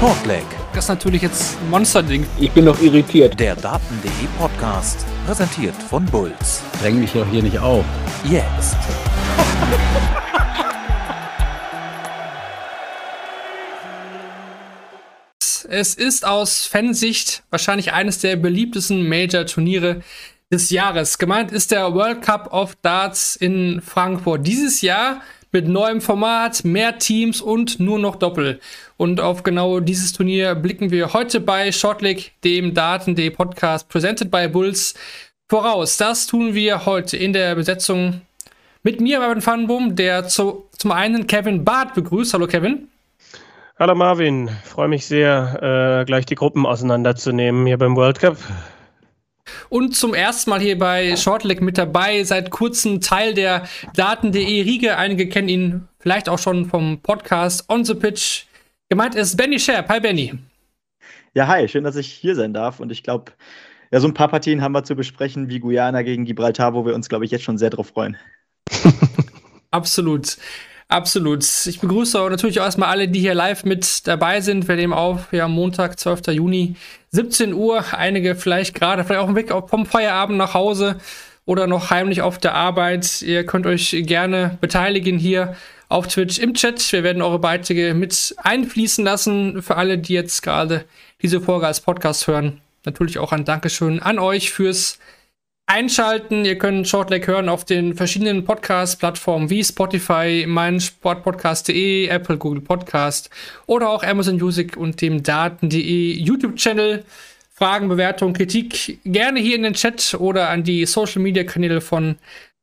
Shortleg. Das ist natürlich jetzt ein Monsterding. Ich bin noch irritiert. Der Daten.de Podcast, präsentiert von Bulls. Dräng mich doch hier nicht auf. Jetzt. Es ist aus Fansicht wahrscheinlich eines der beliebtesten Major-Turniere des Jahres. Gemeint ist der World Cup of Darts in Frankfurt. Dieses Jahr mit neuem Format, mehr Teams und nur noch Doppel. Und auf genau dieses Turnier blicken wir heute bei Shortleg, dem Daten.de Podcast, presented by Bulls, voraus. Das tun wir heute in der Besetzung mit mir, Marvin Vandenboom, der zu, zum einen Kevin Barth begrüßt. Hallo Kevin. Hallo Marvin, freue mich sehr, äh, gleich die Gruppen auseinanderzunehmen hier beim World Cup. Und zum ersten Mal hier bei Shortleg mit dabei, seit kurzem Teil der Daten.de Riege. Einige kennen ihn vielleicht auch schon vom Podcast On the Pitch. Gemeint ist Benny Scherp. Hi Benny. Ja, hi, schön, dass ich hier sein darf. Und ich glaube, ja, so ein paar Partien haben wir zu besprechen, wie Guyana gegen Gibraltar, wo wir uns, glaube ich, jetzt schon sehr drauf freuen. Absolut. Absolut. Ich begrüße natürlich auch erstmal alle, die hier live mit dabei sind. Wir nehmen auf, ja, Montag, 12. Juni, 17 Uhr. Einige vielleicht gerade, vielleicht auch im Weg vom Feierabend nach Hause oder noch heimlich auf der Arbeit. Ihr könnt euch gerne beteiligen hier auf Twitch im Chat. Wir werden eure Beiträge mit einfließen lassen. Für alle, die jetzt gerade diese Folge als Podcast hören. Natürlich auch ein Dankeschön an euch fürs einschalten. Ihr könnt Shortleg hören auf den verschiedenen Podcast-Plattformen wie Spotify, meinsportpodcast.de, Apple, Google Podcast oder auch Amazon Music und dem Daten.de YouTube-Channel. Fragen, Bewertungen, Kritik gerne hier in den Chat oder an die Social-Media-Kanäle von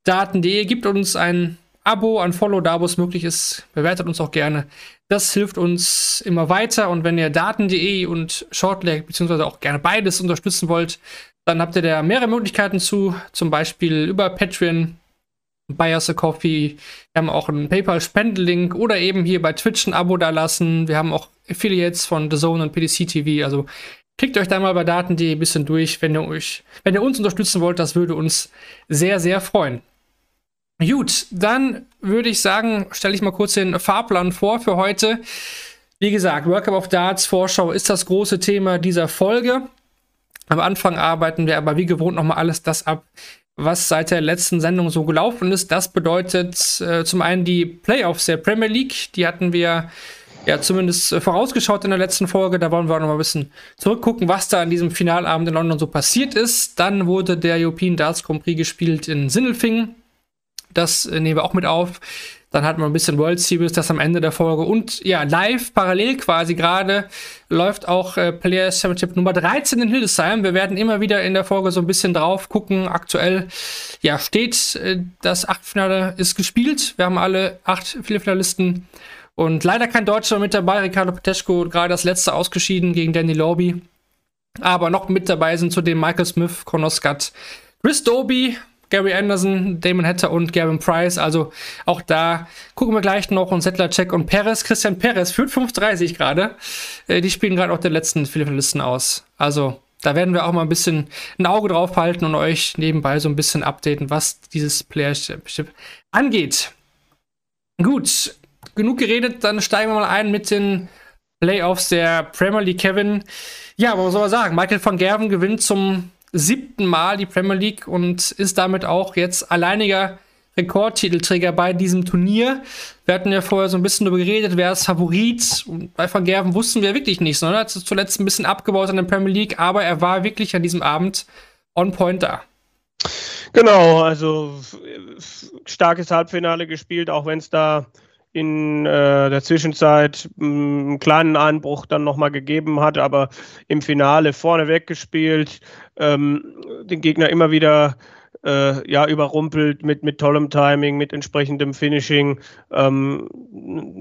Daten.de. Gibt uns ein Abo, ein Follow, da wo es möglich ist. Bewertet uns auch gerne. Das hilft uns immer weiter. Und wenn ihr Daten.de und Shortleg, beziehungsweise auch gerne beides unterstützen wollt, dann habt ihr da mehrere Möglichkeiten zu, zum Beispiel über Patreon, Buy Us a Coffee. Wir haben auch einen PayPal-Spendelink oder eben hier bei Twitch ein Abo da lassen. Wir haben auch Affiliates von The Zone und PDC TV. Also klickt euch da mal bei Daten.de ein bisschen durch, wenn ihr euch, wenn ihr uns unterstützen wollt. Das würde uns sehr, sehr freuen. Gut, dann würde ich sagen, stelle ich mal kurz den Fahrplan vor für heute. Wie gesagt, World Cup of Darts Vorschau ist das große Thema dieser Folge. Am Anfang arbeiten wir aber wie gewohnt nochmal alles das ab, was seit der letzten Sendung so gelaufen ist. Das bedeutet äh, zum einen die Playoffs der Premier League. Die hatten wir ja zumindest äh, vorausgeschaut in der letzten Folge. Da wollen wir auch noch ein bisschen zurückgucken, was da an diesem Finalabend in London so passiert ist. Dann wurde der European Darts Grand Prix gespielt in Sindelfingen. Das äh, nehmen wir auch mit auf. Dann hatten wir ein bisschen World Series, das am Ende der Folge. Und ja, live, parallel quasi gerade, läuft auch äh, Player Championship Nummer 13 in Hildesheim. Wir werden immer wieder in der Folge so ein bisschen drauf gucken. Aktuell, ja, steht, äh, das Achtfinale ist gespielt. Wir haben alle acht Viertelfinalisten. Und leider kein Deutscher mit dabei. Ricardo Peteschko gerade das letzte ausgeschieden gegen Danny Lobby. Aber noch mit dabei sind zudem Michael Smith, Conor Scott, Chris Doby, Gary Anderson, Damon Hatter und Gavin Price. Also auch da gucken wir gleich noch. Und Settler Check und Perez, Christian Perez führt 5:30 gerade. Äh, die spielen gerade auch den letzten Finalisten aus. Also da werden wir auch mal ein bisschen ein Auge drauf halten und euch nebenbei so ein bisschen updaten, was dieses Player Championship angeht. Gut, genug geredet, dann steigen wir mal ein mit den Playoffs der Premier League. Kevin, ja, was soll man sagen? Michael van Gerven gewinnt zum siebten Mal die Premier League und ist damit auch jetzt alleiniger Rekordtitelträger bei diesem Turnier. Wir hatten ja vorher so ein bisschen darüber geredet, wer ist Favorit. Und bei Van Gerven wussten wir wirklich nicht, sondern hat zuletzt ein bisschen abgebaut an der Premier League, aber er war wirklich an diesem Abend on point da. Genau, also starkes Halbfinale gespielt, auch wenn es da in äh, der Zwischenzeit einen kleinen Einbruch dann nochmal gegeben hat, aber im Finale vorne weggespielt, ähm, den Gegner immer wieder äh, ja, überrumpelt mit, mit tollem Timing, mit entsprechendem Finishing. Ähm,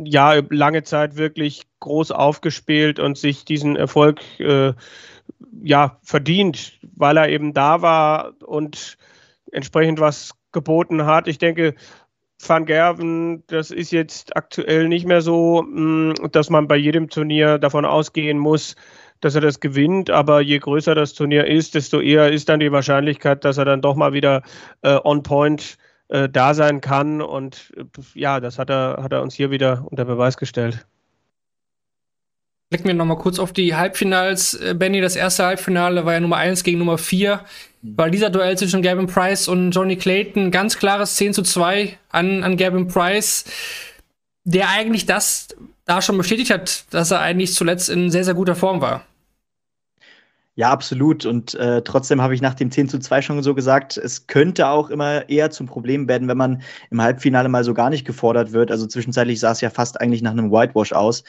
ja, lange Zeit wirklich groß aufgespielt und sich diesen Erfolg äh, ja, verdient, weil er eben da war und entsprechend was geboten hat. Ich denke, Van Gerven, das ist jetzt aktuell nicht mehr so, mm, dass man bei jedem Turnier davon ausgehen muss, dass er das gewinnt. Aber je größer das Turnier ist, desto eher ist dann die Wahrscheinlichkeit, dass er dann doch mal wieder äh, on point äh, da sein kann. Und äh, ja, das hat er, hat er uns hier wieder unter Beweis gestellt. Blicken wir nochmal kurz auf die Halbfinals. Äh, Benny, das erste Halbfinale war ja Nummer 1 gegen Nummer 4. Weil dieser Duell zwischen Gavin Price und Johnny Clayton ganz klares 10 zu 2 an, an Gavin Price, der eigentlich das da schon bestätigt hat, dass er eigentlich zuletzt in sehr, sehr guter Form war. Ja, absolut. Und äh, trotzdem habe ich nach dem 10 zu 2 schon so gesagt, es könnte auch immer eher zum Problem werden, wenn man im Halbfinale mal so gar nicht gefordert wird. Also zwischenzeitlich sah es ja fast eigentlich nach einem Whitewash aus.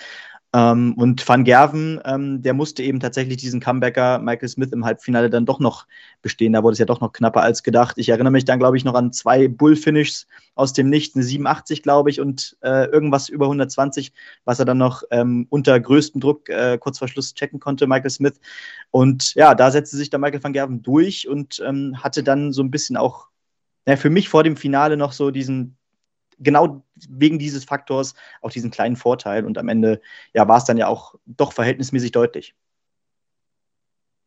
Ähm, und Van Gerven, ähm, der musste eben tatsächlich diesen Comebacker Michael Smith im Halbfinale dann doch noch bestehen. Da wurde es ja doch noch knapper als gedacht. Ich erinnere mich dann, glaube ich, noch an zwei Bull-Finishes aus dem Nichts, eine 87, glaube ich, und äh, irgendwas über 120, was er dann noch ähm, unter größtem Druck äh, kurz vor Schluss checken konnte, Michael Smith. Und ja, da setzte sich dann Michael van Gerven durch und ähm, hatte dann so ein bisschen auch ja, für mich vor dem Finale noch so diesen genau wegen dieses Faktors auch diesen kleinen Vorteil. Und am Ende ja, war es dann ja auch doch verhältnismäßig deutlich.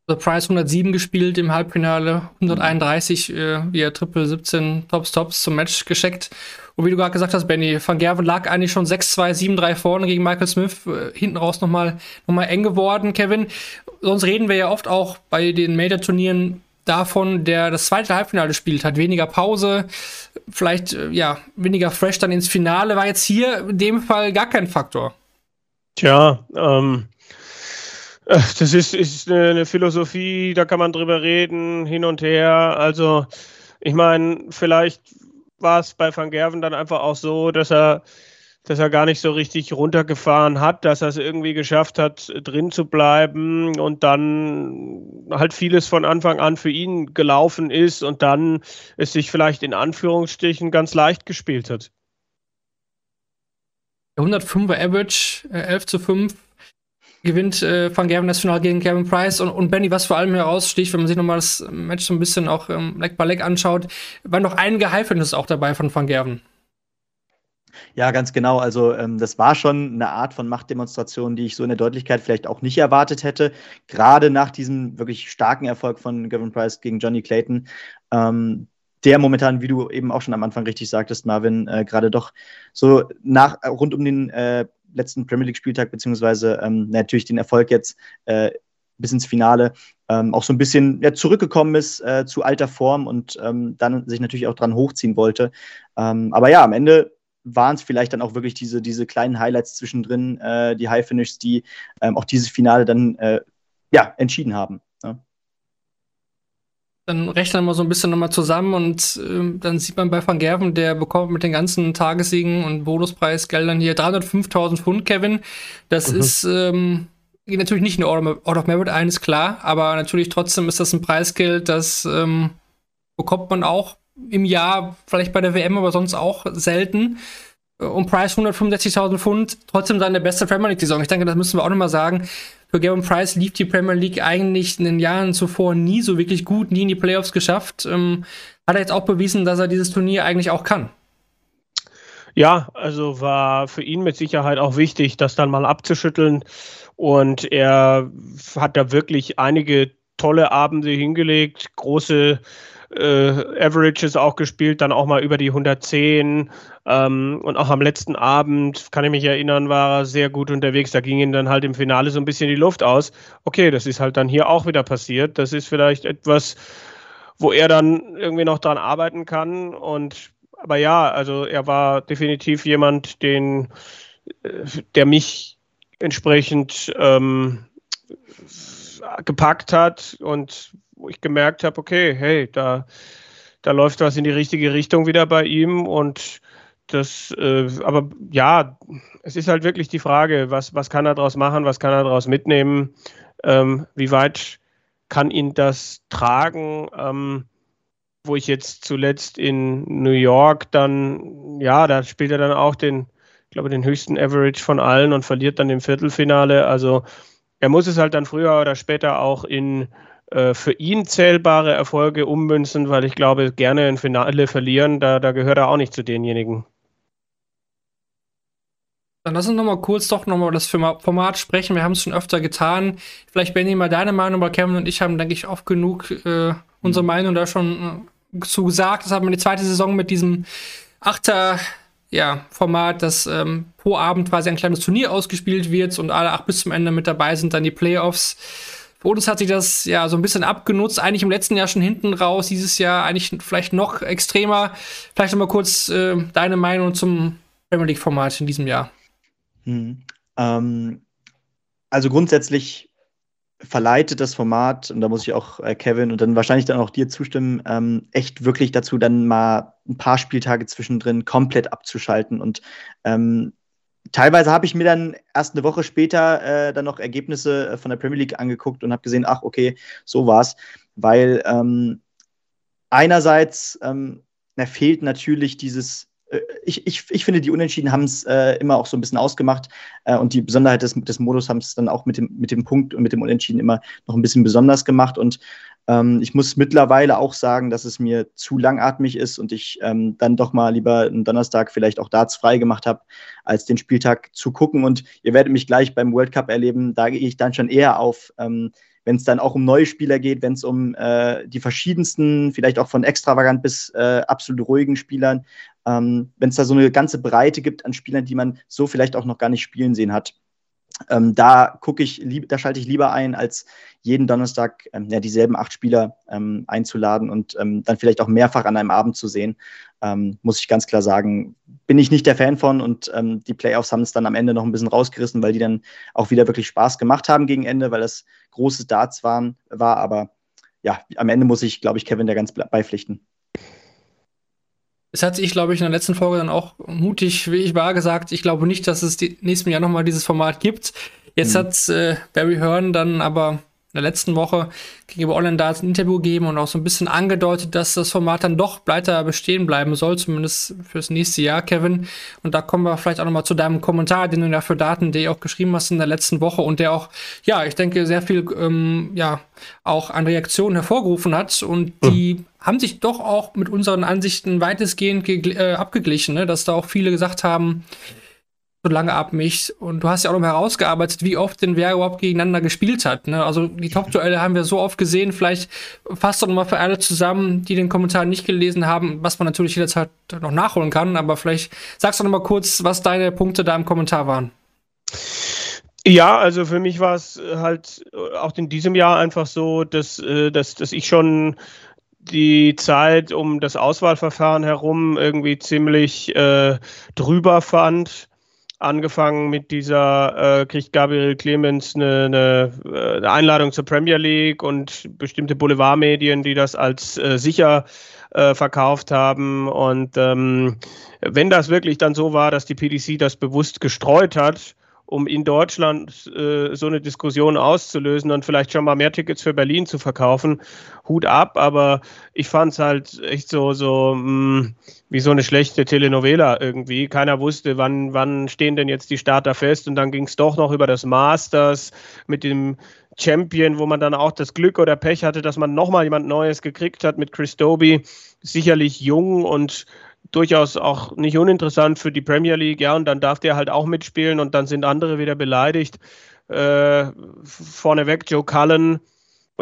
The Price 107 gespielt im Halbfinale, 131 äh, via Triple 17 Tops Tops zum Match gescheckt. Und wie du gerade gesagt hast, Benny, Van Gerven lag eigentlich schon 6-2, 7-3 vorne gegen Michael Smith. Äh, hinten raus nochmal noch mal eng geworden, Kevin. Sonst reden wir ja oft auch bei den Major-Turnieren davon, der das zweite Halbfinale spielt, hat weniger Pause, vielleicht äh, ja weniger fresh dann ins Finale, war jetzt hier in dem Fall gar kein Faktor. Tja, ähm, äh, das ist, ist eine Philosophie, da kann man drüber reden, hin und her. Also, ich meine, vielleicht war es bei Van Gerven dann einfach auch so, dass er dass er gar nicht so richtig runtergefahren hat, dass er es irgendwie geschafft hat, drin zu bleiben und dann halt vieles von Anfang an für ihn gelaufen ist und dann es sich vielleicht in Anführungsstrichen ganz leicht gespielt hat. 105er Average, äh, 11 zu 5, gewinnt äh, Van Gerven das Finale gegen Kevin Price und, und Benny, was vor allem heraussticht, wenn man sich nochmal das Match so ein bisschen auch ähm, Leg by Leg anschaut, waren noch einige High auch dabei von Van Gerven. Ja, ganz genau. Also ähm, das war schon eine Art von Machtdemonstration, die ich so in der Deutlichkeit vielleicht auch nicht erwartet hätte. Gerade nach diesem wirklich starken Erfolg von Gavin Price gegen Johnny Clayton. Ähm, der momentan, wie du eben auch schon am Anfang richtig sagtest, Marvin, äh, gerade doch so nach rund um den äh, letzten Premier League Spieltag beziehungsweise ähm, natürlich den Erfolg jetzt äh, bis ins Finale ähm, auch so ein bisschen ja, zurückgekommen ist äh, zu alter Form und ähm, dann sich natürlich auch dran hochziehen wollte. Ähm, aber ja, am Ende waren es vielleicht dann auch wirklich diese, diese kleinen Highlights zwischendrin, äh, die High Finishes, die ähm, auch dieses Finale dann äh, ja, entschieden haben. Ja. Dann rechnen wir so ein bisschen nochmal zusammen und äh, dann sieht man bei Van Gerven, der bekommt mit den ganzen Tagessiegen und Bonuspreisgeldern hier 305.000 Pfund, Kevin. Das mhm. ist ähm, geht natürlich nicht in Order of Merit ein, ist klar, aber natürlich trotzdem ist das ein Preisgeld, das ähm, bekommt man auch im Jahr, vielleicht bei der WM, aber sonst auch selten. Und Price 165.000 Pfund, trotzdem seine beste Premier League-Saison. Ich denke, das müssen wir auch nochmal sagen. Für Gavin Price lief die Premier League eigentlich in den Jahren zuvor nie so wirklich gut, nie in die Playoffs geschafft. Ähm, hat er jetzt auch bewiesen, dass er dieses Turnier eigentlich auch kann. Ja, also war für ihn mit Sicherheit auch wichtig, das dann mal abzuschütteln. Und er hat da wirklich einige tolle Abende hingelegt, große äh, Averages auch gespielt, dann auch mal über die 110. Ähm, und auch am letzten Abend, kann ich mich erinnern, war er sehr gut unterwegs. Da ging ihm dann halt im Finale so ein bisschen die Luft aus. Okay, das ist halt dann hier auch wieder passiert. Das ist vielleicht etwas, wo er dann irgendwie noch dran arbeiten kann. Und aber ja, also er war definitiv jemand, den, äh, der mich entsprechend ähm, gepackt hat und wo ich gemerkt habe, okay, hey, da, da läuft was in die richtige Richtung wieder bei ihm und das, äh, aber ja, es ist halt wirklich die Frage, was, was kann er daraus machen, was kann er daraus mitnehmen, ähm, wie weit kann ihn das tragen, ähm, wo ich jetzt zuletzt in New York dann, ja, da spielt er dann auch den, ich glaube, den höchsten Average von allen und verliert dann im Viertelfinale. Also er muss es halt dann früher oder später auch in äh, für ihn zählbare Erfolge ummünzen, weil ich glaube, gerne ein Finale verlieren, da, da gehört er auch nicht zu denjenigen. Dann lass uns noch mal kurz doch noch mal das Format sprechen. Wir haben es schon öfter getan. Vielleicht, Benny, mal deine Meinung, weil Kevin und ich haben, denke ich, oft genug äh, unsere mhm. Meinung da schon äh, zu gesagt. Das haben wir die zweite Saison mit diesem Achter ja, Format, dass ähm, pro Abend quasi ein kleines Turnier ausgespielt wird und alle acht bis zum Ende mit dabei sind, dann die Playoffs. Uns hat sich das ja so ein bisschen abgenutzt, eigentlich im letzten Jahr schon hinten raus, dieses Jahr eigentlich vielleicht noch extremer. Vielleicht nochmal kurz äh, deine Meinung zum Premier League-Format in diesem Jahr. Hm. Ähm, also grundsätzlich verleitet das Format, und da muss ich auch äh, Kevin und dann wahrscheinlich dann auch dir zustimmen, ähm, echt wirklich dazu, dann mal ein paar Spieltage zwischendrin komplett abzuschalten. Und ähm, teilweise habe ich mir dann erst eine Woche später äh, dann noch Ergebnisse äh, von der Premier League angeguckt und habe gesehen, ach, okay, so war's. Weil ähm, einerseits ähm, fehlt natürlich dieses äh, ich, ich, ich finde, die Unentschieden haben es äh, immer auch so ein bisschen ausgemacht. Äh, und die Besonderheit des, des Modus haben es dann auch mit dem, mit dem Punkt und mit dem Unentschieden immer noch ein bisschen besonders gemacht. Und ähm, ich muss mittlerweile auch sagen, dass es mir zu langatmig ist und ich ähm, dann doch mal lieber einen Donnerstag vielleicht auch Darts frei gemacht habe, als den Spieltag zu gucken. Und ihr werdet mich gleich beim World Cup erleben. Da gehe ich dann schon eher auf. Ähm, wenn es dann auch um neue Spieler geht, wenn es um äh, die verschiedensten, vielleicht auch von extravagant bis äh, absolut ruhigen Spielern, ähm, wenn es da so eine ganze Breite gibt an Spielern, die man so vielleicht auch noch gar nicht spielen sehen hat. Ähm, da gucke ich, da schalte ich lieber ein, als jeden Donnerstag ähm, ja, dieselben acht Spieler ähm, einzuladen und ähm, dann vielleicht auch mehrfach an einem Abend zu sehen. Ähm, muss ich ganz klar sagen, bin ich nicht der Fan von und ähm, die Playoffs haben es dann am Ende noch ein bisschen rausgerissen, weil die dann auch wieder wirklich Spaß gemacht haben gegen Ende, weil das große Darts waren, war. Aber ja, am Ende muss ich, glaube ich, Kevin da ganz beipflichten. Es hat sich, glaube ich, in der letzten Folge dann auch mutig, wie ich war, gesagt, ich glaube nicht, dass es die, nächsten Jahr nochmal dieses Format gibt. Jetzt mhm. hat äh, Barry Hearn dann aber der letzten Woche gegenüber Online Darts ein Interview gegeben und auch so ein bisschen angedeutet, dass das Format dann doch weiter bestehen bleiben soll, zumindest fürs nächste Jahr, Kevin. Und da kommen wir vielleicht auch nochmal zu deinem Kommentar, den du ja für Daten.de auch geschrieben hast in der letzten Woche und der auch, ja, ich denke, sehr viel, ähm, ja, auch an Reaktionen hervorgerufen hat und die mhm. haben sich doch auch mit unseren Ansichten weitestgehend äh, abgeglichen, ne? dass da auch viele gesagt haben, so lange ab mich. Und du hast ja auch noch herausgearbeitet, wie oft denn wer überhaupt gegeneinander gespielt hat. Ne? Also die Top-Duelle haben wir so oft gesehen. Vielleicht fasst doch nochmal für alle zusammen, die den Kommentar nicht gelesen haben, was man natürlich jederzeit noch nachholen kann. Aber vielleicht sagst du noch mal kurz, was deine Punkte da im Kommentar waren. Ja, also für mich war es halt auch in diesem Jahr einfach so, dass, äh, dass, dass ich schon die Zeit um das Auswahlverfahren herum irgendwie ziemlich äh, drüber fand angefangen mit dieser, äh, kriegt Gabriel Clemens eine, äh, eine, Einladung zur Premier League und bestimmte Boulevardmedien, die das als äh, sicher äh, verkauft haben. Und ähm, wenn das wirklich dann so war, dass die PDC das bewusst gestreut hat, um in Deutschland äh, so eine Diskussion auszulösen und vielleicht schon mal mehr Tickets für Berlin zu verkaufen. Hut ab, aber ich fand es halt echt so, so mh, mm, wie so eine schlechte Telenovela irgendwie. Keiner wusste, wann, wann stehen denn jetzt die Starter fest und dann ging es doch noch über das Masters mit dem Champion, wo man dann auch das Glück oder Pech hatte, dass man nochmal jemand Neues gekriegt hat mit Chris Doby. Sicherlich jung und durchaus auch nicht uninteressant für die Premier League, ja, und dann darf der halt auch mitspielen und dann sind andere wieder beleidigt. Äh, vorneweg Joe Cullen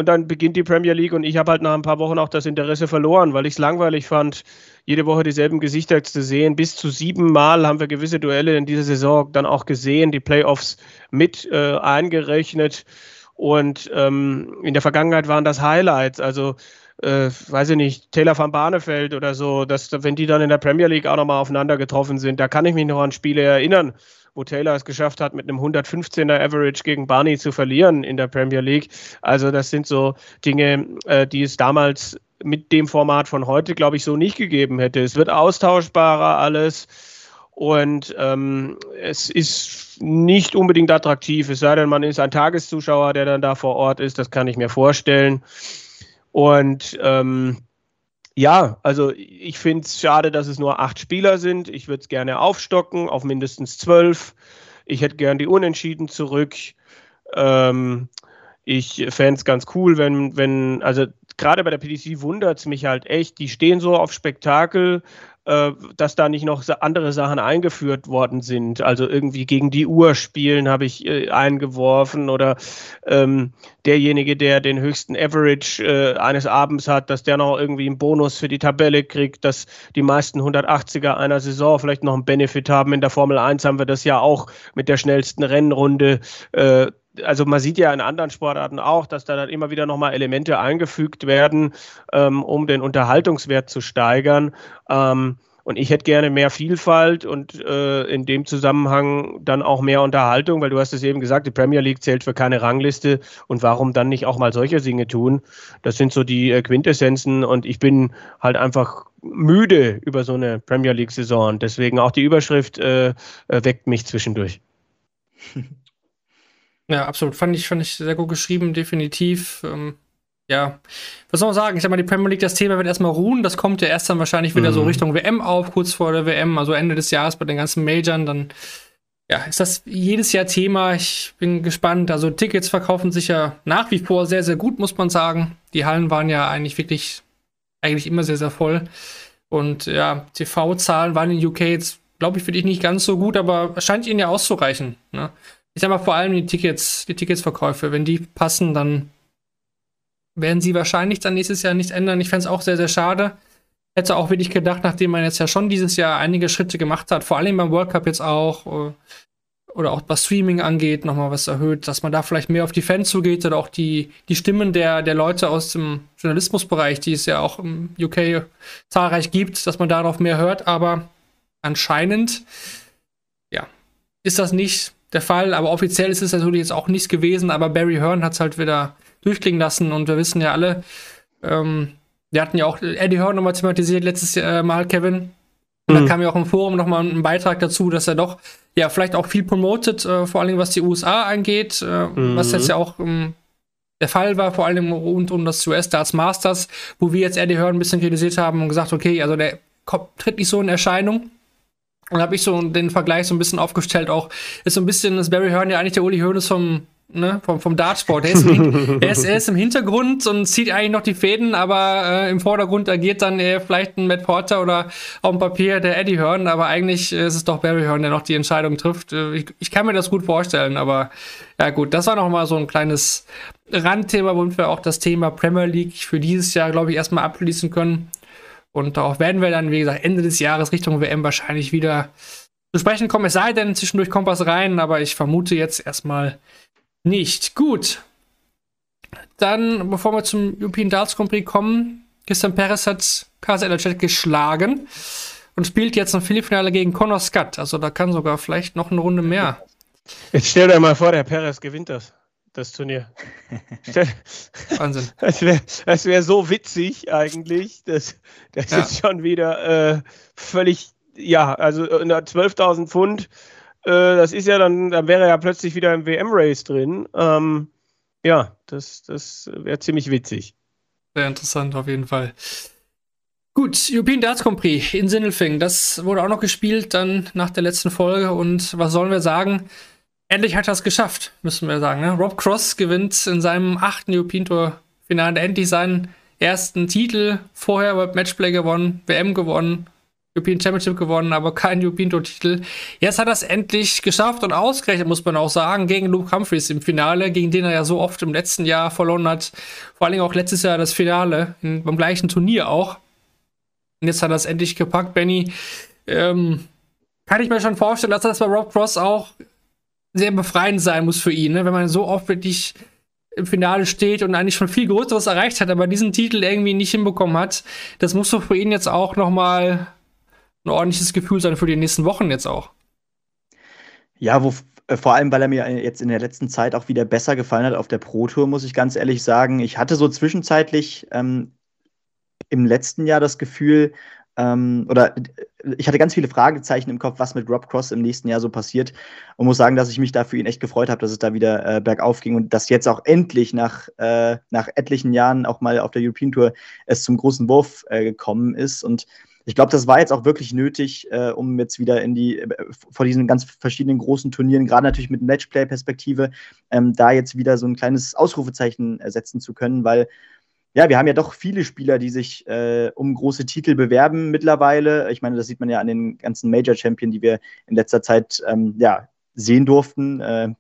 und dann beginnt die Premier League und ich habe halt nach ein paar Wochen auch das Interesse verloren, weil ich es langweilig fand, jede Woche dieselben Gesichter zu sehen. Bis zu sieben Mal haben wir gewisse Duelle in dieser Saison dann auch gesehen, die Playoffs mit äh, eingerechnet. Und ähm, in der Vergangenheit waren das Highlights. Also äh, weiß ich nicht, Taylor van Barneveld oder so, dass wenn die dann in der Premier League auch nochmal aufeinander getroffen sind, da kann ich mich noch an Spiele erinnern, wo Taylor es geschafft hat, mit einem 115er Average gegen Barney zu verlieren in der Premier League. Also das sind so Dinge, äh, die es damals mit dem Format von heute, glaube ich, so nicht gegeben hätte. Es wird austauschbarer alles. Und ähm, es ist nicht unbedingt attraktiv, es sei denn, man ist ein Tageszuschauer, der dann da vor Ort ist. Das kann ich mir vorstellen. Und ähm, ja, also ich finde es schade, dass es nur acht Spieler sind. Ich würde es gerne aufstocken auf mindestens zwölf. Ich hätte gern die Unentschieden zurück. Ähm, ich fände es ganz cool, wenn, wenn, also gerade bei der PDC wundert es mich halt echt, die stehen so auf Spektakel, äh, dass da nicht noch andere Sachen eingeführt worden sind. Also irgendwie gegen die Uhr spielen habe ich äh, eingeworfen oder ähm, derjenige, der den höchsten Average äh, eines Abends hat, dass der noch irgendwie einen Bonus für die Tabelle kriegt, dass die meisten 180er einer Saison vielleicht noch einen Benefit haben. In der Formel 1 haben wir das ja auch mit der schnellsten Rennrunde. Also man sieht ja in anderen Sportarten auch, dass da dann immer wieder nochmal Elemente eingefügt werden, ähm, um den Unterhaltungswert zu steigern. Ähm, und ich hätte gerne mehr Vielfalt und äh, in dem Zusammenhang dann auch mehr Unterhaltung, weil du hast es eben gesagt, die Premier League zählt für keine Rangliste und warum dann nicht auch mal solche Dinge tun? Das sind so die äh, Quintessenzen und ich bin halt einfach müde über so eine Premier League-Saison. Deswegen auch die Überschrift äh, äh weckt mich zwischendurch. Ja, absolut. Fand ich, fand ich sehr gut geschrieben, definitiv. Ähm, ja, was soll man sagen? Ich sag mal, die Premier League, das Thema wird erstmal ruhen. Das kommt ja erst dann wahrscheinlich wieder mhm. so Richtung WM auf, kurz vor der WM, also Ende des Jahres bei den ganzen Majors. Dann ja, ist das jedes Jahr Thema. Ich bin gespannt. Also Tickets verkaufen sich ja nach wie vor sehr, sehr gut, muss man sagen. Die Hallen waren ja eigentlich wirklich, eigentlich immer sehr, sehr voll. Und ja, TV-Zahlen waren in UK jetzt, glaube ich, für dich nicht ganz so gut, aber scheint ihnen ja auszureichen. Ne? Ich sag mal vor allem die Tickets, die Ticketsverkäufe, wenn die passen, dann werden sie wahrscheinlich dann nächstes Jahr nichts ändern. Ich fände es auch sehr, sehr schade. Hätte auch wirklich gedacht, nachdem man jetzt ja schon dieses Jahr einige Schritte gemacht hat, vor allem beim World Cup jetzt auch, äh, oder auch was Streaming angeht, nochmal was erhöht, dass man da vielleicht mehr auf die Fans zugeht oder auch die, die Stimmen der, der Leute aus dem Journalismusbereich, die es ja auch im UK zahlreich gibt, dass man darauf mehr hört. Aber anscheinend, ja, ist das nicht der Fall, aber offiziell ist es natürlich jetzt auch nichts gewesen, aber Barry Hearn hat es halt wieder durchklingen lassen und wir wissen ja alle, ähm, wir hatten ja auch Eddie Hearn nochmal thematisiert letztes äh, Mal, Kevin. Und mhm. da kam ja auch im Forum nochmal ein Beitrag dazu, dass er doch ja vielleicht auch viel promotet, äh, vor allem was die USA angeht, äh, mhm. was jetzt ja auch ähm, der Fall war, vor allem rund um das US Darts Masters, wo wir jetzt Eddie Hearn ein bisschen kritisiert haben und gesagt, okay, also der tritt nicht so in Erscheinung. Und habe ich so den Vergleich so ein bisschen aufgestellt, auch ist so ein bisschen, das Barry Hearn ja eigentlich der Uli Hoeneß vom, ne, vom, vom Dartsport. Er ist, er, ist, er ist im Hintergrund und zieht eigentlich noch die Fäden, aber äh, im Vordergrund agiert dann äh, vielleicht ein Matt Porter oder auf dem Papier der Eddie Hearn, aber eigentlich ist es doch Barry Hearn, der noch die Entscheidung trifft. Äh, ich, ich kann mir das gut vorstellen, aber ja gut, das war noch mal so ein kleines Randthema, womit wir auch das Thema Premier League für dieses Jahr, glaube ich, erstmal abschließen können. Und darauf werden wir dann, wie gesagt, Ende des Jahres Richtung WM wahrscheinlich wieder zu sprechen kommen. Es sei denn, zwischendurch kommt was rein, aber ich vermute jetzt erstmal nicht. Gut. Dann, bevor wir zum European Darts Grand Prix kommen, Christian Perez hat KSL Chat geschlagen und spielt jetzt ein Viertelfinale gegen Conor Scott. Also da kann sogar vielleicht noch eine Runde mehr. Jetzt stell dir mal vor, der Perez gewinnt das das Turnier. Wahnsinn. Das wäre wär so witzig eigentlich. Das, das ja. ist schon wieder äh, völlig, ja, also 12.000 Pfund, äh, das ist ja dann, dann wäre er ja plötzlich wieder im WM-Race drin. Ähm, ja, das, das wäre ziemlich witzig. Sehr interessant auf jeden Fall. Gut, European Darts Grand Prix in Sindelfing, das wurde auch noch gespielt dann nach der letzten Folge und was sollen wir sagen? Endlich hat er es geschafft, müssen wir sagen. Ne? Rob Cross gewinnt in seinem achten European Tour Finale endlich seinen ersten Titel. Vorher World Matchplay gewonnen, WM gewonnen, European Championship gewonnen, aber kein European Tour Titel. Jetzt hat er es endlich geschafft und ausgerechnet, muss man auch sagen, gegen Luke Humphreys im Finale, gegen den er ja so oft im letzten Jahr verloren hat. Vor allem auch letztes Jahr das Finale, in, beim gleichen Turnier auch. Und jetzt hat er es endlich gepackt, Benny. Ähm, kann ich mir schon vorstellen, dass das bei Rob Cross auch sehr befreiend sein muss für ihn, ne? wenn man so oft wirklich im Finale steht und eigentlich schon viel Größeres erreicht hat, aber diesen Titel irgendwie nicht hinbekommen hat. Das muss doch für ihn jetzt auch noch mal ein ordentliches Gefühl sein für die nächsten Wochen jetzt auch. Ja, wo, äh, vor allem, weil er mir jetzt in der letzten Zeit auch wieder besser gefallen hat auf der Pro Tour, muss ich ganz ehrlich sagen. Ich hatte so zwischenzeitlich ähm, im letzten Jahr das Gefühl, ähm, oder ich hatte ganz viele Fragezeichen im Kopf, was mit Rob Cross im nächsten Jahr so passiert. Und muss sagen, dass ich mich da für ihn echt gefreut habe, dass es da wieder äh, bergauf ging und dass jetzt auch endlich nach, äh, nach etlichen Jahren auch mal auf der European Tour es zum großen Wurf äh, gekommen ist. Und ich glaube, das war jetzt auch wirklich nötig, äh, um jetzt wieder in die, äh, vor diesen ganz verschiedenen großen Turnieren, gerade natürlich mit Matchplay-Perspektive, ähm, da jetzt wieder so ein kleines Ausrufezeichen setzen zu können, weil ja, wir haben ja doch viele Spieler, die sich äh, um große Titel bewerben mittlerweile. Ich meine, das sieht man ja an den ganzen Major Champion, die wir in letzter Zeit ähm, ja, sehen durften. Äh,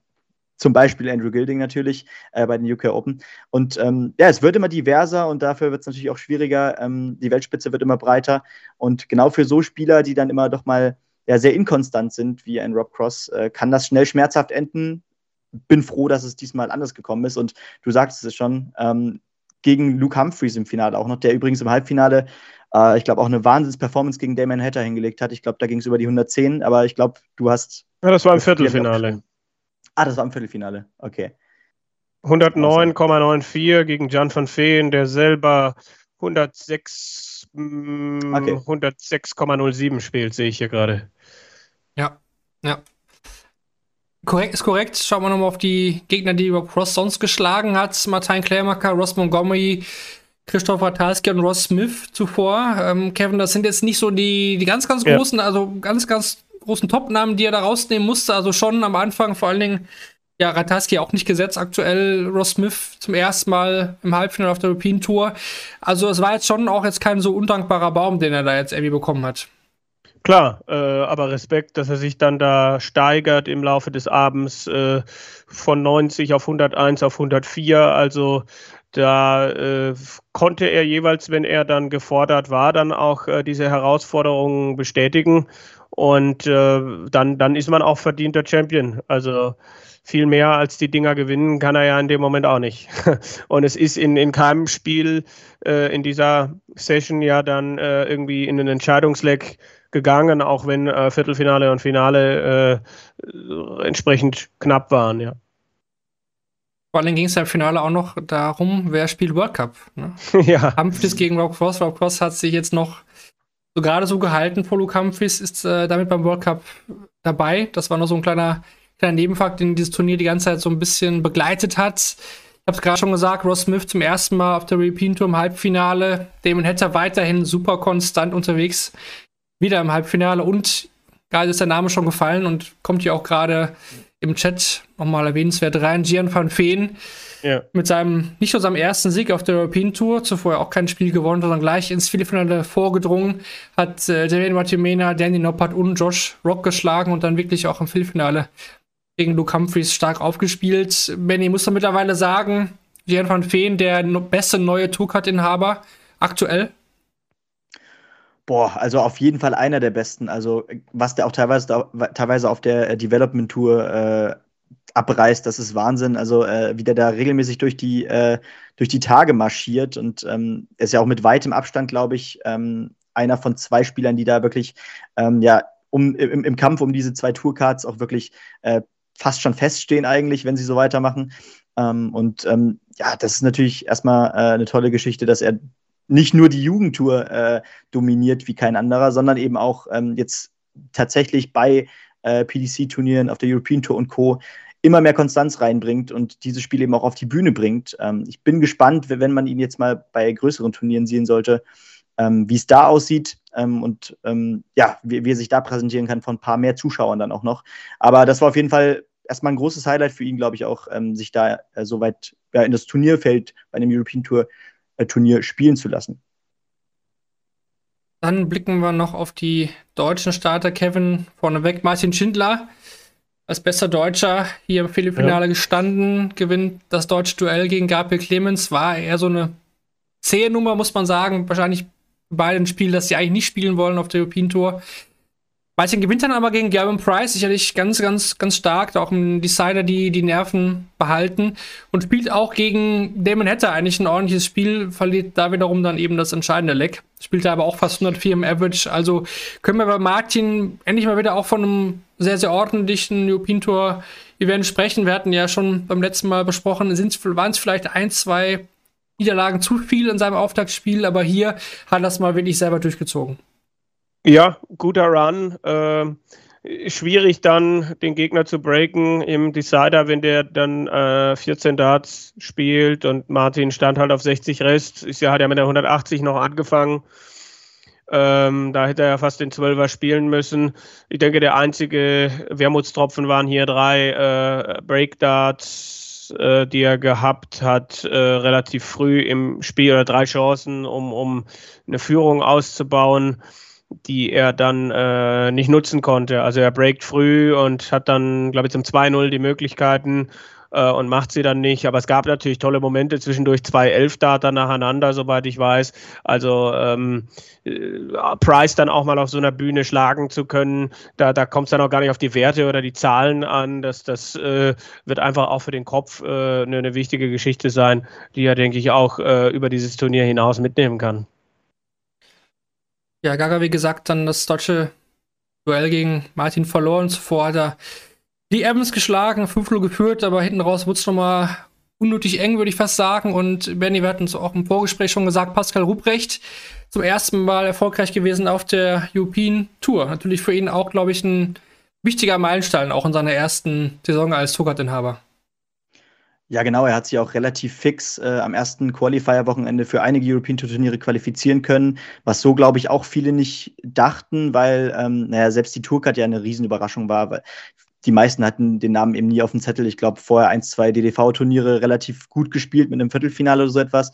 zum Beispiel Andrew Gilding natürlich äh, bei den UK Open. Und ähm, ja, es wird immer diverser und dafür wird es natürlich auch schwieriger. Ähm, die Weltspitze wird immer breiter. Und genau für so Spieler, die dann immer doch mal ja, sehr inkonstant sind, wie ein Rob Cross, äh, kann das schnell schmerzhaft enden. Bin froh, dass es diesmal anders gekommen ist. Und du sagtest es schon, ähm, gegen Luke Humphreys im Finale auch noch, der übrigens im Halbfinale, äh, ich glaube, auch eine Wahnsinns-Performance gegen Damon Hatter hingelegt hat. Ich glaube, da ging es über die 110, aber ich glaube, du hast. Ja, das war im Viertelfinale. Ah, das war im Viertelfinale, okay. 109,94 gegen Jan van Veen, der selber 106, mm, okay. 106,07 spielt, sehe ich hier gerade. Ja, ja. Korrekt, ist korrekt. Schauen wir nochmal auf die Gegner, die Rob Cross sonst geschlagen hat. Martin Klärmacker, Ross Montgomery, Christoph Ratalski und Ross Smith zuvor. Ähm, Kevin, das sind jetzt nicht so die, die ganz, ganz großen, ja. also ganz, ganz großen Top-Namen, die er da rausnehmen musste. Also schon am Anfang vor allen Dingen, ja, Ratalski auch nicht gesetzt. Aktuell Ross Smith zum ersten Mal im Halbfinale auf der European Tour. Also es war jetzt schon auch jetzt kein so undankbarer Baum, den er da jetzt irgendwie bekommen hat. Klar, äh, aber Respekt, dass er sich dann da steigert im Laufe des Abends äh, von 90 auf 101 auf 104. Also da äh, konnte er jeweils, wenn er dann gefordert war, dann auch äh, diese Herausforderungen bestätigen. Und äh, dann, dann ist man auch verdienter Champion. Also viel mehr als die Dinger gewinnen kann er ja in dem Moment auch nicht. Und es ist in, in keinem Spiel äh, in dieser Session ja dann irgendwie in den Entscheidungsleck gegangen, auch wenn äh, Viertelfinale und Finale äh, entsprechend knapp waren, ja. Vor allem ging es ja im Finale auch noch darum, wer spielt World Cup. Ne? ja. Humphries gegen Rob Cross. Rob Cross hat sich jetzt noch so gerade so gehalten. Polo Humphries ist äh, damit beim World Cup dabei. Das war noch so ein kleiner, kleiner Nebenfakt, den dieses Turnier die ganze Zeit so ein bisschen begleitet hat. Ich habe es gerade schon gesagt, Ross Smith zum ersten Mal auf der European Tour im Halbfinale. Damon Hatter weiterhin super konstant unterwegs wieder im Halbfinale und gerade ist der Name schon gefallen und kommt hier auch gerade im Chat nochmal erwähnenswert rein. Gian van Veen ja. mit seinem, nicht nur seinem ersten Sieg auf der European Tour, zuvor auch kein Spiel gewonnen, sondern gleich ins Viertelfinale vorgedrungen, hat äh, Devin Martimena, Danny Noppert und Josh Rock geschlagen und dann wirklich auch im Viertelfinale gegen Luke Humphreys stark aufgespielt. Benny muss da mittlerweile sagen, Gian van Veen, der beste neue Tourcard-Inhaber aktuell Boah, also auf jeden Fall einer der besten. Also, was der auch teilweise, teilweise auf der äh, Development Tour äh, abreißt, das ist Wahnsinn. Also, äh, wie der da regelmäßig durch die, äh, durch die Tage marschiert und ähm, ist ja auch mit weitem Abstand, glaube ich, ähm, einer von zwei Spielern, die da wirklich, ähm, ja, um, im, im, Kampf um diese zwei Tourcards auch wirklich äh, fast schon feststehen, eigentlich, wenn sie so weitermachen. Ähm, und ähm, ja, das ist natürlich erstmal äh, eine tolle Geschichte, dass er nicht nur die Jugendtour äh, dominiert wie kein anderer, sondern eben auch ähm, jetzt tatsächlich bei äh, PDC-Turnieren auf der European Tour und Co. immer mehr Konstanz reinbringt und dieses Spiel eben auch auf die Bühne bringt. Ähm, ich bin gespannt, wenn man ihn jetzt mal bei größeren Turnieren sehen sollte, ähm, wie es da aussieht ähm, und ähm, ja, wie, wie er sich da präsentieren kann von ein paar mehr Zuschauern dann auch noch. Aber das war auf jeden Fall erstmal ein großes Highlight für ihn, glaube ich, auch, ähm, sich da äh, so weit ja, in das Turnierfeld bei einem European Tour Turnier spielen zu lassen. Dann blicken wir noch auf die deutschen Starter. Kevin vorneweg, Martin Schindler als bester Deutscher hier im Viertelfinale ja. gestanden, gewinnt das deutsche Duell gegen Gabriel Clemens. War eher so eine zähe Nummer, muss man sagen. Wahrscheinlich bei den Spielen, dass sie eigentlich nicht spielen wollen auf der European Tour. Martin gewinnt dann aber gegen Gavin Price, sicherlich ganz, ganz, ganz stark, auch im Decider die, die Nerven behalten und spielt auch gegen Damon Hatter eigentlich ein ordentliches Spiel, verliert da wiederum dann eben das entscheidende Leck. Spielte aber auch fast 104 im Average, also können wir bei Martin endlich mal wieder auch von einem sehr, sehr ordentlichen European Tour Event sprechen. Wir hatten ja schon beim letzten Mal besprochen, waren es vielleicht ein, zwei Niederlagen zu viel in seinem Auftaktspiel, aber hier hat er das mal wirklich selber durchgezogen. Ja, guter Run. Äh, schwierig dann den Gegner zu breaken im Decider, wenn der dann äh, 14 Darts spielt und Martin stand halt auf 60 Rest. Ist ja, hat ja mit der 180 noch angefangen. Ähm, da hätte er ja fast den 12er spielen müssen. Ich denke, der einzige Wermutstropfen waren hier drei äh, Breakdarts äh, die er gehabt hat, äh, relativ früh im Spiel oder drei Chancen, um, um eine Führung auszubauen, die er dann äh, nicht nutzen konnte. Also er breakt früh und hat dann, glaube ich, zum 2-0 die Möglichkeiten äh, und macht sie dann nicht. Aber es gab natürlich tolle Momente zwischendurch zwei Elfdater nacheinander, soweit ich weiß. Also ähm, äh, Price dann auch mal auf so einer Bühne schlagen zu können, da, da kommt es dann auch gar nicht auf die Werte oder die Zahlen an. Das, das äh, wird einfach auch für den Kopf äh, eine, eine, wichtige Geschichte sein, die er, denke ich, auch äh, über dieses Turnier hinaus mitnehmen kann. Ja, Gaga, wie gesagt, dann das deutsche Duell gegen Martin verloren. Zuvor hat er die Evans geschlagen, 5-0 geführt, aber hinten raus wurde es nochmal unnötig eng, würde ich fast sagen. Und Benny, wir hatten es auch im Vorgespräch schon gesagt, Pascal Ruprecht zum ersten Mal erfolgreich gewesen auf der European Tour. Natürlich für ihn auch, glaube ich, ein wichtiger Meilenstein, auch in seiner ersten Saison als Tourcard-Inhaber. Ja, genau. Er hat sich auch relativ fix äh, am ersten Qualifier-Wochenende für einige European Tour Turniere qualifizieren können, was so, glaube ich, auch viele nicht dachten, weil, ähm, naja, selbst die Tourcard ja eine Riesenüberraschung war, weil die meisten hatten den Namen eben nie auf dem Zettel. Ich glaube, vorher ein, zwei DDV-Turniere relativ gut gespielt mit einem Viertelfinale oder so etwas.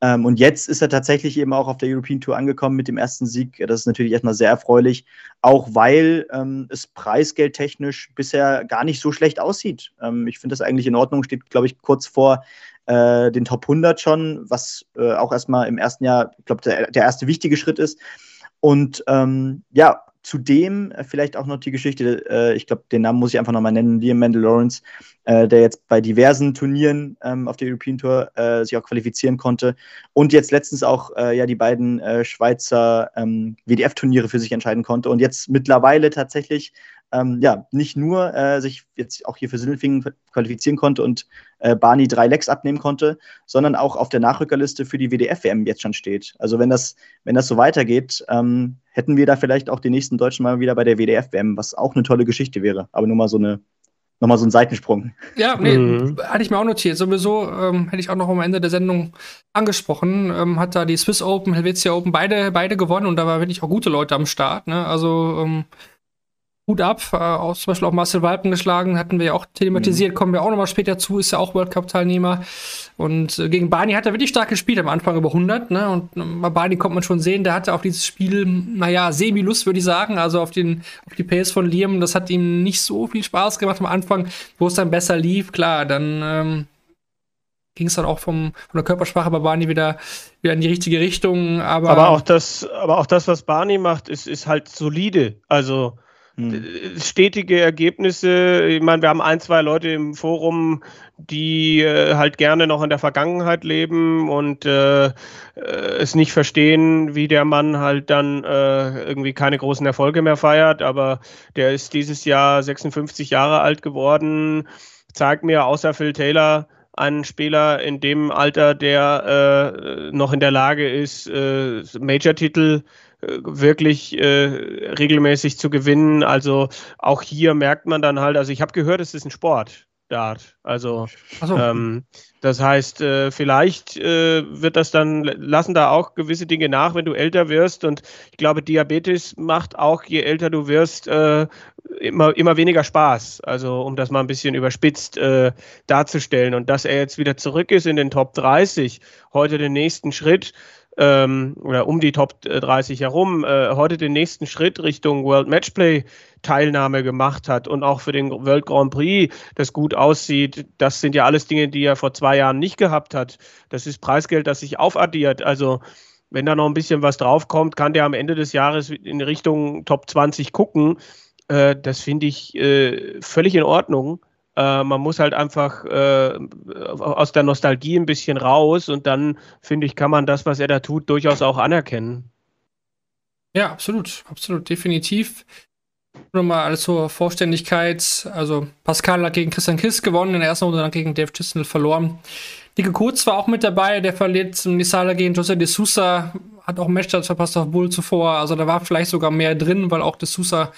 Ähm, und jetzt ist er tatsächlich eben auch auf der European Tour angekommen mit dem ersten Sieg. Das ist natürlich erstmal sehr erfreulich, auch weil ähm, es preisgeldtechnisch bisher gar nicht so schlecht aussieht. Ähm, ich finde das eigentlich in Ordnung, steht, glaube ich, kurz vor äh, den Top 100 schon, was äh, auch erstmal im ersten Jahr, ich glaube, der, der erste wichtige Schritt ist. Und ähm, ja, Zudem äh, vielleicht auch noch die Geschichte, äh, ich glaube, den Namen muss ich einfach nochmal nennen, Liam Mendel Lawrence, äh, der jetzt bei diversen Turnieren ähm, auf der European Tour äh, sich auch qualifizieren konnte und jetzt letztens auch äh, ja die beiden äh, Schweizer ähm, WDF-Turniere für sich entscheiden konnte und jetzt mittlerweile tatsächlich ähm, ja, nicht nur äh, sich jetzt auch hier für Sindelfingen qualifizieren konnte und äh, Barney drei Lecks abnehmen konnte, sondern auch auf der Nachrückerliste für die WDF-WM jetzt schon steht. Also wenn das, wenn das so weitergeht, ähm, hätten wir da vielleicht auch den nächsten Deutschen mal wieder bei der WDF-WM, was auch eine tolle Geschichte wäre. Aber nur mal so eine nochmal so ein Seitensprung. Ja, nee, mhm. hatte ich mir auch notiert. Sowieso ähm, hätte ich auch noch am Ende der Sendung angesprochen. Ähm, hat da die Swiss Open, Helvetia Open beide, beide gewonnen und da war wirklich auch gute Leute am Start. Ne? Also ähm, Hut ab, äh, auch zum Beispiel auch Marcel Walpen geschlagen, hatten wir ja auch thematisiert, mhm. kommen wir auch nochmal später zu, ist ja auch World Cup-Teilnehmer. Und äh, gegen Barney hat er wirklich stark gespielt, am Anfang über 100, ne? Und äh, bei Barney kommt man schon sehen, der hatte auf dieses Spiel, naja, semi-Lust, würde ich sagen, also auf, den, auf die Pace von Liam, das hat ihm nicht so viel Spaß gemacht am Anfang, wo es dann besser lief, klar, dann ähm, ging es dann auch vom, von der Körpersprache bei Barney wieder, wieder in die richtige Richtung. Aber, aber, auch das, aber auch das, was Barney macht, ist, ist halt solide. Also. Stetige Ergebnisse. Ich meine, wir haben ein, zwei Leute im Forum, die äh, halt gerne noch in der Vergangenheit leben und äh, äh, es nicht verstehen, wie der Mann halt dann äh, irgendwie keine großen Erfolge mehr feiert. Aber der ist dieses Jahr 56 Jahre alt geworden. Zeigt mir außer Phil Taylor einen Spieler in dem Alter, der äh, noch in der Lage ist, äh, Major-Titel äh, äh, wirklich äh, regelmäßig zu gewinnen. Also auch hier merkt man dann halt, also ich habe gehört, es ist ein Sport. Dart. Also so. ähm, das heißt, äh, vielleicht äh, wird das dann, lassen da auch gewisse Dinge nach, wenn du älter wirst. Und ich glaube, Diabetes macht auch, je älter du wirst, äh, immer, immer weniger Spaß. Also um das mal ein bisschen überspitzt äh, darzustellen. Und dass er jetzt wieder zurück ist in den Top 30, heute den nächsten Schritt, ähm, oder um die Top 30 herum äh, heute den nächsten Schritt Richtung World Matchplay Teilnahme gemacht hat und auch für den World Grand Prix das gut aussieht, das sind ja alles Dinge, die er vor zwei Jahren nicht gehabt hat. Das ist Preisgeld, das sich aufaddiert. Also wenn da noch ein bisschen was draufkommt, kann der am Ende des Jahres in Richtung Top 20 gucken. Äh, das finde ich äh, völlig in Ordnung. Äh, man muss halt einfach äh, aus der Nostalgie ein bisschen raus und dann, finde ich, kann man das, was er da tut, durchaus auch anerkennen. Ja, absolut, absolut, definitiv. Nur mal alles zur Vorständigkeit. Also Pascal hat gegen Christian Kiss gewonnen, in der ersten Runde dann gegen Dave Chisnell verloren. Dicke Kurz war auch mit dabei, der verliert zum Nisala gegen Jose de Sousa, hat auch ein Match verpasst auf Bull zuvor. Also da war vielleicht sogar mehr drin, weil auch de Sousa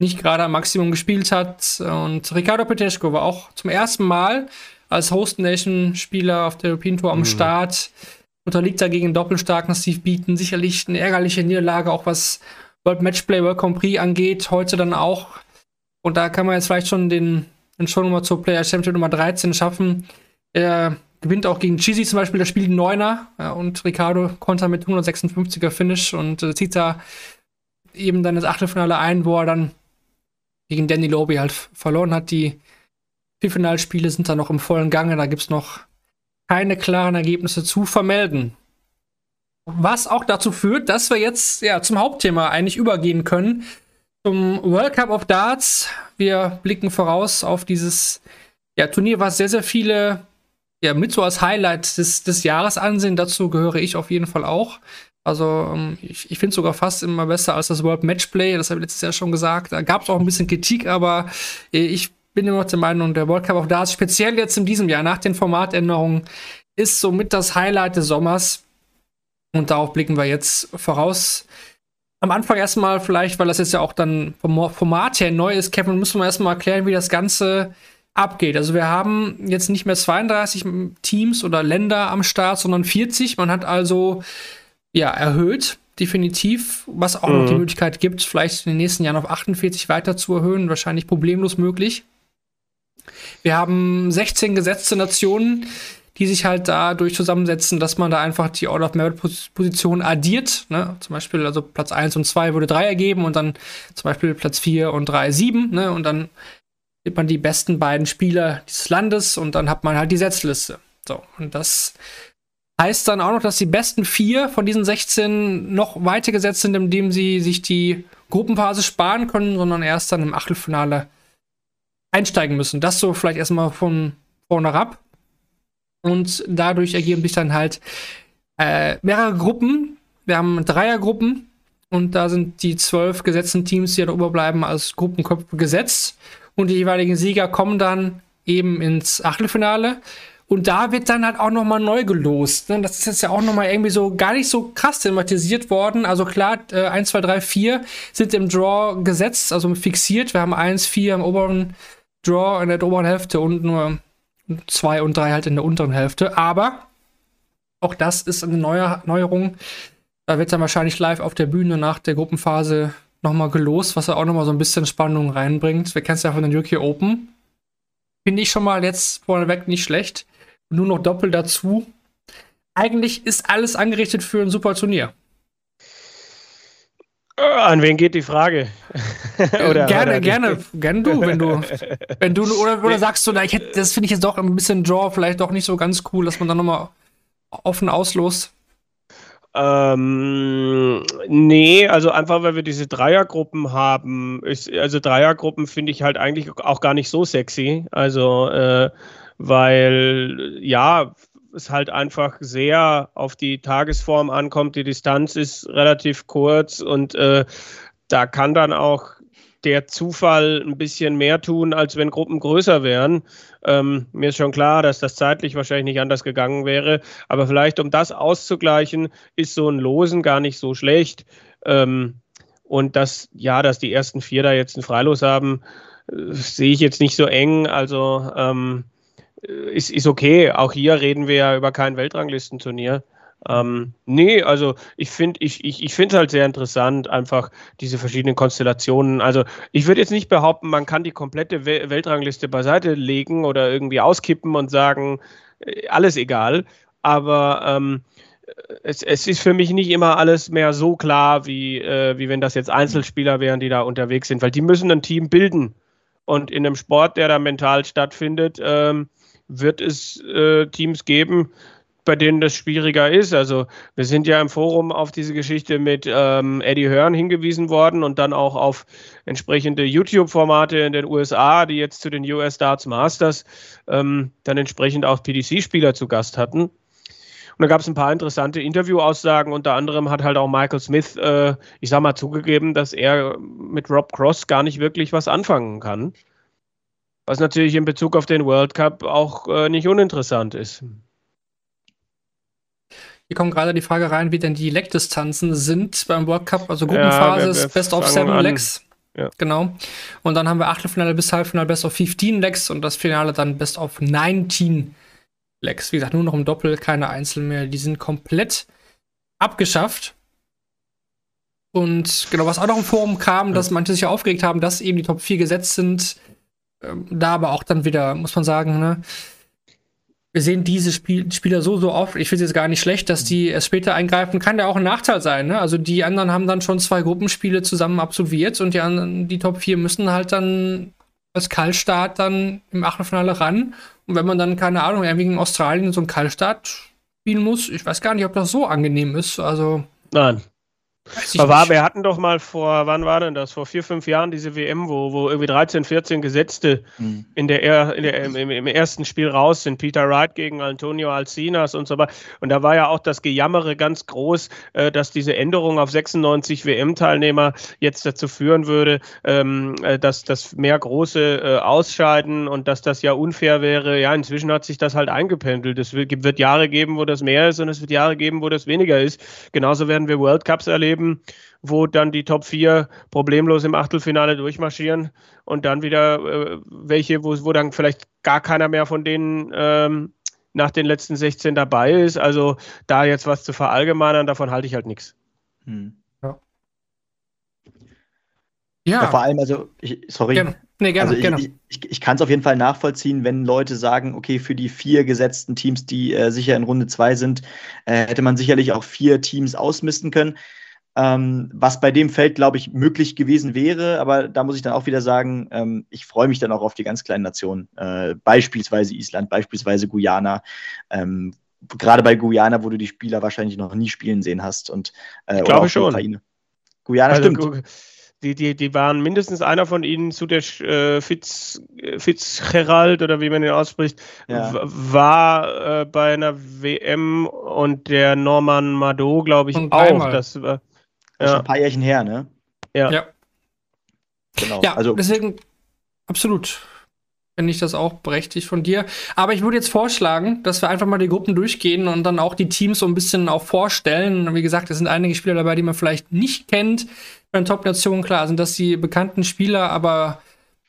nicht gerade am Maximum gespielt hat. Und Ricardo Petesco war auch zum ersten Mal als Host Nation Spieler auf der European Tour am mhm. Start. Unterliegt dagegen doppelstarken Steve Beaton. Sicherlich eine ärgerliche Niederlage, auch was World Matchplay, World Grand Prix angeht. Heute dann auch. Und da kann man jetzt vielleicht schon den schon Nummer zur Player Championship Nummer 13 schaffen. Er gewinnt auch gegen Cheesy zum Beispiel, der spielt Neuner ja, und Ricardo konnte mit 156er Finish und äh, zieht da eben dann das Achtelfinale ein, wo er dann gegen Danny Lobby halt verloren hat. Die Viertelfinalspiele sind da noch im vollen Gange, da gibt es noch keine klaren Ergebnisse zu vermelden. Was auch dazu führt, dass wir jetzt ja zum Hauptthema eigentlich übergehen können. Zum World Cup of Darts. Wir blicken voraus auf dieses ja, Turnier, was sehr, sehr viele ja, mit so als Highlight des, des Jahres ansehen. Dazu gehöre ich auf jeden Fall auch. Also ähm, ich, ich finde es sogar fast immer besser als das World Matchplay. Das habe ich letztes Jahr schon gesagt. Da gab es auch ein bisschen Kritik, aber äh, ich bin immer noch der Meinung, der World Cup of Darts, speziell jetzt in diesem Jahr nach den Formatänderungen, ist somit das Highlight des Sommers. Und darauf blicken wir jetzt voraus. Am Anfang erstmal vielleicht, weil das jetzt ja auch dann vom Format her neu ist, Kevin, müssen wir erstmal erklären, wie das Ganze abgeht. Also wir haben jetzt nicht mehr 32 Teams oder Länder am Start, sondern 40. Man hat also ja erhöht, definitiv, was auch mhm. noch die mhm. Möglichkeit gibt, vielleicht in den nächsten Jahren auf 48 weiter zu erhöhen, wahrscheinlich problemlos möglich. Wir haben 16 gesetzte Nationen, die sich halt dadurch zusammensetzen, dass man da einfach die Order of Merit Position addiert. Ne? Zum Beispiel, also Platz 1 und 2 würde 3 ergeben und dann zum Beispiel Platz 4 und 3 7. Ne? Und dann nimmt man die besten beiden Spieler dieses Landes und dann hat man halt die Setzliste. So, und das heißt dann auch noch, dass die besten vier von diesen 16 noch weitergesetzt sind, indem sie sich die Gruppenphase sparen können, sondern erst dann im Achtelfinale einsteigen müssen. Das so vielleicht erstmal von vorne ab. Und dadurch ergeben sich dann halt äh, mehrere Gruppen. Wir haben Dreiergruppen und da sind die zwölf gesetzten Teams, die da überbleiben, als Gruppenköpfe gesetzt. Und die jeweiligen Sieger kommen dann eben ins Achtelfinale. Und da wird dann halt auch nochmal neu gelost. Ne? Das ist jetzt ja auch nochmal irgendwie so gar nicht so krass thematisiert worden. Also klar, äh, 1, 2, 3, 4 sind im Draw gesetzt, also fixiert. Wir haben 1, 4 im oberen Draw in der oberen Hälfte und nur zwei und drei halt in der unteren Hälfte. Aber auch das ist eine neue Neuerung. Da wird dann wahrscheinlich live auf der Bühne nach der Gruppenphase nochmal gelost, was ja auch nochmal so ein bisschen Spannung reinbringt. Wir kennen es ja von den UK Open. Finde ich schon mal jetzt vorneweg nicht schlecht. Nur noch doppelt dazu. Eigentlich ist alles angerichtet für ein super Turnier. Äh, an wen geht die Frage? oder, gerne, oder gerne, gerne du, wenn du, wenn du oder, oder sagst du, na, ich hätte, das finde ich jetzt doch ein bisschen Draw, vielleicht doch nicht so ganz cool, dass man dann nochmal offen auslost. Ähm, nee, also einfach, weil wir diese Dreiergruppen haben. Ist, also Dreiergruppen finde ich halt eigentlich auch gar nicht so sexy. Also, äh, weil ja, es halt einfach sehr auf die Tagesform ankommt. Die Distanz ist relativ kurz und äh, da kann dann auch der Zufall ein bisschen mehr tun, als wenn Gruppen größer wären. Ähm, mir ist schon klar, dass das zeitlich wahrscheinlich nicht anders gegangen wäre, aber vielleicht um das auszugleichen, ist so ein Losen gar nicht so schlecht. Ähm, und dass, ja, dass die ersten vier da jetzt ein Freilos haben, äh, sehe ich jetzt nicht so eng. Also ähm, äh, ist, ist okay. Auch hier reden wir ja über kein Weltranglistenturnier. Ähm, nee, also ich finde ich, ich, ich find halt sehr interessant, einfach diese verschiedenen Konstellationen. Also ich würde jetzt nicht behaupten, man kann die komplette Weltrangliste beiseite legen oder irgendwie auskippen und sagen, äh, alles egal. Aber ähm, es, es, ist für mich nicht immer alles mehr so klar, wie, äh, wie wenn das jetzt Einzelspieler wären, die da unterwegs sind, weil die müssen ein Team bilden. Und in einem Sport, der da mental stattfindet, ähm, wird es äh, Teams geben, bei denen das schwieriger ist. Also wir sind ja im Forum auf diese Geschichte mit ähm, Eddie Hearn hingewiesen worden und dann auch auf entsprechende YouTube-Formate in den USA, die jetzt zu den US Darts Masters ähm, dann entsprechend auch PDC-Spieler zu Gast hatten. Und da gab es ein paar interessante Interview-Aussagen. Unter anderem hat halt auch Michael Smith, äh, ich sag mal, zugegeben, dass er mit Rob Cross gar nicht wirklich was anfangen kann. Was natürlich in Bezug auf den World Cup auch äh, nicht uninteressant ist. Hier kommt gerade die Frage rein, wie denn die Leckdistanzen sind beim World Cup. Also Gruppenphase ja, Best of Seven Lecks. Ja. Genau. Und dann haben wir Achtelfinale bis Halbfinale Best of 15 Lecks und das Finale dann Best of 19 Lecks. Wie gesagt, nur noch im Doppel, keine Einzel mehr. Die sind komplett abgeschafft. Und genau, was auch noch im Forum kam, dass manche sich aufgeregt haben, dass eben die Top 4 gesetzt sind da aber auch dann wieder, muss man sagen, ne, wir sehen diese Spiel Spieler so, so oft. Ich finde es jetzt gar nicht schlecht, dass die erst später eingreifen. Kann ja auch ein Nachteil sein. Ne? Also die anderen haben dann schon zwei Gruppenspiele zusammen absolviert und die anderen, die Top 4 müssen halt dann als Kaltstart dann im Achtelfinale ran. Und wenn man dann, keine Ahnung, irgendwie in Australien so einen Kaltstart spielen muss, ich weiß gar nicht, ob das so angenehm ist. Also. Nein, aber wir hatten doch mal vor, wann war denn das? Vor vier, fünf Jahren diese WM, wo, wo irgendwie 13, 14 Gesetzte mhm. in der, in der, im, im, ersten Spiel raus sind. Peter Wright gegen Antonio Alcinas und so weiter. Und da war ja auch das Gejammere ganz groß, äh, dass diese Änderung auf 96 WM-Teilnehmer jetzt dazu führen würde, ähm, äh, dass, dass mehr große äh, ausscheiden und dass das ja unfair wäre. Ja, inzwischen hat sich das halt eingependelt. Es wird, wird Jahre geben, wo das mehr ist und es wird Jahre geben, wo das weniger ist. Genauso werden wir World Cups erleben geben, wo dann die Top 4 problemlos im Achtelfinale durchmarschieren und dann wieder äh, welche, wo, wo dann vielleicht gar keiner mehr von denen ähm, nach den letzten 16 dabei ist. Also da jetzt was zu verallgemeinern, davon halte ich halt nichts. Hm. Ja. ja. Vor allem, also, ich, sorry. Gerne. Nee, gerne, also ich, gerne. Ich, ich, ich kann es auf jeden Fall nachvollziehen, wenn Leute sagen, okay, für die vier gesetzten Teams, die äh, sicher in Runde 2 sind, äh, hätte man sicherlich auch vier Teams ausmisten können ähm, was bei dem Feld, glaube ich, möglich gewesen wäre. Aber da muss ich dann auch wieder sagen, ähm, ich freue mich dann auch auf die ganz kleinen Nationen, äh, beispielsweise Island, beispielsweise Guyana. Ähm, Gerade bei Guyana, wo du die Spieler wahrscheinlich noch nie spielen sehen hast. Und, äh, ich glaube schon. Ukraine. Guyana also, stimmt. Die, die, die waren mindestens einer von ihnen zu der äh, Fitz, Fitzgerald oder wie man ihn ausspricht, ja. war äh, bei einer WM und der Norman Mado, glaube ich, auch. Das war, das ist schon ein paar Jährchen her, ne? Ja. Ja, genau. ja also, deswegen absolut finde ich das auch berechtigt von dir. Aber ich würde jetzt vorschlagen, dass wir einfach mal die Gruppen durchgehen und dann auch die Teams so ein bisschen auch vorstellen. Wie gesagt, es sind einige Spieler dabei, die man vielleicht nicht kennt. Bei den Top-Nationen, klar, sind das die bekannten Spieler, aber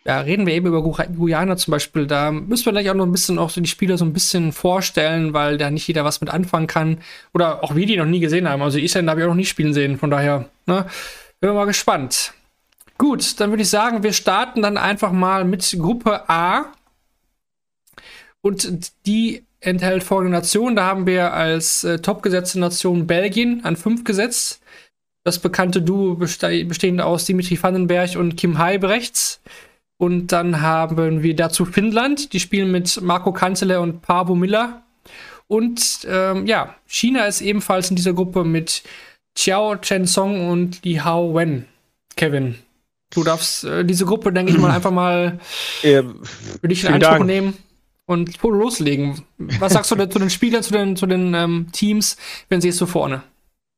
ja, reden wir eben über Guyana zum Beispiel. Da müssen wir gleich auch noch ein bisschen auch so die Spieler so ein bisschen vorstellen, weil da nicht jeder was mit anfangen kann. Oder auch wir die noch nie gesehen haben. Also Island habe ich auch noch nie spielen sehen. Von daher, ne, bin wir mal gespannt. Gut, dann würde ich sagen, wir starten dann einfach mal mit Gruppe A. Und die enthält folgende Nationen. Da haben wir als äh, topgesetzte Nation Belgien an fünf gesetzt. Das bekannte Duo bestehend aus Dimitri Vandenberg und Kim Heibrechts. Und dann haben wir dazu Finnland, die spielen mit Marco Kanzler und Paavo Miller. Und ähm, ja, China ist ebenfalls in dieser Gruppe mit Chiao Chen Song und Li Hao Wen. Kevin, du darfst äh, diese Gruppe, denke ich mal, einfach mal ja, für dich in Anspruch nehmen und loslegen. Was sagst du zu den Spielern, zu den, zu den ähm, Teams, wenn sie jetzt so vorne?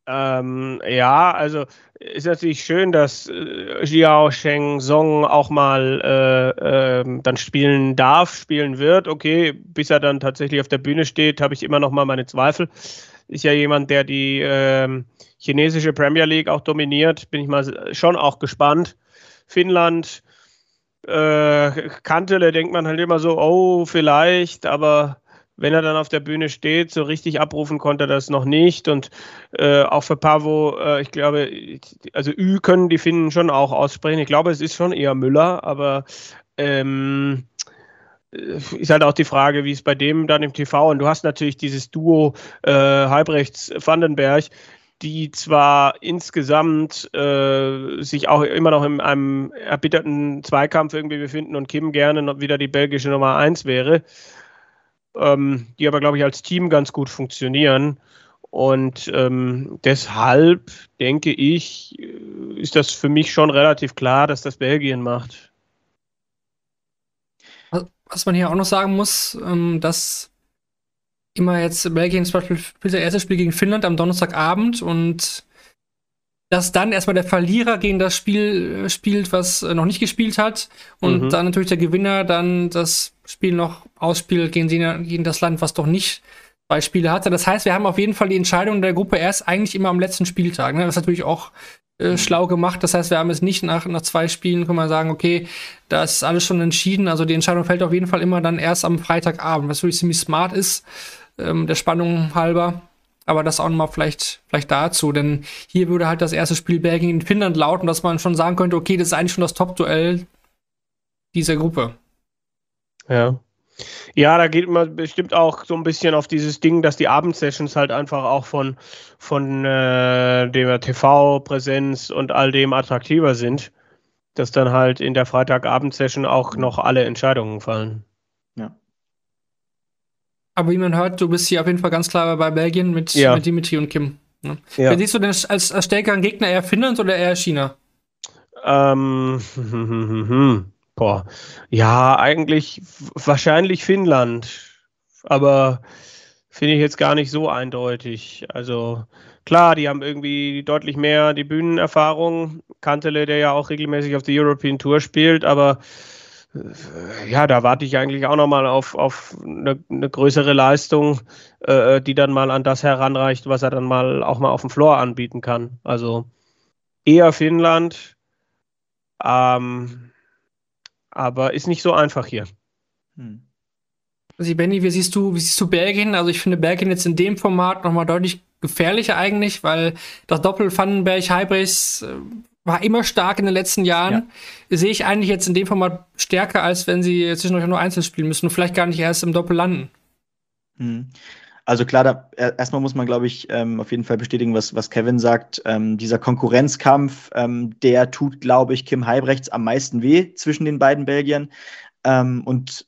Ähm, ja, also ist natürlich schön, dass äh, Jiao Sheng Song auch mal äh, äh, dann spielen darf, spielen wird. Okay, bis er dann tatsächlich auf der Bühne steht, habe ich immer noch mal meine Zweifel. Ist ja jemand, der die ähm, chinesische Premier League auch dominiert. Bin ich mal schon auch gespannt. Finnland, äh, Kantele denkt man halt immer so, oh, vielleicht, aber wenn er dann auf der Bühne steht, so richtig abrufen konnte er das noch nicht. Und äh, auch für Pavo, äh, ich glaube, also Ü können die Finnen schon auch aussprechen. Ich glaube, es ist schon eher Müller, aber ähm, äh, ist halt auch die Frage, wie es bei dem dann im TV und du hast natürlich dieses Duo äh, Halbrechts-Vandenberg, die zwar insgesamt äh, sich auch immer noch in einem erbitterten Zweikampf irgendwie befinden und Kim gerne wieder die belgische Nummer 1 wäre ähm, die aber, glaube ich, als Team ganz gut funktionieren. Und ähm, deshalb denke ich, äh, ist das für mich schon relativ klar, dass das Belgien macht. Was man hier auch noch sagen muss, ähm, dass immer jetzt Belgien zum Beispiel spielt das erste Spiel gegen Finnland am Donnerstagabend und dass dann erstmal der Verlierer gegen das Spiel äh, spielt, was äh, noch nicht gespielt hat. Und mhm. dann natürlich der Gewinner dann das Spiel noch ausspielt gegen, gegen das Land, was doch nicht zwei Spiele hatte. Das heißt, wir haben auf jeden Fall die Entscheidung der Gruppe erst eigentlich immer am letzten Spieltag. Ne? Das ist natürlich auch äh, mhm. schlau gemacht. Das heißt, wir haben es nicht nach, nach zwei Spielen, können wir sagen, okay, da ist alles schon entschieden. Also die Entscheidung fällt auf jeden Fall immer dann erst am Freitagabend, was wirklich ziemlich smart ist, ähm, der Spannung halber. Aber das auch nochmal vielleicht, vielleicht dazu, denn hier würde halt das erste Spiel Belgien in Finnland lauten, dass man schon sagen könnte, okay, das ist eigentlich schon das Top-Duell dieser Gruppe. Ja. Ja, da geht man bestimmt auch so ein bisschen auf dieses Ding, dass die Abendsessions halt einfach auch von, von äh, der TV-Präsenz und all dem attraktiver sind, dass dann halt in der Freitagabendsession auch noch alle Entscheidungen fallen. Ja. Aber wie man hört, du bist hier auf jeden Fall ganz klar bei Belgien mit, Ja. mit Dimitri und Kim. Ne? Ja. Wer siehst du denn als, als stärkeren Gegner eher Finnland oder eher China? Ähm, boah. Ja, eigentlich wahrscheinlich Finnland. Aber finde ich jetzt gar nicht so eindeutig. Also klar, die haben irgendwie deutlich mehr die Bühnenerfahrung. Kantele, der ja auch regelmäßig auf der European Tour spielt, aber äh, ja, da warte ich eigentlich auch nochmal auf, auf eine, eine größere Leistung, äh, die dann mal an das heranreicht, was er dann mal auch mal auf dem Floor anbieten kann. Also eher Finnland, ähm, aber ist nicht so einfach hier. Hm. Also Benny, wie siehst du, wie siehst du Belgien? Also ich finde Belgien jetzt in dem Format nochmal deutlich gefährlicher eigentlich, weil das Doppel Vandenberg Hybrids äh, war immer stark in den letzten Jahren. Sehe ich eigentlich jetzt in dem Format stärker, als wenn sie zwischendurch nur einzeln spielen müssen und vielleicht gar nicht erst im Doppel landen. Hm. Also klar, da, er- erstmal muss man, glaube ich, ähm, auf jeden Fall bestätigen, was, was Kevin sagt. Ähm, dieser Konkurrenzkampf, ähm, der tut, glaube ich, Kim Heibrechts am meisten weh zwischen den beiden Belgiern. Ähm, und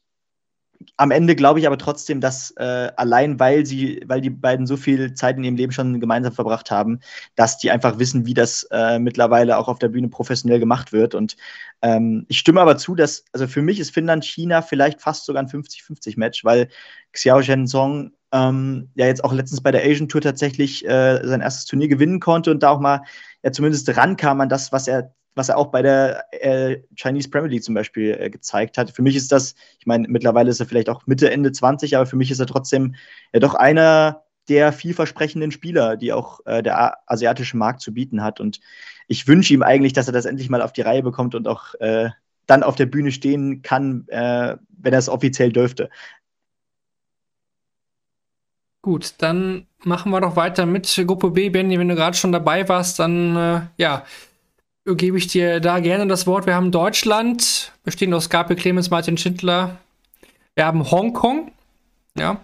am Ende glaube ich aber trotzdem, dass äh, allein weil sie, weil die beiden so viel Zeit in ihrem Leben schon gemeinsam verbracht haben, dass die einfach wissen, wie das äh, mittlerweile auch auf der Bühne professionell gemacht wird. Und ähm, ich stimme aber zu, dass, also für mich ist Finnland, China vielleicht fast sogar ein 50-50-Match, weil Xiao Zhensong ähm, ja jetzt auch letztens bei der Asian Tour tatsächlich äh, sein erstes Turnier gewinnen konnte und da auch mal ja zumindest rankam an das, was er was er auch bei der äh, Chinese Premier League zum Beispiel äh, gezeigt hat. Für mich ist das, ich meine, mittlerweile ist er vielleicht auch Mitte, Ende 20, aber für mich ist er trotzdem ja doch einer der vielversprechenden Spieler, die auch äh, der asiatische Markt zu bieten hat. Und ich wünsche ihm eigentlich, dass er das endlich mal auf die Reihe bekommt und auch äh, dann auf der Bühne stehen kann, äh, wenn er es offiziell dürfte. Gut, dann machen wir doch weiter mit Gruppe B. Benny, wenn du gerade schon dabei warst, dann äh, ja, gebe ich dir da gerne das Wort. Wir haben Deutschland, bestehend aus Gabriel Clemens, Martin Schindler. Wir haben Hongkong, ja.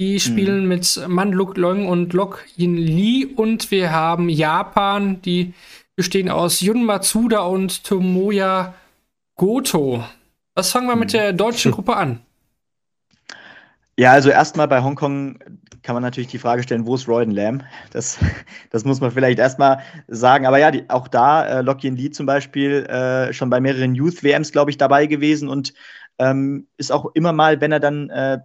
Die spielen mit Man Luk Leung und Lok Yin Lee. Und wir haben Japan, die bestehen aus Yun Matsuda und Tomoya Goto. Was fangen wir mit der deutschen Gruppe an? Ja, also erstmal bei Hongkong kann man natürlich die Frage stellen, wo ist Royden Lamb? Das, das muss man vielleicht erstmal sagen. Aber ja, die, auch da, äh, Lockyin Lee zum Beispiel, äh, schon bei mehreren Youth-WMs, glaube ich, dabei gewesen und ähm, ist auch immer mal, wenn er dann, äh,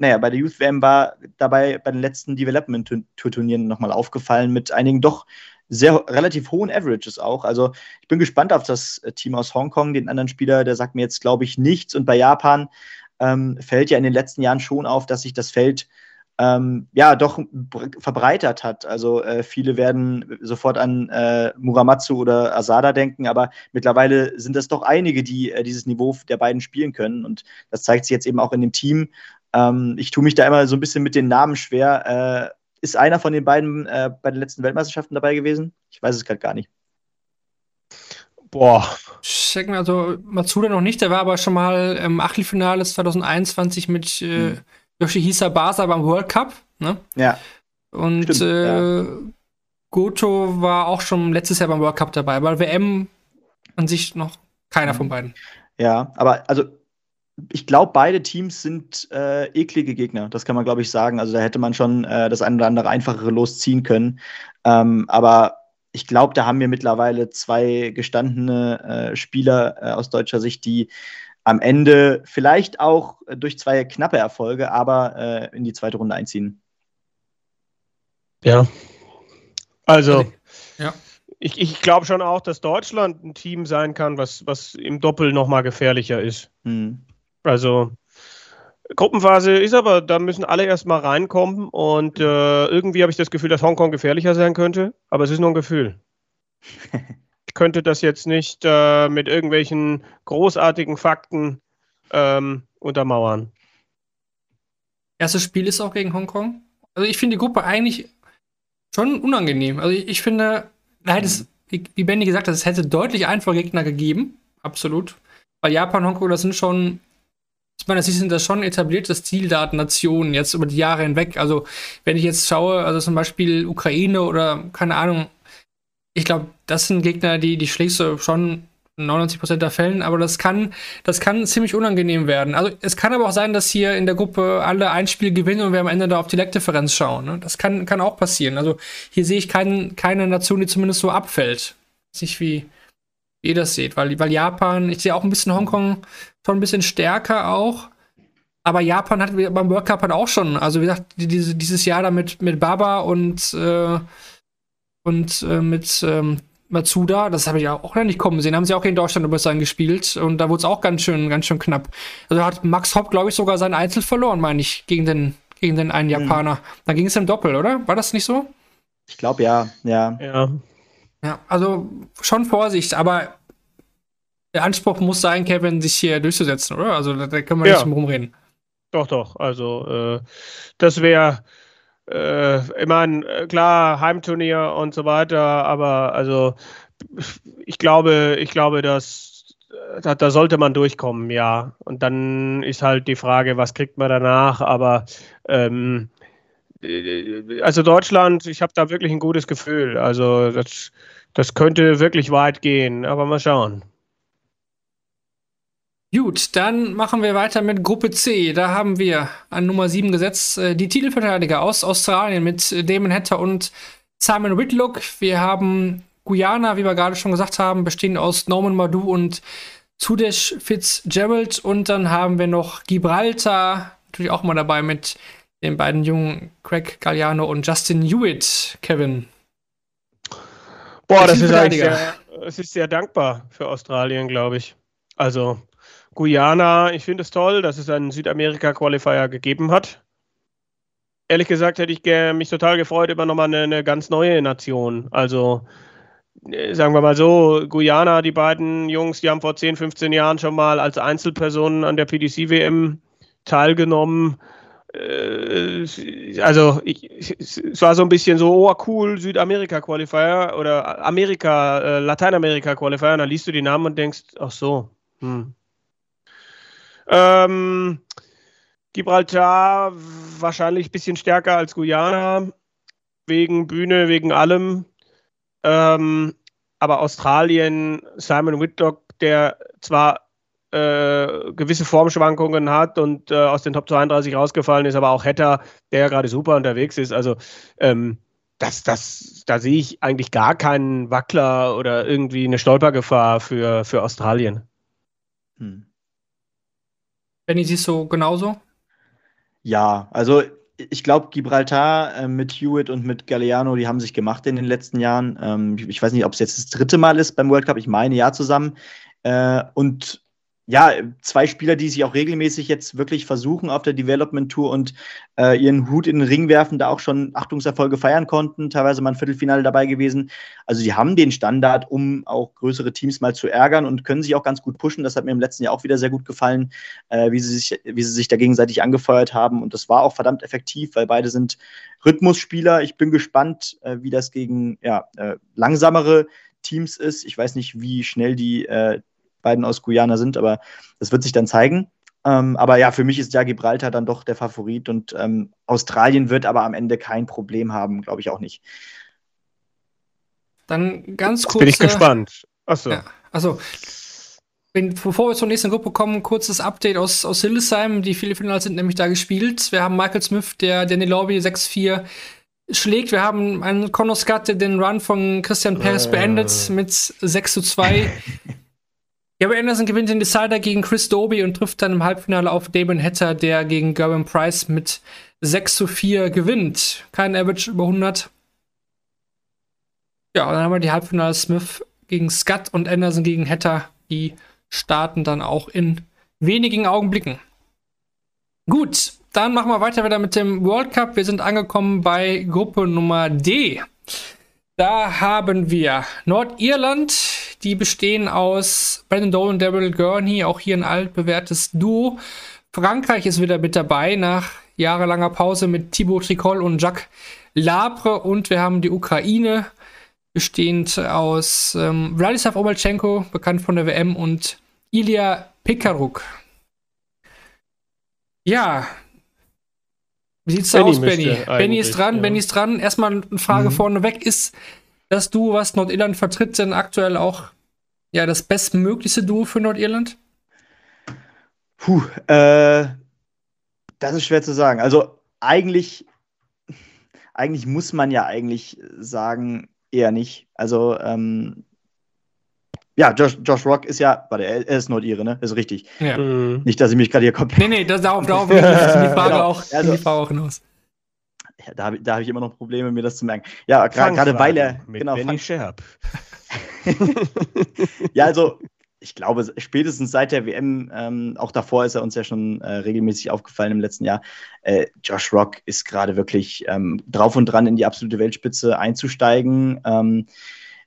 naja, bei der Youth-WM war, dabei bei den letzten Development-Turnieren nochmal aufgefallen mit einigen doch sehr relativ hohen Averages auch. Also ich bin gespannt auf das äh, Team aus Hongkong. Den anderen Spieler, der sagt mir jetzt, glaube ich, nichts. Und bei Japan ähm, fällt ja in den letzten Jahren schon auf, dass sich das Feld ähm, ja doch br- verbreitert hat. Also äh, viele werden sofort an äh, Muramatsu oder Asada denken, aber mittlerweile sind es doch einige, die äh, dieses Niveau der beiden spielen können. Und das zeigt sich jetzt eben auch in dem Team. Ähm, ich tue mich da immer so ein bisschen mit den Namen schwer. Äh, ist einer von den beiden äh, bei den letzten Weltmeisterschaften dabei gewesen? Ich weiß es gerade gar nicht. Boah. Checken wir also Matsuda noch nicht, der war aber schon mal im Achtelfinale 2021 mit äh, Hm. Yoshihisa Basa beim World Cup. Ne? Ja, Und Stimmt, äh, Goto war auch schon letztes Jahr beim World Cup dabei, aber WM an sich noch keiner Mhm. von beiden. Ja, aber also ich glaube, beide Teams sind äh, eklige Gegner. Das kann man, glaube ich, sagen. Also da hätte man schon äh, das ein oder andere einfachere losziehen können. Ähm, aber ich glaube, da haben wir mittlerweile zwei gestandene äh, Spieler äh, aus deutscher Sicht, die am Ende vielleicht auch äh, durch zwei knappe Erfolge, aber äh, in die zweite Runde einziehen. Ja. Also, Ja. ich, ich glaube schon auch, dass Deutschland ein Team sein kann, was, was im Doppel nochmal gefährlicher ist. Hm. Also, Gruppenphase ist aber, da müssen alle erstmal reinkommen und äh, irgendwie habe ich das Gefühl, dass Hongkong gefährlicher sein könnte, aber es ist nur ein Gefühl. Ich könnte das jetzt nicht äh, mit irgendwelchen großartigen Fakten ähm, untermauern. Erstes Spiel ist auch gegen Hongkong. Also ich finde die Gruppe eigentlich schon unangenehm. Also ich, ich finde, da hätte es, wie, Benny gesagt hat, es hätte deutlich einfache Gegner gegeben. Absolut. Weil Japan, Hongkong, das sind schon ich meine, sie sind da schon etabliertes Zieldaten-Nationen jetzt über die Jahre hinweg. Also, wenn ich jetzt schaue, also zum Beispiel Ukraine oder keine Ahnung, ich glaube, das sind Gegner, die, die schlägst du schon 99% der Fällen, aber das kann, das kann ziemlich unangenehm werden. Also es kann aber auch sein, dass hier in der Gruppe alle ein Spiel gewinnen und wir am Ende da auf die Leckdifferenz schauen. Ne? Das kann, kann auch passieren. Also hier sehe ich kein, keine Nation, die zumindest so abfällt. Nicht wie ihr das seht, weil, weil Japan, ich sehe auch ein bisschen Hongkong schon ein bisschen stärker auch. Aber Japan hat beim World Cup halt auch schon, also wie gesagt, diese, dieses Jahr da mit, mit Baba und, äh, und äh, mit ähm, Matsuda, das habe ich auch noch nicht kommen sehen. Haben sie auch in Deutschland über sein gespielt und da wurde es auch ganz schön, ganz schön knapp. Also hat Max Hopp, glaube ich, sogar sein Einzel verloren, meine ich, gegen den, gegen den einen hm. Japaner. Mhm. Da ging es im Doppel, oder? War das nicht so? Ich glaube ja, ja. Ja. Ja, also schon Vorsicht, aber der Anspruch muss sein, Kevin, sich hier durchzusetzen, oder? Also da, da können wir ja. nicht drum rumreden. Doch, doch. Also äh, das wäre äh, ich meine, äh, klar, Heimturnier und so weiter, aber also ich glaube, ich glaube, dass da, da, sollte man durchkommen, ja. Und dann ist halt die Frage, was kriegt man danach, aber ähm, äh, also Deutschland, ich habe da wirklich ein gutes Gefühl. Also das, das könnte wirklich weit gehen, aber mal schauen. Gut, dann machen wir weiter mit Gruppe C. Da haben wir an Nummer 7 gesetzt äh, die Titelverteidiger aus Australien mit Damon Hatter und Simon Whitlock. Wir haben Guyana, wie wir gerade schon gesagt haben, bestehend aus Norman Madu und Sudesh Fitzgerald. Und dann haben wir noch Gibraltar, natürlich auch mal dabei mit den beiden jungen Craig Galliano und Justin Hewitt, Kevin. Boah, das ist eigentlich sehr, es ist sehr dankbar für Australien, glaube ich. Also Guyana, ich finde es toll, dass es einen Südamerika-Qualifier gegeben hat. Ehrlich gesagt hätte ich mich total gefreut über nochmal eine, eine ganz neue Nation. Also äh, sagen wir mal so, Guyana, die beiden Jungs, die haben vor 10, 15 Jahren schon mal als Einzelpersonen an der PDC-WM teilgenommen. Äh, also ich, es war so ein bisschen so, oh cool, Südamerika-Qualifier oder Amerika, äh, Lateinamerika-Qualifier. Und dann liest du die Namen und denkst, ach so, hm, ähm, Gibraltar wahrscheinlich ein bisschen stärker als Guyana, wegen Bühne, wegen allem. Ähm, aber Australien, Simon Whitlock, der zwar äh, gewisse Formschwankungen hat und äh, aus den Top 32 rausgefallen ist, aber auch Hatter, der ja gerade super unterwegs ist. Also ähm, das, das, da sehe ich eigentlich gar keinen Wackler oder irgendwie eine Stolpergefahr für, für Australien. Hm. Benny, siehst du genauso? Ja, also ich glaube, Gibraltar äh, mit Hewitt und mit Galliano, die haben sich gemacht in den letzten Jahren. Ähm, ich, ich, weiß nicht, ob es jetzt das dritte Mal ist beim World Cup, ich meine ja zusammen. Äh, und ja, zwei Spieler, die sich auch regelmäßig jetzt wirklich versuchen auf der Development Tour und äh, ihren Hut in den Ring werfen, da auch schon Achtungserfolge feiern konnten, teilweise mal ein Viertelfinale dabei gewesen. Also die haben den Standard, um auch größere Teams mal zu ärgern und können sich auch ganz gut pushen. Das hat mir im letzten Jahr auch wieder sehr gut gefallen, äh, wie, sie sich, wie sie sich da gegenseitig angefeuert haben. Und das war auch verdammt effektiv, weil beide sind Rhythmusspieler. Ich bin gespannt, äh, wie das gegen ja, äh, langsamere Teams ist. Ich weiß nicht, wie schnell die äh, beiden aus Guyana sind, aber das wird sich dann zeigen. Ähm, aber ja, für mich ist ja Gibraltar dann doch der Favorit und ähm, Australien wird aber am Ende kein Problem haben, glaube ich auch nicht. Dann ganz kurz. Bin ich gespannt. Achso. Ja, also, wenn, bevor wir zur nächsten Gruppe kommen, kurzes Update aus, aus Hildesheim. Die Finals sind nämlich da gespielt. Wir haben Michael Smith, der Danny Lobby 6-4 schlägt. Wir haben einen Conor Scott, der den Run von Christian Perez äh. beendet mit 6 zu 2. Gary Anderson gewinnt den Decider gegen Chris Doby und trifft dann im Halbfinale auf Damon Hatter, der gegen Gerwin Price mit 6 zu 4 gewinnt. Kein Average über 100. Ja, und dann haben wir die Halbfinale Smith gegen Scott und Anderson gegen Hatter. Die starten dann auch in wenigen Augenblicken. Gut, dann machen wir weiter wieder mit dem World Cup. Wir sind angekommen bei Gruppe Nummer D. Da haben wir Nordirland, die bestehen aus Brandon Dole und Daryl Gurney, auch hier ein altbewährtes Duo. Frankreich ist wieder mit dabei nach jahrelanger Pause mit Thibaut Tricol und Jacques Labre. Und wir haben die Ukraine, bestehend aus ähm, Wladislav Omelchenko, bekannt von der WM, und Ilya Pekaruk. Ja. Wie sieht's da Benny aus, Benny? Benny ist dran, ja. Benny ist dran. Erstmal eine Frage Mhm. vorneweg. Ist, dass du, was Nordirland vertritt, denn aktuell auch ja, das bestmöglichste Duo für Nordirland? Puh, äh, das ist schwer zu sagen. Also eigentlich, eigentlich muss man ja eigentlich sagen, eher nicht. Also, ähm, ja, Josh, Josh Rock ist ja, warte, er ist Nordire, ne? Ist richtig. Ja. Mhm. Nicht, dass ich mich gerade hier komplett. Nee, nee, das, darauf, darauf will ich die Frage Genau. auch, Also- die Frage auch hinaus. Ja, da habe da hab ich immer noch Probleme, mir das zu merken. Ja, gerade weil er. Mit Genau, Benny Scherb. ja, also ich glaube, spätestens seit der WM, ähm, auch davor ist er uns ja schon äh, regelmäßig aufgefallen im letzten Jahr. Äh, Josh Rock ist gerade wirklich ähm, drauf und dran, in die absolute Weltspitze einzusteigen. Ähm,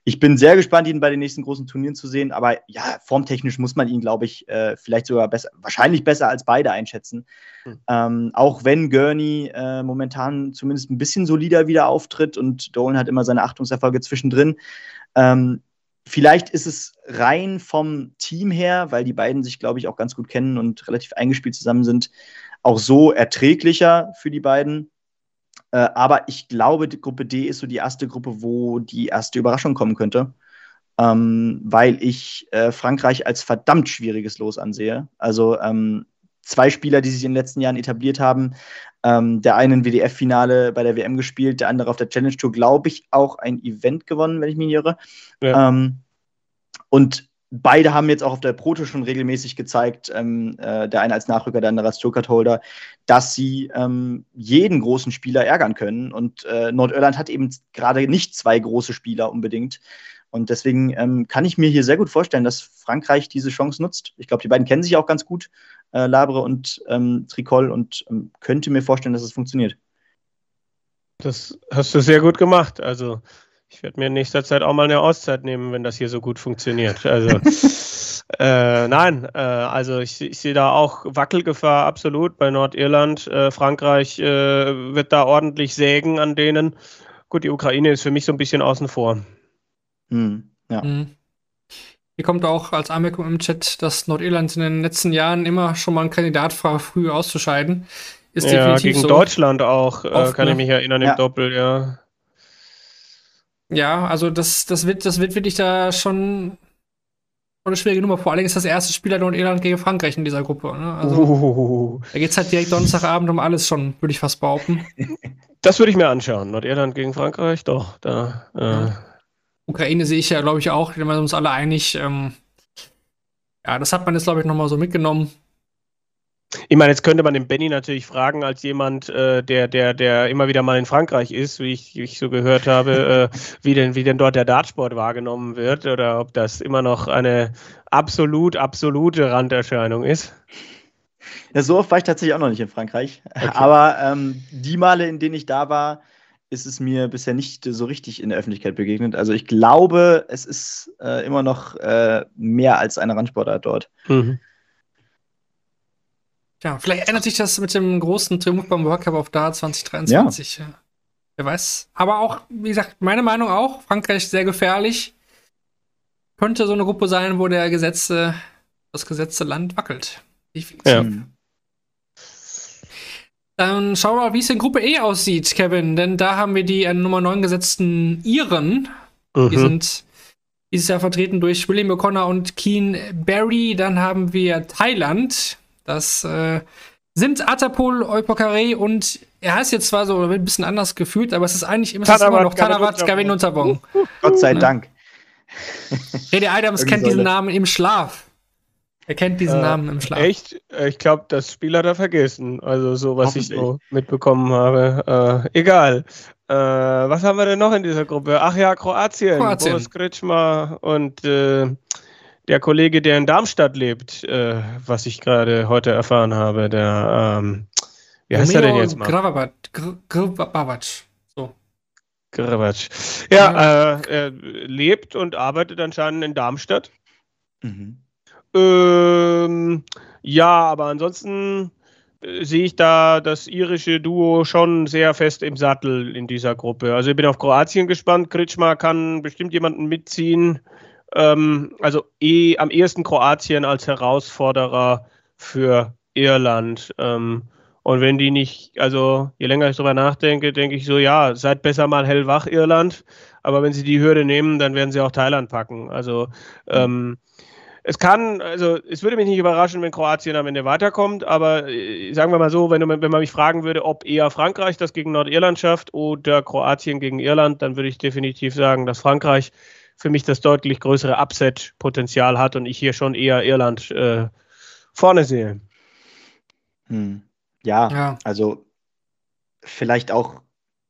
ich bin sehr gespannt, ihn bei den nächsten großen Turnieren zu sehen, aber ja, formtechnisch muss man ihn, glaube ich, äh, vielleicht sogar besser, wahrscheinlich besser als beide einschätzen. Hm. Ähm, auch wenn Gurney äh, momentan zumindest ein bisschen solider wieder auftritt und Dolan hat immer seine Achtungserfolge zwischendrin. Ähm, Vielleicht ist es rein vom Team her, weil die beiden sich, glaube ich, auch ganz gut kennen und relativ eingespielt zusammen sind, auch so erträglicher für die beiden. Äh, aber ich glaube, die Gruppe D ist so die erste Gruppe, wo die erste Überraschung kommen könnte. Ähm, weil ich äh, Frankreich als verdammt schwieriges Los ansehe. Also ähm, zwei Spieler, die sich in den letzten Jahren etabliert haben. Ähm, der eine im WDF-Finale bei der WM gespielt, der andere auf der Challenge Tour, glaube ich, auch ein Event gewonnen, wenn ich mich irre. Ja. Ähm, und beide haben jetzt auch auf der Proto schon regelmäßig gezeigt, ähm, äh, der eine als Nachrücker, der andere als Joker-Holder, dass sie ähm, jeden großen Spieler ärgern können. Und äh, Nordirland hat eben gerade nicht zwei große Spieler unbedingt. Und deswegen ähm, kann ich mir hier sehr gut vorstellen, dass Frankreich diese Chance nutzt. Ich glaube, die beiden kennen sich auch ganz gut, äh, Labre und ähm, Tricol, und ähm, könnte mir vorstellen, dass es funktioniert. Das hast du sehr gut gemacht. Also, ich werde mir in nächster Zeit auch mal eine Auszeit nehmen, wenn das hier so gut funktioniert. Also, äh, nein, äh, also ich, ich sehe da auch Wackelgefahr absolut bei Nordirland. Äh, Frankreich äh, wird da ordentlich sägen an denen. Gut, die Ukraine ist für mich so ein bisschen außen vor. Hm, ja. Mhm. Hier kommt auch als Anmerkung im Chat, dass Nordirland in den letzten Jahren immer schon mal ein Kandidat war, früh auszuscheiden. Ist ja, definitiv gegen so. Deutschland auch, äh, Oft, kann ne? ich mich erinnern, im Ja. Doppel, ja. Ja, also das, das, wird, das wird wirklich da schon eine schwierige Nummer. Vor allem ist das erste Spiel halt Nordirland gegen Frankreich in dieser Gruppe. Ne? Also Uh, da geht es halt direkt Donnerstagabend um alles schon, würde ich fast behaupten. das würde ich mir anschauen. Nordirland gegen Frankreich, doch, da. Äh, Ja. Ukraine sehe ich ja, glaube ich, auch. Da sind wir uns alle einig. Ähm, ja, das hat man jetzt, glaube ich, nochmal so mitgenommen. Ich meine, jetzt könnte man den Benny natürlich fragen, als jemand, äh, der, der, der immer wieder mal in Frankreich ist, wie ich, wie ich so gehört habe, äh, wie, denn, wie denn dort der Dartsport wahrgenommen wird oder ob das immer noch eine absolut, absolute Randerscheinung ist. Ja, so oft war ich tatsächlich auch noch nicht in Frankreich. Aber ähm, die Male, in denen ich da war, ist es mir bisher nicht so richtig in der Öffentlichkeit begegnet. Also ich glaube, es ist äh, immer noch äh, mehr als eine Randsportart dort. Mhm. Ja, vielleicht ändert sich das mit dem großen Triumph beim World Cup auf da 2023. Ja. Wer weiß. Aber auch, wie gesagt, meine Meinung auch. Frankreich sehr gefährlich. Könnte so eine Gruppe sein, wo der gesetzte, das gesetzte Land wackelt. Definitiv. Ja. Hm. Dann schauen wir mal, wie es in Gruppe E aussieht, Kevin. Denn da haben wir die an Nummer 9 gesetzten Iren. Die Mhm. sind dieses Jahr vertreten durch William O'Connor und Keen Barry. Dann haben wir Thailand. Das äh, sind Atapol, Eupokare und er heißt jetzt zwar so ein bisschen anders gefühlt, aber es ist eigentlich immer, ist immer noch Tanavat Gavin Gavin Unterbong. Gott sei. Dank. Rede Adams kennt diesen Namen im Schlaf. Er kennt diesen Äh, Namen im Schlaf. Echt? Ich glaube, das Spiel hat er vergessen. Also so, was ich so mitbekommen habe. Äh, egal. Äh, was haben wir denn noch in dieser Gruppe? Ach ja, Kroatien. Kroatien. Boris Kritschmer und äh, der Kollege, der in Darmstadt lebt, äh, was ich gerade heute erfahren habe. Der, ähm, wie heißt er denn Romeo jetzt mal? Gravabat, Gr Gravabac. So. Grabatsch. Ja, äh, er lebt und arbeitet anscheinend in Darmstadt. Mhm. Ähm, ja, aber ansonsten äh, sehe ich da das irische Duo schon sehr fest im Sattel in dieser Gruppe. Also ich bin auf Kroatien gespannt. Kritschmer kann bestimmt jemanden mitziehen. Ähm, also eh am ehesten Kroatien als Herausforderer für Irland. Ähm, und wenn die nicht, also je länger ich darüber nachdenke, denke ich so, ja, seid besser mal hellwach, Irland. Aber wenn sie die Hürde nehmen, dann werden sie auch Thailand packen. Also ähm, es kann, also es würde mich nicht überraschen, wenn Kroatien am Ende weiterkommt, aber äh, sagen wir mal so, wenn, wenn man mich fragen würde, ob eher Frankreich das gegen Nordirland schafft oder Kroatien gegen Irland, dann würde ich definitiv sagen, dass Frankreich für mich das deutlich größere Upset-Potenzial hat und ich hier schon eher Irland äh, vorne sehe. Hm. Ja, Ja. also vielleicht auch,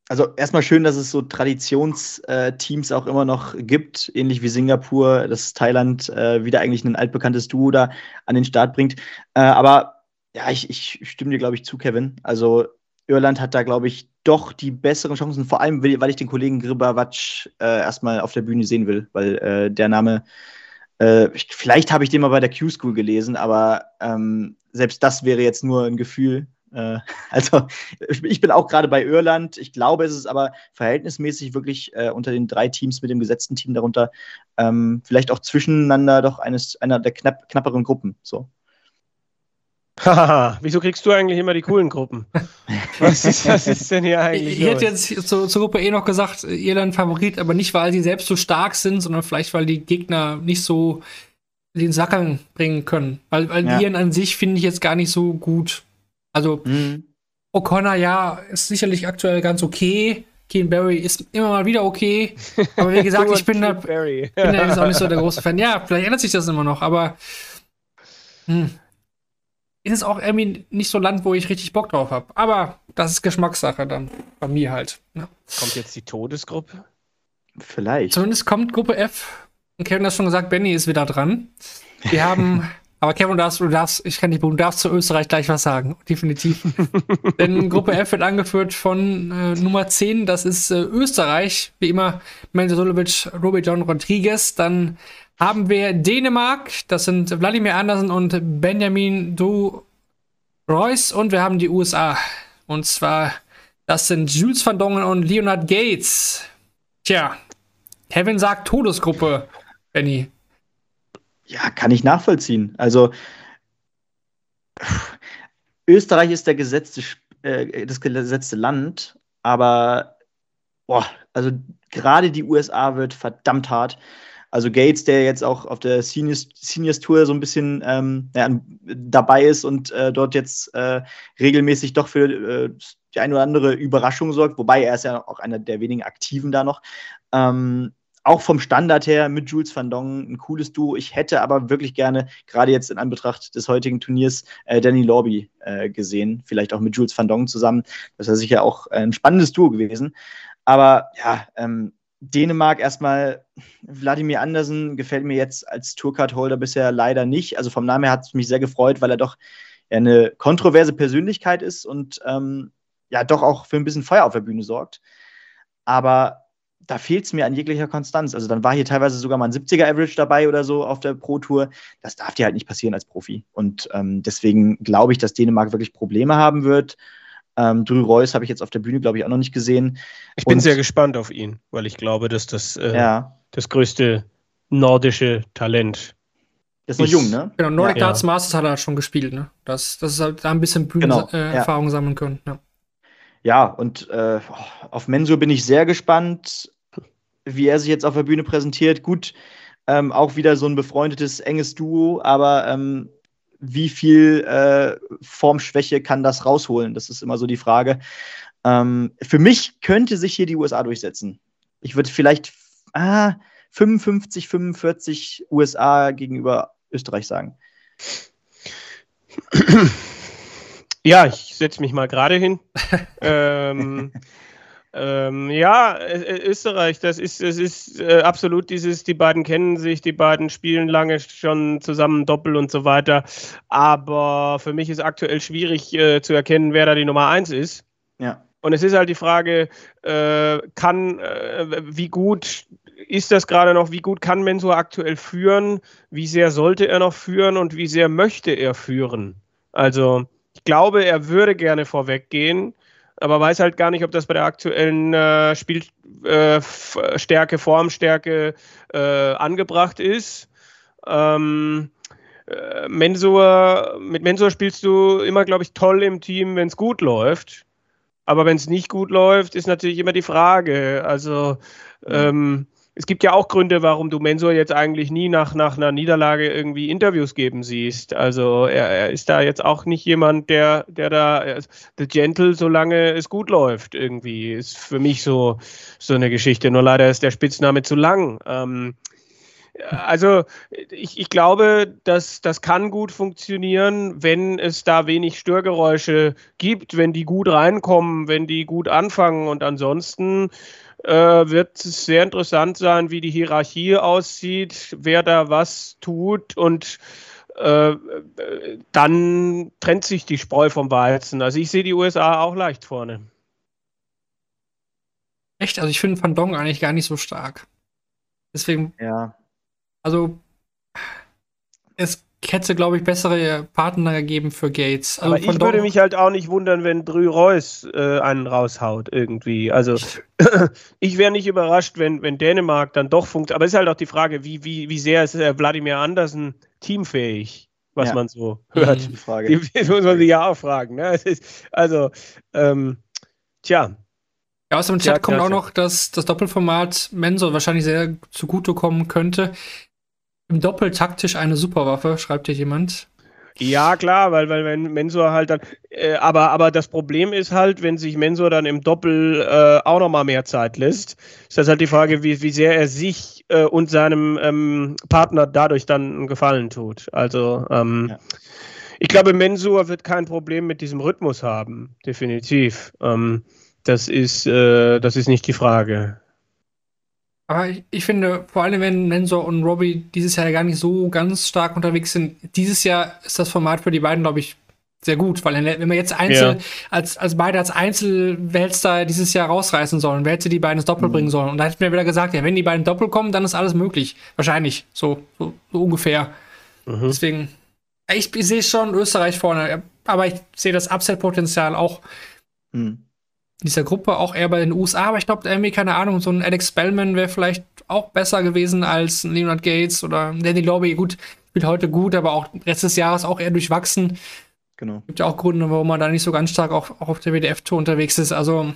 also erstmal schön, dass es so Traditionsteams auch immer noch gibt, ähnlich wie Singapur, dass Thailand äh, wieder eigentlich ein altbekanntes Duo da an den Start bringt. Äh, aber ja, ich, ich stimme dir, glaube ich, zu, Kevin. Also Irland hat da, glaube ich, doch die besseren Chancen, vor allem, weil ich den Kollegen Gribavac äh, erstmal auf der Bühne sehen will, weil äh, der Name, äh, ich, vielleicht habe ich den mal bei der Q-School gelesen, aber ähm, selbst das wäre jetzt nur ein Gefühl. Äh, also ich ich bin auch gerade bei Irland. Ich glaube, es ist aber verhältnismäßig wirklich äh, unter den drei Teams mit dem gesetzten Team darunter ähm, vielleicht auch zwischeneinander doch eines einer der knapp, knapperen Gruppen. So. Haha, wieso kriegst du eigentlich immer die coolen Gruppen? Was ist, was ist denn hier eigentlich? Ich, ich hätte jetzt zur, zur Gruppe E noch gesagt, Irland Favorit, aber nicht, weil sie selbst so stark sind, sondern vielleicht, weil die Gegner nicht so den Sackern bringen können. Weil, weil Ja. die Iren an sich finde ich jetzt gar nicht so gut. Also O'Connor, ja, ist sicherlich aktuell ganz okay. Keen Barry ist immer mal wieder okay. Aber wie gesagt, ich bin da, bin da jetzt auch nicht so der große Fan. Ja, vielleicht ändert sich das immer noch, aber hm, ist es auch irgendwie nicht so ein Land, wo ich richtig Bock drauf habe. Aber das ist Geschmackssache dann bei mir halt. ne? Kommt jetzt die Todesgruppe? Vielleicht. Zumindest kommt Gruppe F. Und Kevin hat schon gesagt, Benny ist wieder dran. Wir haben, aber Kevin, du darfst, du darfst, ich kann nicht, du darfst zu Österreich gleich was sagen. Definitiv. Denn Gruppe F wird angeführt von äh, Nummer 10, das ist äh, Österreich. Wie immer, Menzo Solovic, Robbie John Rodriguez. Dann haben wir Dänemark, das sind Wladimir Andersen und Benjamin Du Royce. Und wir haben die USA. Und zwar, das sind Jules van Dongen und Leonard Gates. Tja, Kevin sagt Todesgruppe, Benny. Ja, kann ich nachvollziehen. Also Österreich ist der gesetzte, äh, das gesetzte Land, aber boah, also gerade die USA wird verdammt hart. Also Gates, der jetzt auch auf der Seniors, Tour so ein bisschen ähm, ja, dabei ist und äh, dort jetzt äh, regelmäßig doch für äh, die eine oder andere Überraschung sorgt, wobei er ist ja auch einer der wenigen Aktiven da noch. Ähm, auch vom Standard her mit Jules van Dongen ein cooles Duo. Ich hätte aber wirklich gerne, gerade jetzt in Anbetracht des heutigen Turniers, äh, Danny Lorby äh, gesehen. Vielleicht auch mit Jules van Dongen zusammen. Das wäre sicher auch ein spannendes Duo gewesen. Aber ja, ähm, Dänemark erstmal, Wladimir Andersen gefällt mir jetzt als Tourcard-Holder bisher leider nicht. Also vom Namen her hat es mich sehr gefreut, weil er doch eine kontroverse Persönlichkeit ist und ähm, ja doch auch für ein bisschen Feuer auf der Bühne sorgt. Aber da fehlt es mir an jeglicher Konstanz. Also dann war hier teilweise sogar mal ein 70er Average dabei oder so auf der Pro Tour. Das darf dir halt nicht passieren als Profi. Und ähm, deswegen glaube ich, dass Dänemark wirklich Probleme haben wird. Ähm, Drew Reus habe ich jetzt auf der Bühne, glaube ich, auch noch nicht gesehen. Ich bin Und- sehr gespannt auf ihn, weil ich glaube, dass das äh, Ja, das größte nordische Talent der ist noch Ist- jung, ne? Genau, Nordic Ja. Darts Masters hat er schon gespielt, ne? Das, das ist halt da ein bisschen Genau, Bühnenerfahrung äh, ja. Sammeln können. Ja. Ja, und äh, auf Mensur bin ich sehr gespannt, wie er sich jetzt auf der Bühne präsentiert. Gut, ähm, auch wieder so ein befreundetes, enges Duo, aber ähm, wie viel äh, Formschwäche kann das rausholen? Das ist immer so die Frage. Ähm, für mich könnte sich hier die USA durchsetzen. Ich würde vielleicht ah, 55, 45 USA gegenüber Österreich sagen. Ja, ich setze mich mal gerade hin. ähm, ähm, ja, Österreich, das ist, das ist äh, absolut dieses, die beiden kennen sich, die beiden spielen lange schon zusammen Doppel und so weiter. Aber für mich ist aktuell schwierig äh, zu erkennen, wer da die Nummer eins ist. Ja. Und es ist halt die Frage, äh, kann, äh, wie gut ist das gerade noch, wie gut kann Mensur aktuell führen, wie sehr sollte er noch führen und wie sehr möchte er führen? Also, ich glaube, er würde gerne vorweggehen, aber weiß halt gar nicht, ob das bei der aktuellen äh, Spielstärke, Formstärke äh, angebracht ist. Ähm, äh, Mensur, mit Mensur spielst du immer, glaube ich, toll im Team, wenn es gut läuft. Aber wenn es nicht gut läuft, ist natürlich immer die Frage. Also ähm, es gibt ja auch Gründe, warum du Mensur jetzt eigentlich nie nach, nach einer Niederlage irgendwie Interviews geben siehst. Also er, er ist da jetzt auch nicht jemand, der, der da the gentle, solange es gut läuft, irgendwie. Ist für mich so, so eine Geschichte. Nur leider ist der Spitzname zu lang. Ähm, also ich, ich glaube, dass das kann gut funktionieren, wenn es da wenig Störgeräusche gibt, wenn die gut reinkommen, wenn die gut anfangen. Und ansonsten äh, wird es sehr interessant sein, wie die Hierarchie aussieht, wer da was tut und äh, dann trennt sich die Spreu vom Weizen. Also ich sehe die USA auch leicht vorne. Echt? Also ich finde Van Dong eigentlich gar nicht so stark. Deswegen. Ja. Also es hätte, glaube ich, bessere Partner gegeben für Gates. Also Aber ich würde mich halt auch nicht wundern, wenn Drü Reus äh, einen raushaut irgendwie. Also ich wäre nicht überrascht, wenn, wenn Dänemark dann doch funktioniert. Aber es ist halt auch die Frage, wie, wie, wie sehr ist äh, Wladimir Andersen teamfähig, was ja. man so hört. Die Frage. Die, muss man sich ja auch fragen. Ne? Ist, also, ähm, tja. Ja, aus dem Chat ja, kommt auch noch, dass das Doppelformat Mensor wahrscheinlich sehr zugutekommen könnte. Im Doppel taktisch eine Superwaffe, schreibt hier jemand. Ja, klar, weil, weil wenn Mensur halt dann, äh, aber, aber das Problem ist halt, wenn sich Mensur dann im Doppel äh, auch nochmal mehr Zeit lässt, ist das halt die Frage, wie, wie sehr er sich äh, und seinem ähm, Partner dadurch dann einen Gefallen tut. Also, ähm, ja. ich glaube, Mensur wird kein Problem mit diesem Rhythmus haben, definitiv. Ähm, das ist, äh, das ist nicht die Frage. Aber ich, ich, finde, vor allem wenn Mensor und Robbie dieses Jahr gar nicht so ganz stark unterwegs sind, dieses Jahr ist das Format für die beiden, glaube ich, sehr gut, weil wenn wir jetzt Einzel, ja. als, als beide als Einzelweltstar dieses Jahr rausreißen sollen, wer hätte die beiden ins Doppel mhm. bringen sollen? Und da hätten wir wieder gesagt, ja, wenn die beiden Doppel kommen, dann ist alles möglich. Wahrscheinlich, so, so, so ungefähr. Mhm. Deswegen, ich, ich sehe schon Österreich vorne, aber ich sehe das Upset-Potenzial auch. Mhm dieser Gruppe, auch eher bei den USA, aber ich glaube, irgendwie, keine Ahnung, so ein Alex Bellman wäre vielleicht auch besser gewesen als Leonard Gates oder Danny Lobby. Gut, spielt heute gut, aber auch Rest des Jahres auch eher durchwachsen. Genau. Gibt ja auch Gründe, warum man da nicht so ganz stark auch, auch auf der WDF-Tour unterwegs ist. Also.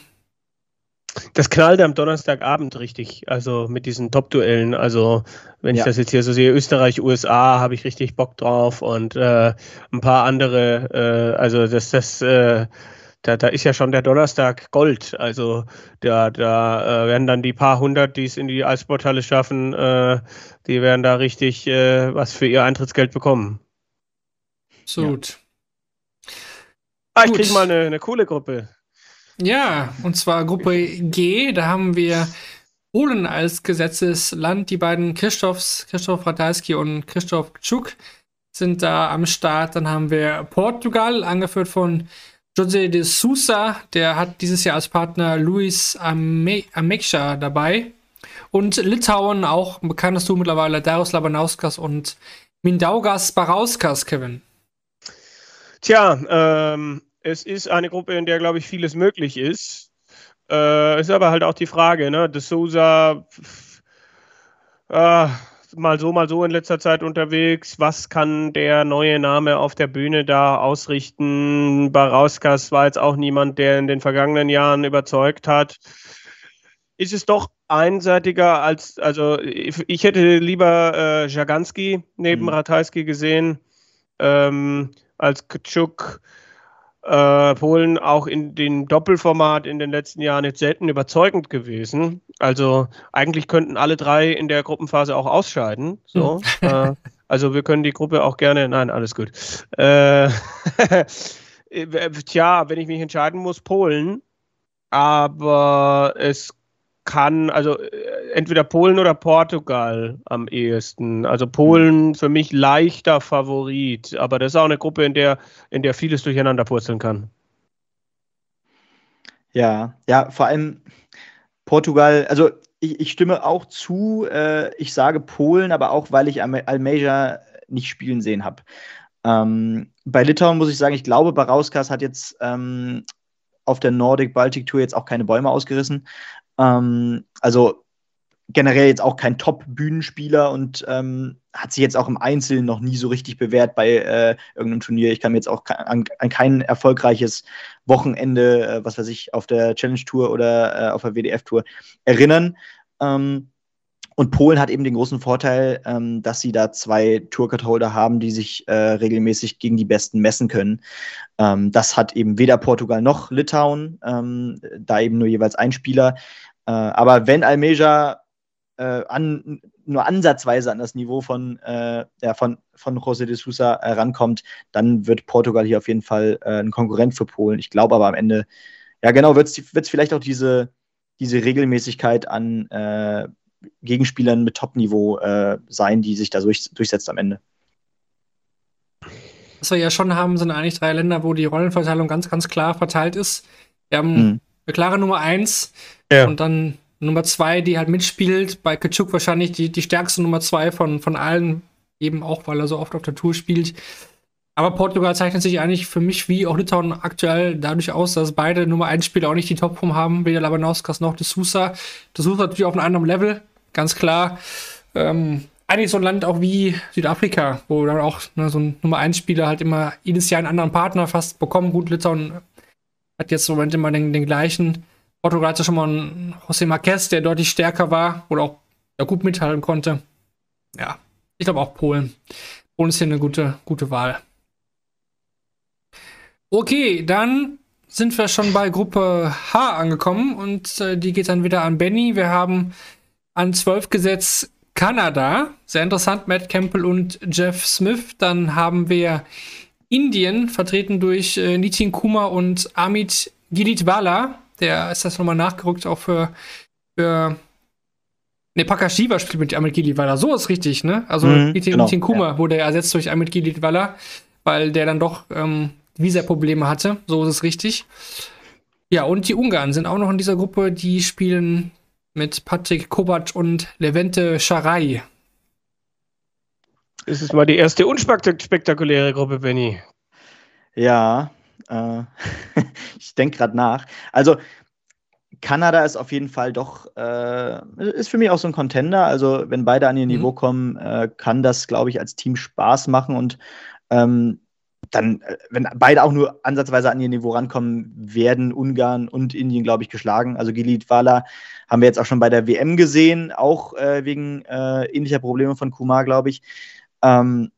Das knallt am Donnerstagabend richtig, also mit diesen Top-Duellen. Also, wenn ja. ich das jetzt hier so sehe, Österreich, USA, habe ich richtig Bock drauf und äh, ein paar andere, äh, also das, das, äh, da, da ist ja schon der Donnerstag Gold. Also da, da äh, werden dann die paar hundert, die es in die Eissporthalle schaffen, äh, die werden da richtig äh, was für ihr Eintrittsgeld bekommen. So gut. Ah, ich kriege mal eine, eine coole Gruppe. Ja, und zwar Gruppe G. Da haben wir Polen als Gesetzesland. Die beiden Christophs, Christoph Ratajski und Christoph Tschuk sind da am Start. Dann haben wir Portugal, angeführt von José de Sousa, der hat dieses Jahr als Partner Luis Ame Ameksha dabei. Und Litauen, auch bekanntest du mittlerweile, Darius Labanauskas und Mindaugas Barauskas, Kevin. Tja, ähm, es ist eine Gruppe, in der, glaube ich, vieles möglich ist. Äh, ist aber halt auch die Frage, ne? De Sousa, äh, mal so, mal so in letzter Zeit unterwegs. Was kann der neue Name auf der Bühne da ausrichten? Barauskas war jetzt auch niemand, der in den vergangenen Jahren überzeugt hat. Ist es doch einseitiger als, also ich hätte lieber äh, Jaganski neben mhm. Ratajski gesehen ähm, als Kczuk äh, Polen auch in dem Doppelformat in den letzten Jahren jetzt selten überzeugend gewesen. Also eigentlich könnten alle drei in der Gruppenphase auch ausscheiden. So. Hm. äh, also wir können die Gruppe auch gerne. Nein, alles gut. Äh, tja, wenn ich mich entscheiden muss, Polen. Aber es kann, also äh, entweder Polen oder Portugal am ehesten. Also Polen für mich leichter Favorit, aber das ist auch eine Gruppe, in der, in der vieles durcheinander purzeln kann. Ja, ja, vor allem Portugal, also ich, ich stimme auch zu, äh, ich sage Polen, aber auch, weil ich Almeja nicht spielen sehen habe. Ähm, bei Litauen muss ich sagen, ich glaube, Barauskas hat jetzt ähm, auf der Nordic Baltic Tour jetzt auch keine Bäume ausgerissen. Ähm, also generell jetzt auch kein Top-Bühnenspieler und ähm, hat sich jetzt auch im Einzelnen noch nie so richtig bewährt bei äh, irgendeinem Turnier. Ich kann mir jetzt auch an, an kein erfolgreiches Wochenende, äh, was weiß ich, auf der Challenge Tour oder äh, auf der WDF Tour erinnern. Ähm, und Polen hat eben den großen Vorteil, ähm, dass sie da zwei Tourcard-Holder haben, die sich äh, regelmäßig gegen die Besten messen können. Ähm, das hat eben weder Portugal noch Litauen, ähm, da eben nur jeweils ein Spieler. Äh, aber wenn Almeja äh, an, nur ansatzweise an das Niveau von, äh, ja, von, von José de Sousa äh, rankommt, dann wird Portugal hier auf jeden Fall äh, ein Konkurrent für Polen. Ich glaube aber am Ende, ja genau, wird es vielleicht auch diese, diese Regelmäßigkeit an Gegenspielern mit Top-Niveau äh, sein, die sich da durch, durchsetzt am Ende. Was wir ja schon haben, sind eigentlich drei Länder, wo die Rollenverteilung ganz, ganz klar verteilt ist. Wir haben mhm. eine klare Nummer eins ja. und dann Nummer zwei, die halt mitspielt. Bei Kaczuk wahrscheinlich die, die stärkste Nummer zwei von, von allen, eben auch, weil er so oft auf der Tour spielt. Aber Portugal zeichnet sich eigentlich für mich wie auch Litauen aktuell dadurch aus, dass beide Nummer 1 Spieler auch nicht die Topform haben, weder Labanauskas noch De Sousa. De Sousa natürlich auf einem anderen Level, ganz klar. Ähm, eigentlich so ein Land auch wie Südafrika, wo dann auch ne, so ein Nummer 1 Spieler halt immer jedes Jahr einen anderen Partner fast bekommen. Gut, Litauen hat jetzt im Moment immer den, den gleichen. Portugal hatte schon mal einen José Marquez, der deutlich stärker war oder auch ja, gut mithalten konnte. Ja, ich glaube auch Polen. Polen ist hier eine gute, gute Wahl. Okay, dann sind wir schon bei Gruppe H angekommen und äh, die geht dann wieder an Benny. Wir haben an 12 gesetzt Kanada. Sehr interessant, Matt Campbell und Jeff Smith. Dann haben wir Indien, vertreten durch äh, Nitin Kumar und Amit Gilitwala der ist das nochmal nachgerückt, auch für, für Ne, Pakashiva spielt mit Amit Gilitwala. So ist richtig, ne? Also mhm, genau, Kuma ja. wurde ersetzt durch Amit Gilitwala, weil der dann doch ähm, Visa-Probleme hatte. So ist es richtig. Ja, und die Ungarn sind auch noch in dieser Gruppe. Die spielen mit Patrick Kovac und Levente Scharai. Das ist mal die erste unspektakuläre Gruppe, Benny. Ja, äh, ich denke gerade nach. Also, Kanada ist auf jeden Fall doch, äh, ist für mich auch so ein Contender. Also, wenn beide an ihr mhm. Niveau kommen, äh, kann das, glaube ich, als Team Spaß machen und ähm, dann, äh, wenn beide auch nur ansatzweise an ihr Niveau rankommen, werden Ungarn und Indien, glaube ich, geschlagen. Also Gilit Wala haben wir jetzt auch schon bei der WM gesehen, auch äh, wegen äh, ähnlicher Probleme von Kumar, glaube ich. Ähm,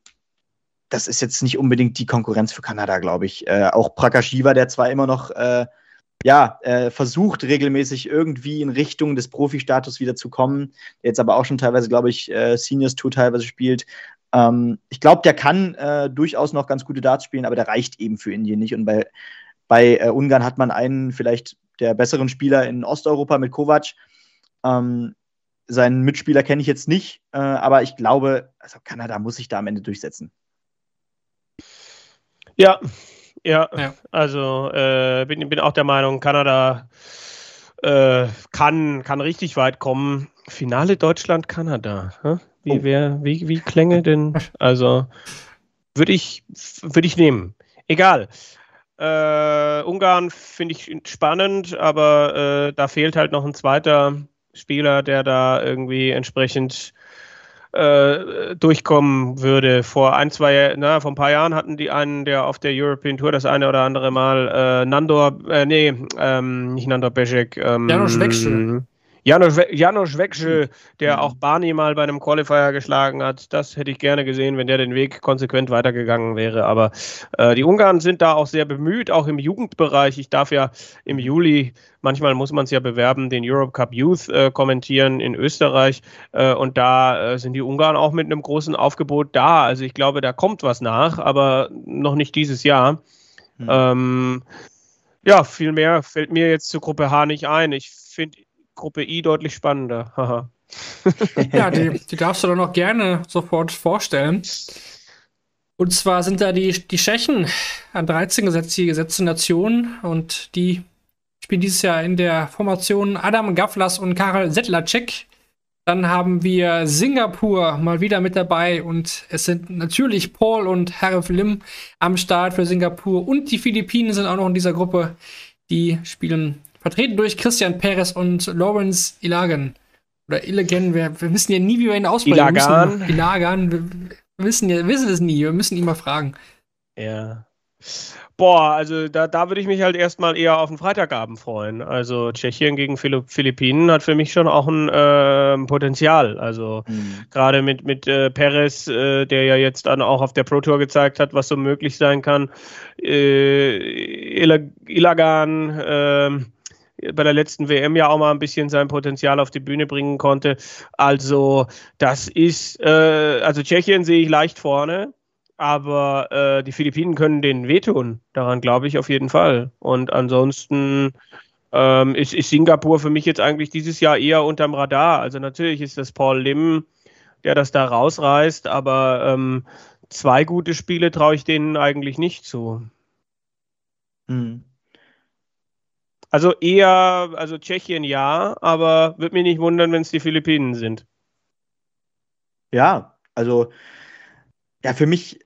das ist jetzt nicht unbedingt die Konkurrenz für Kanada, glaube ich. Äh, auch Prakashiva, der zwar immer noch äh, ja, äh, versucht, regelmäßig irgendwie in Richtung des Profi-Status wieder zu kommen, der jetzt aber auch schon teilweise, glaube ich, Seniors Tour teilweise spielt. Ähm, ich glaube, der kann äh, durchaus noch ganz gute Darts spielen, aber der reicht eben für Indien nicht. Und bei, bei äh, Ungarn hat man einen vielleicht der besseren Spieler in Osteuropa mit Kovac. Ähm, seinen Mitspieler kenne ich jetzt nicht, aber ich glaube, also Kanada muss sich da am Ende durchsetzen. Ja, ja, ja. also äh, bin, bin auch der Meinung, Kanada äh, kann, kann richtig weit kommen. Finale Deutschland-Kanada. Wie, oh. wie, wie klänge denn? Also würde ich, würd ich nehmen. Egal. Äh, Ungarn finde ich spannend, aber äh, da fehlt halt noch ein zweiter Spieler, der da irgendwie entsprechend äh, durchkommen würde. Vor ein, zwei, na, vor ein paar Jahren hatten die einen, der auf der European Tour das eine oder andere Mal äh, Nandor, äh, nee, ähm, nicht Nandor Beschek, ähm, Janusz Wechsel. Janusz, Janusz Wechsel, der mhm. auch Barney mal bei einem Qualifier geschlagen hat, das hätte ich gerne gesehen, wenn der den Weg konsequent weitergegangen wäre. Aber äh, die Ungarn sind da auch sehr bemüht, auch im Jugendbereich. Ich darf ja im Juli, manchmal muss man es ja bewerben, den Europe Cup Youth äh, kommentieren in Österreich. Äh, und da äh, sind die Ungarn auch mit einem großen Aufgebot da. Also ich glaube, da kommt was nach, aber noch nicht dieses Jahr. Mhm. Ähm, ja, viel mehr fällt mir jetzt zur Gruppe H nicht ein. Ich finde Gruppe I deutlich spannender. ja, die, die darfst du doch noch gerne sofort vorstellen. Und zwar sind da die, die Tschechen an 13 gesetzt, die gesetzte Nation. Und die spielen dieses Jahr in der Formation Adam Gavlas und Karel Sedlacek. Dann haben wir Singapur mal wieder mit dabei und es sind natürlich Paul und Harif Lim am Start für Singapur und die Philippinen sind auch noch in dieser Gruppe. Die spielen Vertreten durch Christian Perez und Lawrence Ilagan. Oder Illigan, wir, wir wissen ja nie, wie wir ihn aussprechen. Ilagan. Wir Ilagan, wir wissen, ja, wissen es nie, wir müssen ihn mal fragen. Ja. Boah, also da, da würde ich mich halt erstmal eher auf den Freitagabend freuen. Also Tschechien gegen Philipp Philippinen hat für mich schon auch ein äh, Potenzial. Also Mhm. gerade mit, mit äh, Perez, äh, der ja jetzt dann auch auf der Pro Tour gezeigt hat, was so möglich sein kann. Äh, Ila- Ilagan ähm, bei der letzten WM ja auch mal ein bisschen sein Potenzial auf die Bühne bringen konnte. Also das ist, äh, also Tschechien sehe ich leicht vorne. Aber äh, die Philippinen können denen wehtun. Daran glaube ich auf jeden Fall. Und ansonsten ähm, ist, ist Singapur für mich jetzt eigentlich dieses Jahr eher unterm Radar. Also natürlich ist das Paul Lim, der das da rausreißt, aber ähm, zwei gute Spiele traue ich denen eigentlich nicht zu. Mhm. Also eher, also Tschechien ja, aber würde mich nicht wundern, wenn es die Philippinen sind. Ja, also ja, für mich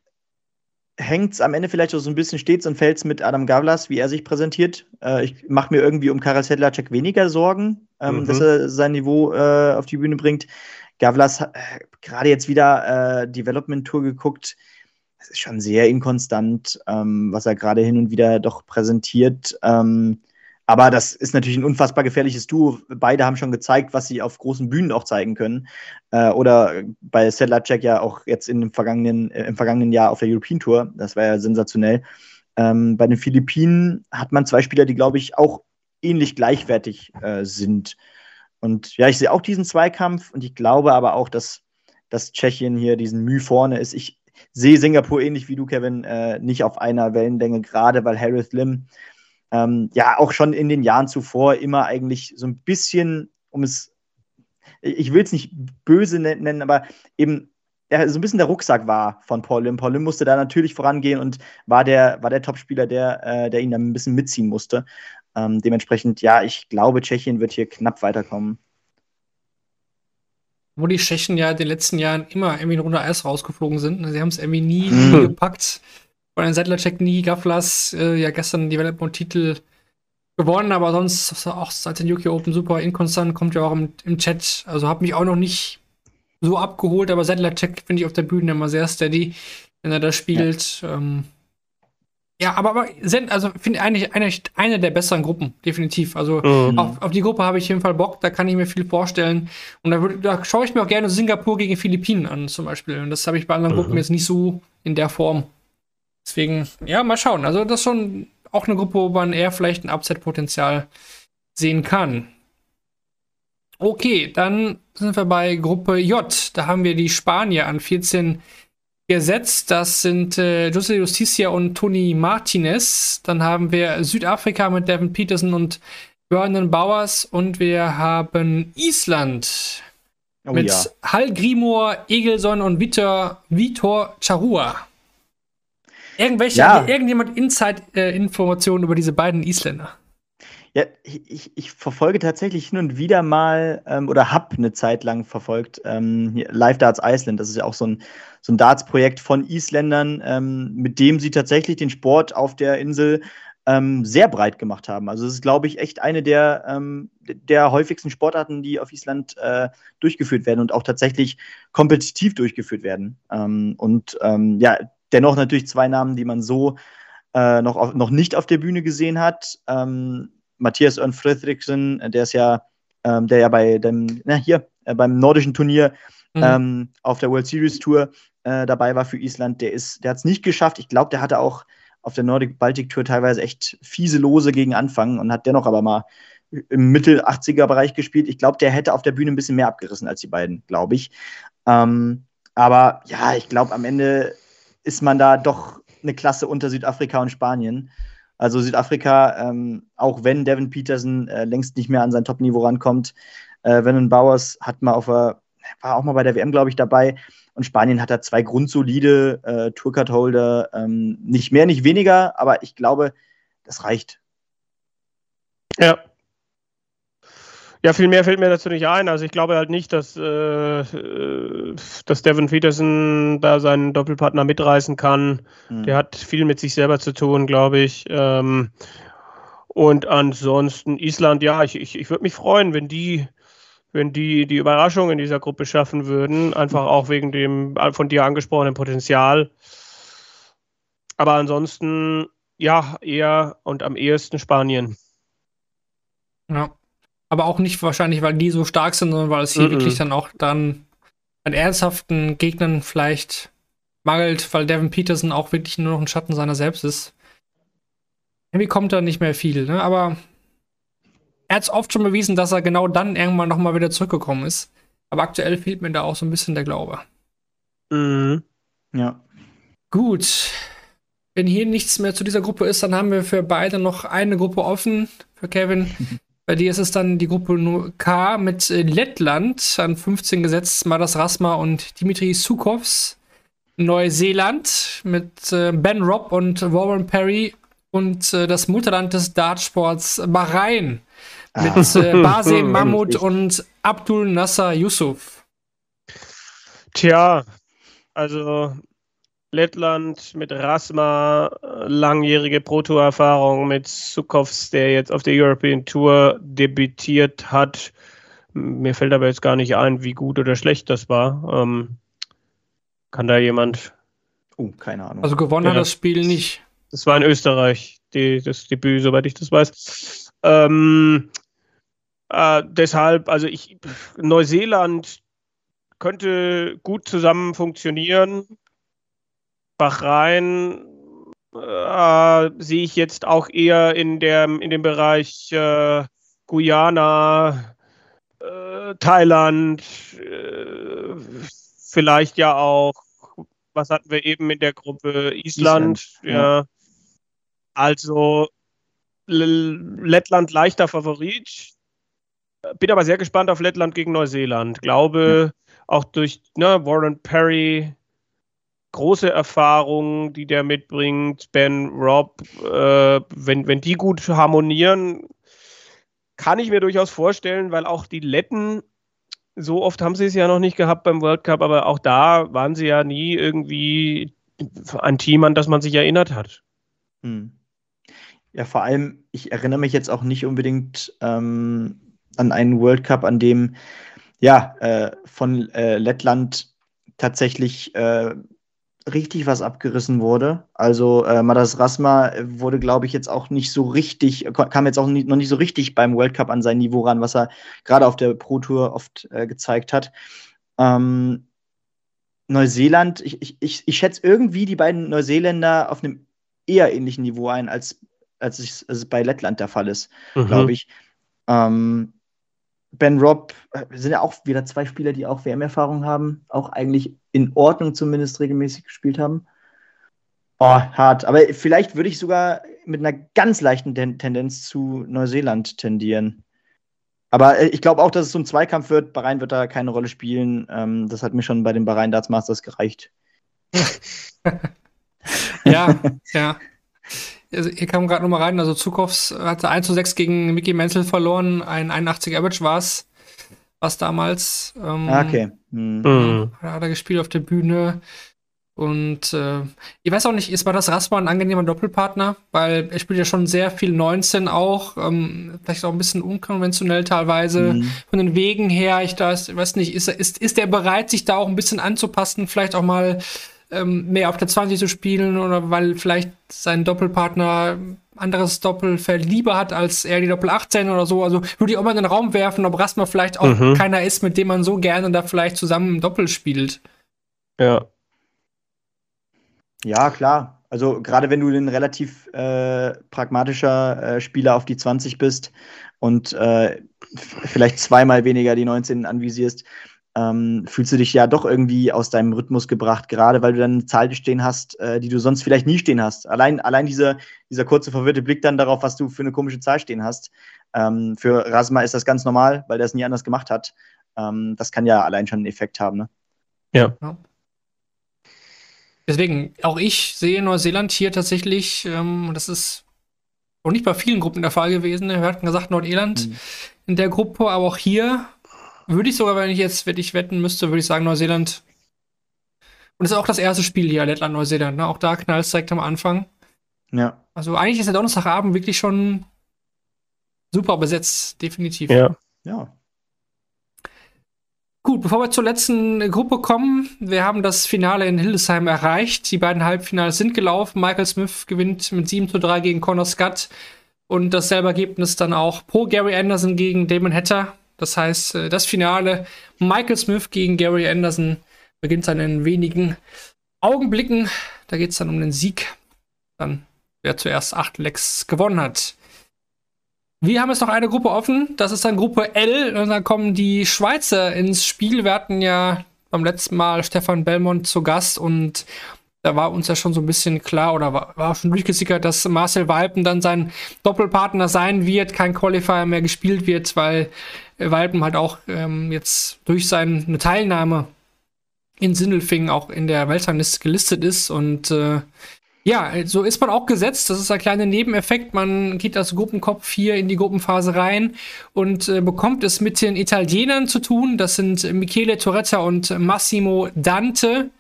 hängt es am Ende vielleicht auch so ein bisschen stets und fällt mit Adam Gavlas, wie er sich präsentiert. Äh, ich mache mir irgendwie um Karel Sedlacek weniger Sorgen, ähm, Mhm. dass er sein Niveau äh, auf die Bühne bringt. Gavlas hat äh, gerade jetzt wieder äh, Development Tour geguckt. Es ist schon sehr inkonstant, ähm, was er gerade hin und wieder doch präsentiert. Ähm, aber das ist natürlich ein unfassbar gefährliches Duo. Beide haben schon gezeigt, was sie auf großen Bühnen auch zeigen können. Äh, oder bei Sedlacek ja auch jetzt in dem vergangenen, äh, im vergangenen Jahr auf der European Tour. Das war ja sensationell. Ähm, bei den Philippinen hat man zwei Spieler, die, glaube ich, auch ähnlich gleichwertig äh, sind. Und ja, ich sehe auch diesen Zweikampf und ich glaube aber auch, dass, dass Tschechien hier diesen Mühe vorne ist. Ich sehe Singapur ähnlich wie du, Kevin, äh, nicht auf einer Wellenlänge, gerade weil Harris Lim ähm, ja auch schon in den Jahren zuvor immer eigentlich so ein bisschen, um es, ich will es nicht böse nennen, aber eben der, so ein bisschen der Rucksack war von Paul Lim. Paul Lim musste da natürlich vorangehen und war der, war der Topspieler, der, äh, der ihn dann ein bisschen mitziehen musste. Ähm, dementsprechend, ja, ich glaube, Tschechien wird hier knapp weiterkommen. Wo die Tschechen ja in den letzten Jahren immer irgendwie eine Runde Eis rausgeflogen sind. Sie haben es irgendwie nie, Mhm. nie gepackt. Von den Settlercheck nie, Gaflas, äh, ja gestern Development-Titel gewonnen, aber sonst auch seit den UK Open super inkonstant, kommt ja auch im, im Chat. Also hat mich auch noch nicht so abgeholt, aber Settlercheck finde ich auf der Bühne immer sehr steady, wenn er da spielt. Ja, ähm, ja aber, aber sind, also finde eigentlich eine, eine der besseren Gruppen, definitiv. Also Mhm. auf, auf die Gruppe habe ich auf jeden Fall Bock, da kann ich mir viel vorstellen. Und da, würd- da schaue ich mir auch gerne Singapur gegen Philippinen an, zum Beispiel. Und das habe ich bei anderen Gruppen jetzt nicht so in der Form. Deswegen, ja, mal schauen. Also, das ist schon auch eine Gruppe, wo man eher vielleicht ein Upset-Potenzial sehen kann. Okay, dann sind wir bei Gruppe J. Da haben wir die Spanier an 14 gesetzt. Das sind äh, José Justicia und Toni Martinez. Dann haben wir Südafrika mit Devin Peterson und Vernon Bowers. Und wir haben Island Oh mit ja. Hal Grimor, Egelson und Vitor, Vitor Charua. Irgendwelche, Ja. irgendjemand Inside-Informationen über diese beiden Isländer? Ja, ich, ich, verfolge tatsächlich hin und wieder mal ähm, oder habe eine Zeit lang verfolgt ähm, Live Darts Iceland. Das ist ja auch so ein, so ein Darts-Projekt von Isländern, ähm, mit dem sie tatsächlich den Sport auf der Insel ähm, sehr breit gemacht haben. Also es ist, glaube ich, echt eine der, ähm, der häufigsten Sportarten, die auf Island äh, durchgeführt werden und auch tatsächlich kompetitiv durchgeführt werden. Ähm, und ja, dennoch natürlich zwei Namen, die man so äh, noch, auf, noch nicht auf der Bühne gesehen hat. Ähm, Matthias Örn Fredriksson, der ist ja, ähm, der ja bei dem, na hier, äh, beim nordischen Turnier Mhm. ähm, auf der World Series Tour äh, dabei war für Island, der ist, der hat es nicht geschafft. Ich glaube, der hatte auch auf der Nordic Baltic Tour teilweise echt fiese Lose gegen Anfang und hat dennoch aber mal im Mittel 80er Bereich gespielt. Ich glaube, der hätte auf der Bühne ein bisschen mehr abgerissen als die beiden, glaube ich. Ähm, aber ja, ich glaube, am Ende ist man da doch eine Klasse unter Südafrika und Spanien. Also Südafrika, ähm, auch wenn Devin Peterson äh, längst nicht mehr an sein Top-Niveau rankommt, äh, Vernon Bowers hat mal auf der, war auch mal bei der WM, glaube ich, dabei. Und Spanien hat da zwei grundsolide äh, Tourcard-Holder. Ähm, nicht mehr, nicht weniger, aber ich glaube, das reicht. Ja. Ja, viel mehr fällt mir dazu nicht ein. Also ich glaube halt nicht, dass, äh, dass Devin Peterson da seinen Doppelpartner mitreißen kann. Hm. Der hat viel mit sich selber zu tun, glaube ich. Ähm, und ansonsten Island, ja, ich, ich, ich würde mich freuen, wenn die wenn die die Überraschung in dieser Gruppe schaffen würden, einfach auch wegen dem von dir angesprochenen Potenzial. Aber ansonsten, ja, eher und am ehesten Spanien. Ja. Aber auch nicht wahrscheinlich, weil die so stark sind, sondern weil es hier mm -mm. wirklich dann auch dann an ernsthaften Gegnern vielleicht mangelt, weil Devin Peterson auch wirklich nur noch ein Schatten seiner selbst ist. Irgendwie kommt da nicht mehr viel, ne? Aber er hat es oft schon bewiesen, dass er genau dann irgendwann nochmal wieder zurückgekommen ist. Aber aktuell fehlt mir da auch so ein bisschen der Glaube. Mhm. Ja. Gut. Wenn hier nichts mehr zu dieser Gruppe ist, dann haben wir für beide noch eine Gruppe offen. Für Kevin. Bei dir ist es dann die Gruppe K mit Lettland an 15 gesetzt, Madas Rasma und Dimitri Sukovs. Neuseeland mit äh, Ben Robb und Warren Perry und äh, das Mutterland des Dartsports Bahrain mit ah. äh, Basim Mahmoud und Abdul Nasser Yusuf. Tja, also Lettland mit Rasma, langjährige Proto-Erfahrung mit Sukovs, der jetzt auf der European Tour debütiert hat. Mir fällt aber jetzt gar nicht ein, wie gut oder schlecht das war. Ähm, kann da jemand. Oh, keine Ahnung. Also gewonnen ja. hat das Spiel nicht. Das war in Österreich, die, das Debüt, soweit ich das weiß. Ähm, äh, deshalb, also ich, Neuseeland könnte gut zusammen funktionieren. Bahrain äh, sehe ich jetzt auch eher in, der, in dem Bereich äh, Guyana, äh, Thailand, äh, vielleicht ja auch, was hatten wir eben in der Gruppe? Island, Island ja. ja. Also Lettland leichter Favorit. Bin aber sehr gespannt auf Lettland gegen Neuseeland. Glaube ja. auch durch ne, Warren Perry, große Erfahrung, die der mitbringt, Ben Robb, äh, wenn, wenn die gut harmonieren, kann ich mir durchaus vorstellen, weil auch die Letten, so oft haben sie es ja noch nicht gehabt beim World Cup, aber auch da waren sie ja nie irgendwie ein Team, an das man sich erinnert hat. Hm. Ja, vor allem, ich erinnere mich jetzt auch nicht unbedingt ähm, an einen World Cup, an dem ja äh, von äh, Lettland tatsächlich äh, richtig was abgerissen wurde. Also äh, Madas Rasma wurde, glaube ich, jetzt auch nicht so richtig, kam jetzt auch nie, noch nicht so richtig beim World Cup an sein Niveau ran, was er gerade auf der Pro Tour oft äh, gezeigt hat. Ähm, Neuseeland, ich, ich, ich, ich schätze irgendwie die beiden Neuseeländer auf einem eher ähnlichen Niveau ein, als, als es bei Lettland der Fall ist, mhm. glaube ich. Ähm, Ben Robb äh, sind ja auch wieder zwei Spieler, die auch WM-Erfahrung haben, auch eigentlich in Ordnung zumindest regelmäßig gespielt haben. Oh, hart. Aber vielleicht würde ich sogar mit einer ganz leichten Ten Tendenz zu Neuseeland tendieren. Aber äh, ich glaube auch, dass es so ein Zweikampf wird. Bahrain wird da keine Rolle spielen. Ähm, das hat mir schon bei den Bahrain Darts Masters gereicht. ja, ja. Also, hier kam gerade nochmal rein, also Zukovs hatte 1 zu 6 gegen Mickey Menzel verloren, ein 81 Average war es, was damals. Ähm, ah, okay. Hm. Mhm. Hat er gespielt auf der Bühne. Und äh, ich weiß auch nicht, ist war das Rasma ein angenehmer Doppelpartner? Weil er spielt ja schon sehr viel 19 auch, ähm, vielleicht auch ein bisschen unkonventionell teilweise mhm. von den Wegen her. Ich da weiß nicht, ist, ist, ist er bereit, sich da auch ein bisschen anzupassen, vielleicht auch mal ähm, mehr auf der 20 zu spielen oder weil vielleicht sein Doppelpartner anderes Doppelfeld lieber hat als er die Doppel 18 oder so. Also würde ich auch mal in den Raum werfen, ob Rasma vielleicht auch mhm. keiner ist, mit dem man so gerne da vielleicht zusammen im Doppel spielt. Ja. Ja, klar. Also gerade wenn du ein relativ äh, pragmatischer äh, Spieler auf die 20 bist und äh, vielleicht zweimal weniger die 19 anvisierst, ähm, fühlst du dich ja doch irgendwie aus deinem Rhythmus gebracht, gerade weil du dann eine Zahl stehen hast, äh, die du sonst vielleicht nie stehen hast. Allein, allein diese, dieser kurze, verwirrte Blick dann darauf, was du für eine komische Zahl stehen hast. Ähm, für Rasma ist das ganz normal, weil der es nie anders gemacht hat. Ähm, das kann ja allein schon einen Effekt haben. Ne? Ja. Deswegen, auch ich sehe Neuseeland hier tatsächlich, ähm, das ist auch nicht bei vielen Gruppen der Fall gewesen. Wir hatten gesagt, Nordirland mhm. in der Gruppe, aber auch hier würde ich sogar, wenn ich jetzt wenn ich wetten müsste, würde ich sagen Neuseeland. Und das ist auch das erste Spiel hier, Lettland, Neuseeland. Ne? Auch da knallt es direkt am Anfang. Ja. Also eigentlich ist der Donnerstagabend wirklich schon super besetzt, definitiv. Ja. Ja. Gut, bevor wir zur letzten Gruppe kommen, wir haben das Finale in Hildesheim erreicht. Die beiden Halbfinale sind gelaufen. Michael Smith gewinnt mit 7 zu 3 gegen Connor Scott. Und dasselbe Ergebnis dann auch pro Gary Anderson gegen Damon Hatter. Das heißt, äh, das Finale Michael Smith gegen Gary Anderson beginnt dann in wenigen Augenblicken. Da geht es dann um den Sieg. Dann, wer zuerst acht Lecks gewonnen hat. Wir haben jetzt noch eine Gruppe offen. Das ist dann Gruppe L. Und dann kommen die Schweizer ins Spiel. Wir hatten ja beim letzten Mal Stefan Belmont zu Gast und da war uns ja schon so ein bisschen klar oder war, war schon durchgesickert, dass Marcel Walpen dann sein Doppelpartner sein wird, kein Qualifier mehr gespielt wird, weil Walpen halt auch ähm, jetzt durch seine Teilnahme in Sindelfingen auch in der Weltrangliste gelistet ist und äh, ja, so ist man auch gesetzt. Das ist ein kleiner Nebeneffekt. Man geht als Gruppenkopf hier in die Gruppenphase rein und äh, bekommt es mit den Italienern zu tun. Das sind Michele Toretta und Massimo Dante.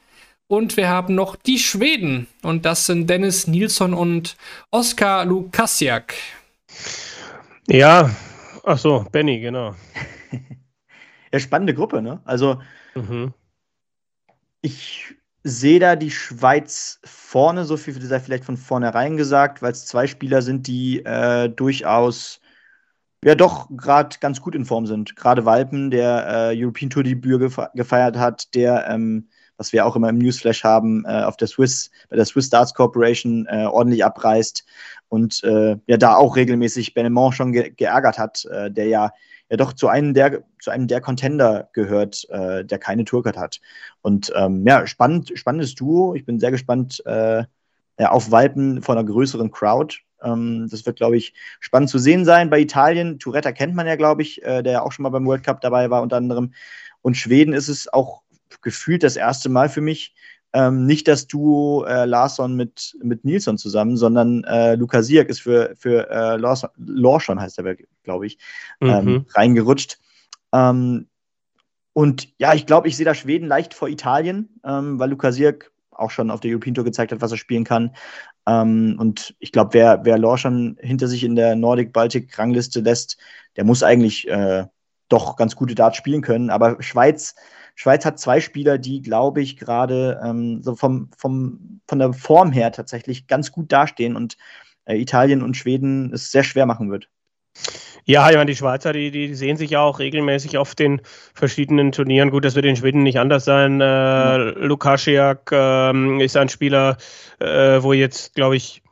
Und wir haben noch die Schweden. Und das sind Dennis Nilsson und Oskar Lukasiak. Ja, ach so, Benny, genau. ja, spannende Gruppe, ne? Also, mhm. ich sehe da die Schweiz vorne, so viel sei vielleicht von vornherein gesagt, weil es zwei Spieler sind, die äh, durchaus ja doch gerade ganz gut in Form sind. Gerade Walpen, der äh, European Tour Debüt gefeiert hat, der, ähm, was wir auch immer im Newsflash haben, äh, auf der Swiss, bei der Swiss Darts Corporation äh, ordentlich abreißt und äh, ja da auch regelmäßig Benemont schon ge geärgert hat, äh, der ja ja doch zu einem der, zu einem der Contender gehört, äh, der keine Tourcard hat. Und ähm, ja, spannend, spannendes Duo. Ich bin sehr gespannt äh, ja, auf Walpen von einer größeren Crowd. Ähm, das wird, glaube ich, spannend zu sehen sein. Bei Italien, Touretta kennt man ja, glaube ich, der ja auch schon mal beim World Cup dabei war, unter anderem. Und Schweden ist es auch gefühlt das erste Mal für mich, ähm, nicht das Duo äh, Larsson mit, mit Nilsson zusammen, sondern äh, Lukas Siak ist für, für äh, Larsson, Larsson heißt er, glaube ich, ähm, mhm. reingerutscht. Ähm, und ja, ich glaube, ich sehe da Schweden leicht vor Italien, ähm, weil Lukas Siak auch schon auf der European Tour gezeigt hat, was er spielen kann. Ähm, und ich glaube, wer, wer Larsson hinter sich in der Nordic-Baltic-Rangliste lässt, der muss eigentlich äh, doch ganz gute Darts spielen können. Aber Schweiz Schweiz hat zwei Spieler, die, glaube ich, gerade ähm, so vom, vom, von der Form her tatsächlich ganz gut dastehen und äh, Italien und Schweden es sehr schwer machen wird. Ja, ich meine, die Schweizer, die, die sehen sich ja auch regelmäßig auf den verschiedenen Turnieren. Gut, das wird in Schweden nicht anders sein. Äh, mhm. Lukaschiak äh, ist ein Spieler, äh, wo jetzt, glaube ich,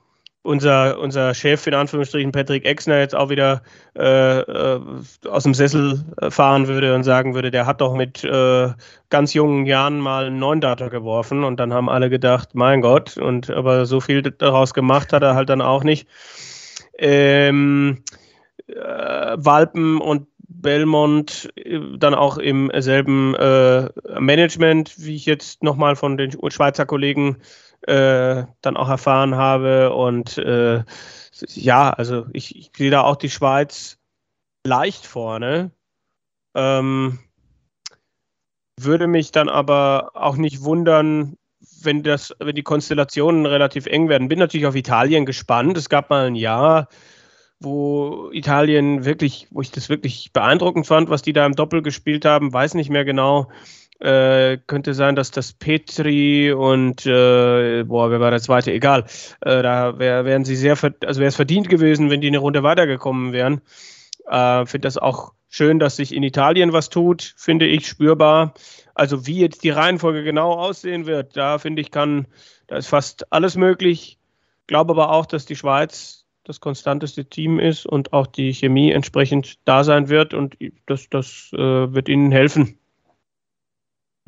unser, unser Chef, in Anführungsstrichen Patrick Exner, jetzt auch wieder äh, äh, aus dem Sessel äh, fahren würde und sagen würde, der hat doch mit äh, ganz jungen Jahren mal einen neuen Data geworfen und dann haben alle gedacht, mein Gott, und aber so viel daraus gemacht hat er halt dann auch nicht. Ähm, äh, Walpen und Belmont äh, dann auch im selben Management, wie ich jetzt nochmal von den Schweizer Kollegen äh, dann auch erfahren habe. Und äh, ja, also ich, ich, sehe da auch die Schweiz leicht vorne. Ähm, würde mich dann aber auch nicht wundern, wenn das, wenn die Konstellationen relativ eng werden. Bin natürlich auf Italien gespannt. Es gab mal ein Jahr, wo Italien wirklich, wo ich das wirklich beeindruckend fand, was die da im Doppel gespielt haben, weiß nicht mehr genau. Äh, könnte sein, dass das Petri und äh, boah, wer war der zweite? Egal. Äh, da wär, wären sie sehr, also wäre es verdient gewesen, wenn die eine Runde weitergekommen wären. Äh, finde das auch schön, dass sich in Italien was tut, finde ich spürbar. Also wie jetzt die Reihenfolge genau aussehen wird, da finde ich kann, da ist fast alles möglich. Glaube aber auch, dass die Schweiz das konstanteste Team ist und auch die Chemie entsprechend da sein wird und das, das äh, wird ihnen helfen.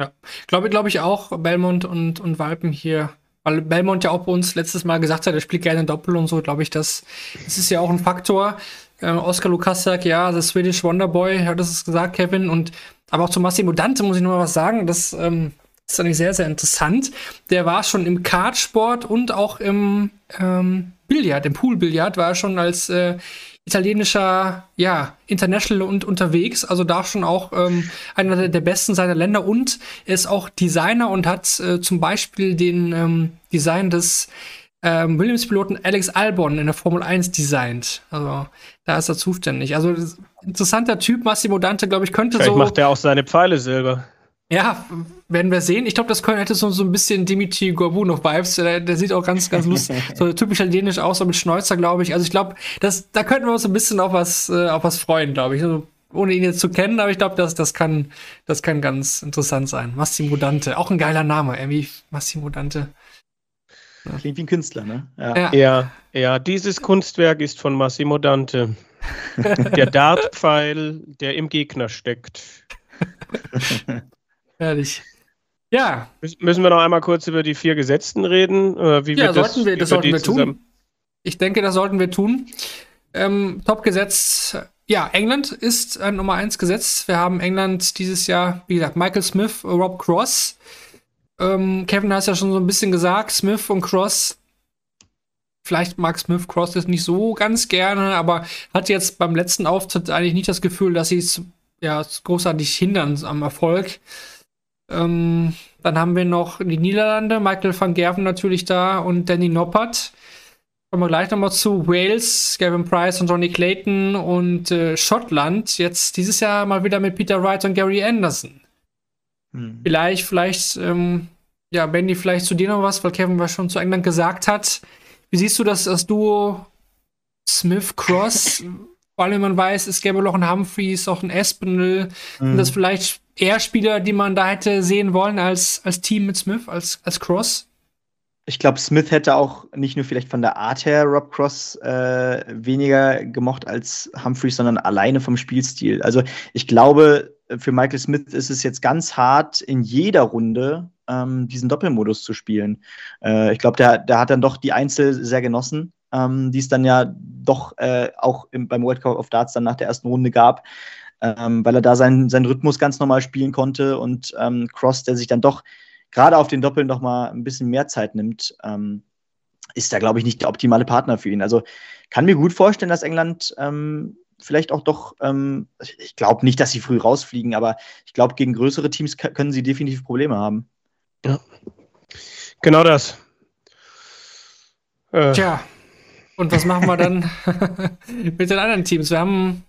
Ja, glaube glaube ich auch, Belmont und, und Walpen hier, weil Belmont ja auch bei uns letztes Mal gesagt hat, er spielt gerne Doppel und so, glaube ich, das, das ist ja auch ein Faktor. Ähm, Oskar Lukasiak, ja, The Swedish Wonderboy, hat es gesagt, Kevin, und aber auch zu Massimo Dante muss ich noch mal was sagen, das ähm, ist eigentlich sehr, sehr interessant. Der war schon im Kartsport und auch im ähm, Billard, im Poolbillard, war er schon als äh, italienischer, ja, International und unterwegs, also da schon auch ähm, einer der besten seiner Länder und er ist auch Designer und hat äh, zum Beispiel den ähm, Design des ähm, Williams-Piloten Alex Albon in der Formel 1 designt. Also da ist er zuständig. Also interessanter Typ, Massimo Dante, glaube ich, könnte Vielleicht so. macht er auch seine Pfeile selber. Ja, werden wir sehen. Ich glaube, das könnte, hätte so, so ein bisschen Dimitri Gorbu noch Vibes. Der, der sieht auch ganz, ganz lustig, so typisch italienisch aus, so mit Schnäuzer, glaube ich. Also ich glaube, das, da könnten wir uns ein bisschen auf was, äh, auf was freuen, glaube ich. Also, ohne ihn jetzt zu kennen, aber ich glaube, das, das, kann, das kann ganz interessant sein. Massimo Dante, auch ein geiler Name, irgendwie Massimo Dante. Klingt wie ein Künstler, ne? Ja. Ja, ja, dieses Kunstwerk ist von Massimo Dante. Der Dartpfeil, der im Gegner steckt. Herrlich. Ja, Müs- Müssen wir noch einmal kurz über die vier Gesetzten reden? Äh, Wie Ja, wird sollten wir, das sollten wir tun. Ich denke, das sollten wir tun. Ähm, Top-Gesetz. Ja, England ist ein Nummer 1 Gesetz. Wir haben England dieses Jahr, wie gesagt, Michael Smith, Rob Cross. Ähm, Kevin hat es ja schon so ein bisschen gesagt, Smith und Cross. Vielleicht mag Smith Cross das nicht so ganz gerne, aber hat jetzt beim letzten Auftritt eigentlich nicht das Gefühl, dass sie es ja, großartig hindern am Erfolg. Ähm, dann haben wir noch die Niederlande, Michael van Gerven natürlich da und Danny Noppert. Kommen wir gleich nochmal zu Wales, Gavin Price und Johnny Clayton und äh, Schottland. Jetzt dieses Jahr mal wieder mit Peter Wright und Gary Anderson. Hm. Vielleicht, vielleicht, ähm, ja, Benny, vielleicht zu dir noch was, weil Kevin was schon zu England gesagt hat. Wie siehst du das, das Duo Smith-Cross? Vor allem, wenn man weiß, es gäbe noch einen Humphreys, auch einen Espinel. Sind das vielleicht eher Spieler, die man da hätte sehen wollen als, als Team mit Smith, als, als Cross? Ich glaube, Smith hätte auch nicht nur vielleicht von der Art her Rob Cross äh, weniger gemocht als Humphreys, sondern alleine vom Spielstil. Also ich glaube, für Michael Smith ist es jetzt ganz hart, in jeder Runde ähm, diesen Doppelmodus zu spielen. Äh, ich glaube, der, der hat dann doch die Einzel sehr genossen, ähm, die es dann ja doch äh, auch im, beim World Cup of Darts dann nach der ersten Runde gab. Ähm, weil er da seinen, seinen Rhythmus ganz normal spielen konnte und ähm, Cross, der sich dann doch gerade auf den Doppeln noch mal ein bisschen mehr Zeit nimmt, ähm, ist da, glaube ich, nicht der optimale Partner für ihn. Also kann mir gut vorstellen, dass England ähm, vielleicht auch doch, ähm, ich glaube nicht, dass sie früh rausfliegen, aber ich glaube, gegen größere Teams können sie definitiv Probleme haben. Genau das. Äh, Tja, und was machen wir dann mit den anderen Teams? Wir haben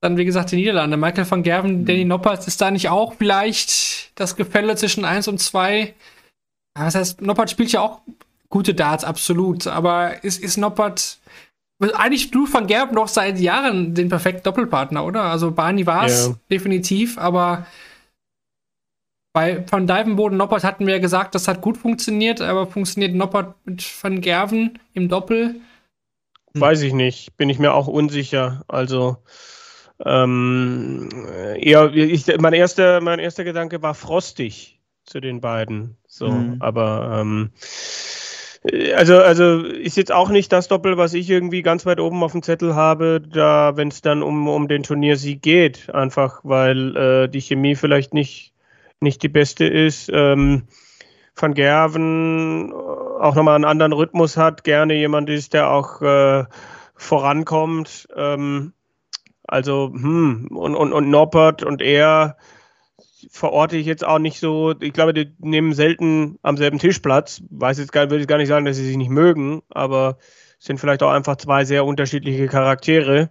dann, wie gesagt, die Niederlande. Michael van Gerven, Danny Noppert, ist da nicht auch vielleicht das Gefälle zwischen 1 und 2? Ja, Das heißt, Noppert spielt ja auch gute Darts, absolut. Aber ist, ist Noppert. Eigentlich du van Gerven doch seit Jahren den perfekten Doppelpartner, oder? Also Barney war es Ja. definitiv, aber bei Van Dijvenbode Noppert hatten wir ja gesagt, das hat gut funktioniert, aber funktioniert Noppert mit Van Gerven im Doppel? Weiß ich nicht, bin ich mir auch unsicher. Also ähm, eher, ich, mein, erster, mein erster Gedanke war frostig zu den beiden. So, Mhm. aber ähm, äh, also, also ist jetzt auch nicht das Doppel, was ich irgendwie ganz weit oben auf dem Zettel habe, da wenn es dann um, um den Turniersieg geht, einfach weil äh, die Chemie vielleicht nicht, nicht die beste ist. Ähm, Van Gerven auch nochmal einen anderen Rhythmus hat, gerne jemand ist, der auch äh, vorankommt. Ähm, also, hm, und, und, und Norbert und er verorte ich jetzt auch nicht so. Ich glaube, die nehmen selten am selben Tisch Platz. Weiß jetzt gar, würde ich gar nicht sagen, dass sie sich nicht mögen, aber sind vielleicht auch einfach zwei sehr unterschiedliche Charaktere.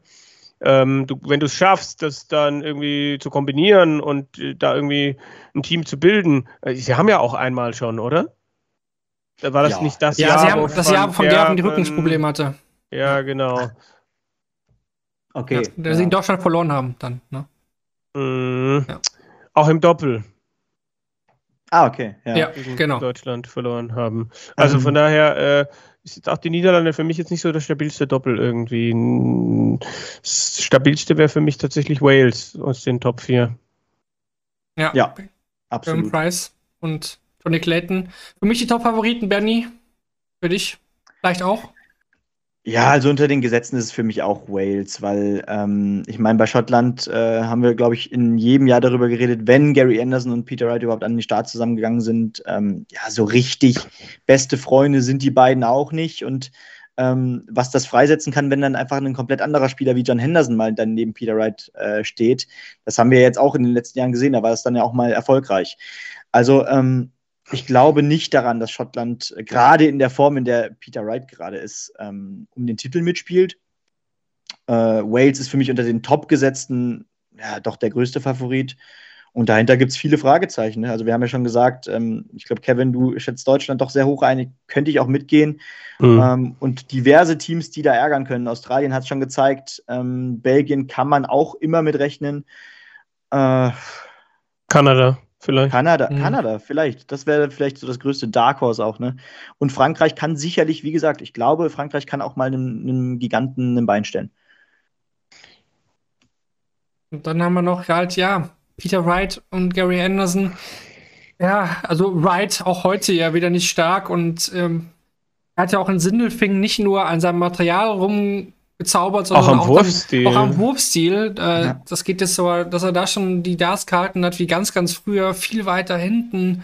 Ähm, du, wenn du es schaffst, das dann irgendwie zu kombinieren und äh, da irgendwie ein Team zu bilden, äh, sie haben ja auch einmal schon, oder? War das Ja. nicht das Ja, Jahr, haben das Jahr von Gerven die Rückensprobleme hatte. Ja, genau. Okay. Ja, der sie in Deutschland verloren haben dann. Ne? Mhm. Ja. Auch im Doppel Ah, okay. Ja. Ja, genau. Deutschland verloren haben. Also Ähm. von daher äh, ist jetzt auch die Niederlande für mich jetzt nicht so das stabilste Doppel irgendwie. Das stabilste wäre für mich tatsächlich Wales aus den Top 4. Ja. Ja, Absolut. Price und Johnny Clayton. Für mich die Top-Favoriten, Bernie. Für dich vielleicht auch. Ja, also unter den Gesetzen ist es für mich auch Wales, weil ähm, ich meine, bei Schottland äh, haben wir, glaube ich, in jedem Jahr darüber geredet, wenn Gary Anderson und Peter Wright überhaupt an den Start zusammengegangen sind. Ähm, ja, so richtig beste Freunde sind die beiden auch nicht. Und ähm, was das freisetzen kann, wenn dann einfach ein komplett anderer Spieler wie John Henderson mal dann neben Peter Wright äh, steht, das haben wir jetzt auch in den letzten Jahren gesehen, da war das dann ja auch mal erfolgreich. Also ähm, ich glaube nicht daran, dass Schottland äh, gerade in der Form, in der Peter Wright gerade ist, ähm, um den Titel mitspielt. Äh, Wales ist für mich unter den Top-Gesetzten ja, doch der größte Favorit. Und dahinter gibt es viele Fragezeichen. Ne? Also wir haben ja schon gesagt, ähm, ich glaube, Kevin, du schätzt Deutschland doch sehr hoch ein, könnte ich auch mitgehen. Mhm. Ähm, und diverse Teams, die da ärgern können. Australien hat es schon gezeigt, ähm, Belgien kann man auch immer mitrechnen. Äh, Kanada. Vielleicht. Kanada, mhm. Kanada, vielleicht. Das wäre vielleicht so das größte Dark Horse auch, ne? Und Frankreich kann sicherlich, wie gesagt, ich glaube, Frankreich kann auch mal einem, einem Giganten ein Bein stellen. Und dann haben wir noch halt, ja, Peter Wright und Gary Anderson. Ja, also Wright auch heute ja wieder nicht stark und ähm, er hat ja auch in Sindelfingen nicht nur an seinem Material rumgezaubert, sondern auch am Wurfstil. Dann, auch am Wurfstil. Äh, ja. Das geht jetzt so, dass er da schon die Darts gehalten hat, wie ganz, ganz früher, viel weiter hinten.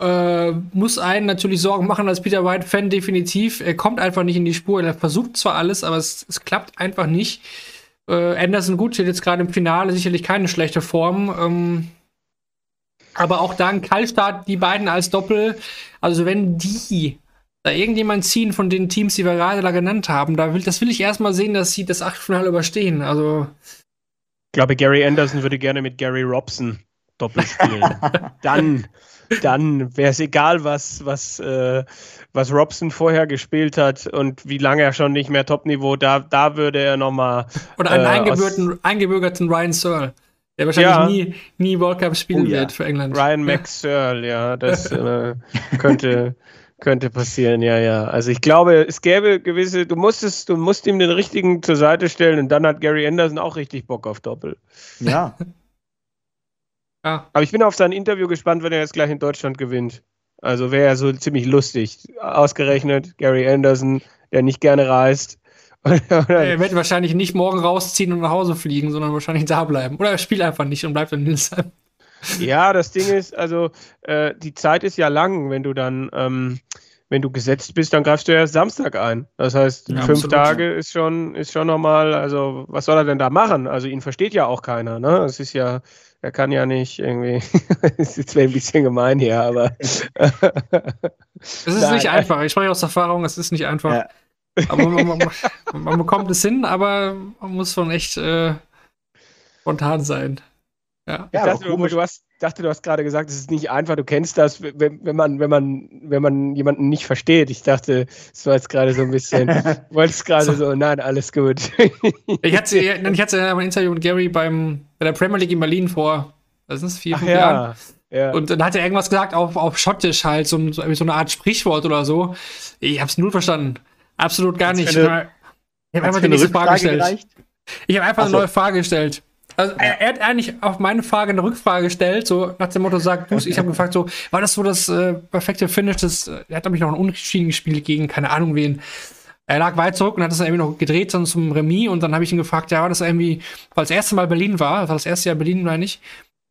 Äh, muss einen natürlich Sorgen machen als Peter White-Fan, definitiv. Er kommt einfach nicht in die Spur. Er versucht zwar alles, aber es, es klappt einfach nicht. Äh, Anderson gut steht jetzt gerade im Finale, sicherlich keine schlechte Form. Ähm, aber auch da ein Kaltstart, die beiden als Doppel. Also wenn die da irgendjemand ziehen von den Teams, die wir gerade da genannt haben, da will, das will ich erstmal sehen, dass sie das Achtelfinale überstehen. Also. Ich glaube, Gary Anderson würde gerne mit Gary Robson Doppel spielen. dann dann wäre es egal, was, was, äh, was Robson vorher gespielt hat und wie lange er schon nicht mehr Topniveau, da, da würde er nochmal. Oder einen äh, eingebürgerten Ryan Searle, der wahrscheinlich ja. nie, nie World Cup spielen oh, ja. wird für England. Ryan Max Searle, ja, das äh, könnte. Könnte passieren, ja, ja. Also ich glaube, es gäbe gewisse, du musstest, du musst ihm den richtigen zur Seite stellen und dann hat Gary Anderson auch richtig Bock auf Doppel. Ja. Ja. Aber ich bin auf sein Interview gespannt, wenn er jetzt gleich in Deutschland gewinnt. Also wäre er so ziemlich lustig. Ausgerechnet Gary Anderson, der nicht gerne reist. er wird wahrscheinlich nicht morgen rausziehen und nach Hause fliegen, sondern wahrscheinlich da bleiben. Oder er spielt einfach nicht und bleibt in Hildesheim. Ja, das Ding ist, also äh, die Zeit ist ja lang, wenn du dann, ähm, wenn du gesetzt bist, dann greifst du erst Samstag ein. Das heißt, ja, fünf absolut, Tage ist schon, ist schon nochmal, also was soll er denn da machen? Also ihn versteht ja auch keiner, ne? Es ist ja, er kann ja nicht irgendwie, ist jetzt ein bisschen gemein hier, aber. es ist Nein. nicht einfach. Ich spreche aus Erfahrung, es ist nicht einfach. Ja. Aber man, man, man, bekommt es hin, aber man muss schon echt äh, spontan sein. Ja, ja ich dachte, du, du, hast, dachte, du hast gerade gesagt, es ist nicht einfach, du kennst das, wenn, wenn, man, wenn, man, wenn man jemanden nicht versteht. Ich dachte, es war jetzt gerade so ein bisschen, du wolltest gerade so. so. nein, alles gut. ich hatte, ich hatte ein Interview mit Gary beim, bei der Premier League in Berlin vor, was sind es, vier, fünf ja. Jahren. Ja. Und dann hat er irgendwas gesagt, auf, auf Schottisch halt, so, so, eine Art Sprichwort oder so. Ich hab's null verstanden. Absolut gar nicht. Eine, ich habe einfach die nächste Frage gestellt. Gereicht? Ich habe einfach so. eine neue Frage gestellt. Also er, er, hat eigentlich auf meine Frage eine Rückfrage gestellt, so nach dem Motto, sag du Ich habe gefragt, so, war das so das äh, perfekte Finish? Das, er hat, nämlich noch ein Unentschieden gespielt gegen keine Ahnung wen. Er lag weit zurück und hat das dann irgendwie noch gedreht dann zum Remis und dann habe ich ihn gefragt, ja, war das irgendwie, weil das erste Mal Berlin war, das war das erste Jahr Berlin, meine ich,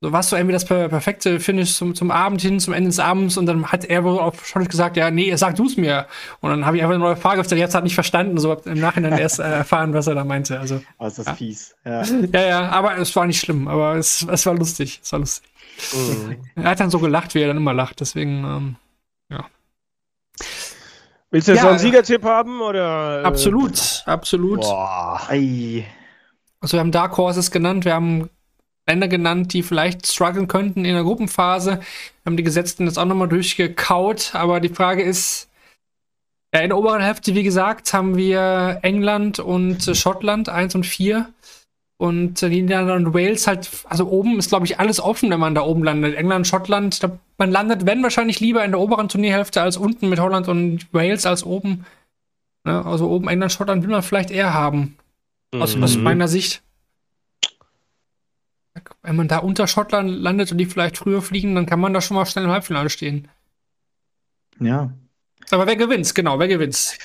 so war es so irgendwie das perfekte Finish zum, zum Abend hin, zum Ende des Abends und dann hat er wohl auf Schottisch gesagt, ja, nee, sag du es mir. Und dann habe ich einfach eine neue Frage gestellt, jetzt hat nicht verstanden, so im Nachhinein erst äh, erfahren, was er da meinte. Also, oh, ist das ja. fies. Ja. ja, ja, aber es war nicht schlimm, aber es, es war lustig. Es war lustig. Mhm. Er hat dann so gelacht, wie er dann immer lacht, deswegen, ähm, ja. Willst du jetzt ja, noch einen Siegertipp haben? Oder, äh? absolut, absolut. Boah. Ei. Also wir haben Dark Horses genannt, wir haben Länder genannt, die vielleicht strugglen könnten in der Gruppenphase. Wir haben die Gesetzten jetzt auch nochmal durchgekaut, aber die Frage ist, ja, in der oberen Hälfte, wie gesagt, haben wir England und Schottland 1 und 4. Und Niederlande und Wales halt, also oben ist, glaube ich, alles offen, wenn man da oben landet. England, Schottland, glaub, man landet, wenn wahrscheinlich lieber in der oberen Turnierhälfte als unten mit Holland und Wales als oben. Ne? Also oben England, Schottland will man vielleicht eher haben. Aus, mhm. aus meiner Sicht wenn man da unter Schottland landet und die vielleicht früher fliegen, dann kann man da schon mal schnell im Halbfinale stehen. Ja. Aber wer gewinnt? Genau, wer gewinnt?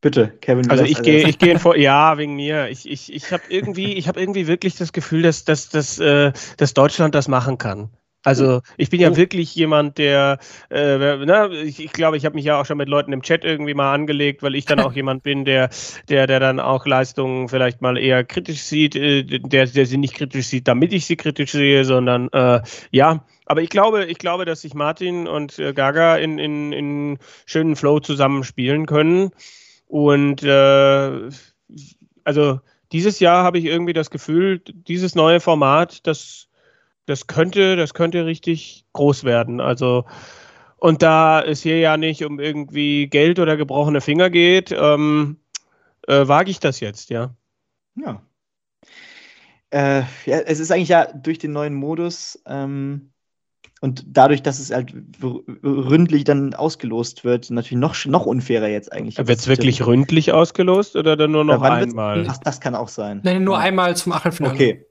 Bitte, Kevin. Also ich gehe, ich gehe vor. Ja, wegen mir. Ich, ich, ich habe irgendwie, ich habe irgendwie wirklich das Gefühl, dass, dass, dass, äh, dass Deutschland das machen kann. Also ich bin ja oh. wirklich jemand, der, äh, na, ich, ich glaube, ich habe mich ja auch schon mit Leuten im Chat irgendwie mal angelegt, weil ich dann auch jemand bin, der, der, der dann auch Leistungen vielleicht mal eher kritisch sieht, äh, der, der sie nicht kritisch sieht, damit ich sie kritisch sehe, sondern äh, ja, Aber ich glaube, ich glaube, dass sich Martin und äh, Gaga in, in, in schönen Flow zusammenspielen können. Und äh, also dieses Jahr habe ich irgendwie das Gefühl, dieses neue Format, das, das könnte, das könnte richtig groß werden. Also und da es hier ja nicht um irgendwie Geld oder gebrochene Finger geht, ähm, äh, wage ich das jetzt, ja. Ja. Äh, ja, es ist eigentlich ja durch den neuen Modus ähm, und dadurch, dass es halt ründlich dann ausgelost wird, natürlich noch, noch unfairer jetzt eigentlich. Wird es wirklich ründlich ausgelost oder dann nur noch einmal? Ach, das kann auch sein. Nein, nur ja. einmal zum Achtelfinale. Okay,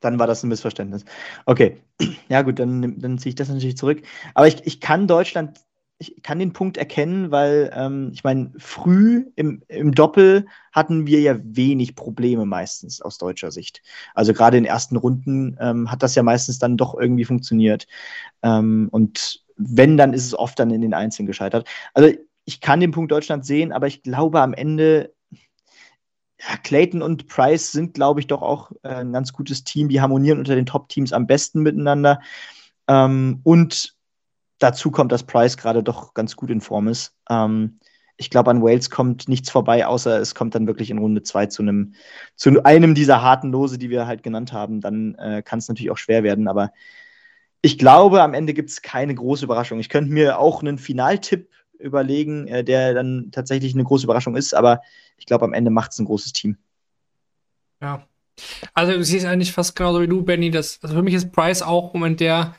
dann war das ein Missverständnis. Okay, ja gut, dann, dann ziehe ich das natürlich zurück. Aber ich, ich kann Deutschland, ich kann den Punkt erkennen, weil ähm, ich meine, früh im, im Doppel hatten wir ja wenig Probleme meistens aus deutscher Sicht. Also gerade in den ersten Runden ähm, hat das ja meistens dann doch irgendwie funktioniert. Ähm, und wenn, dann ist es oft dann in den Einzelnen gescheitert. Also ich kann den Punkt Deutschland sehen, aber ich glaube am Ende ja, Clayton und Price sind, glaube ich, doch auch äh, ein ganz gutes Team. Die harmonieren unter den Top-Teams am besten miteinander. Ähm, und dazu kommt, dass Price gerade doch ganz gut in Form ist. Ähm, ich glaube, an Wales kommt nichts vorbei, außer es kommt dann wirklich in Runde 2 zu einem, zu einem dieser harten Lose, die wir halt genannt haben. Dann äh, kann es natürlich auch schwer werden, aber ich glaube, am Ende gibt es keine große Überraschung. Ich könnte mir auch einen Finaltipp überlegen, äh, der dann tatsächlich eine große Überraschung ist, aber ich glaube, am Ende macht es ein großes Team. Ja. Also du siehst eigentlich fast genauso wie du, Benny. Das, also für mich ist Price auch im Moment der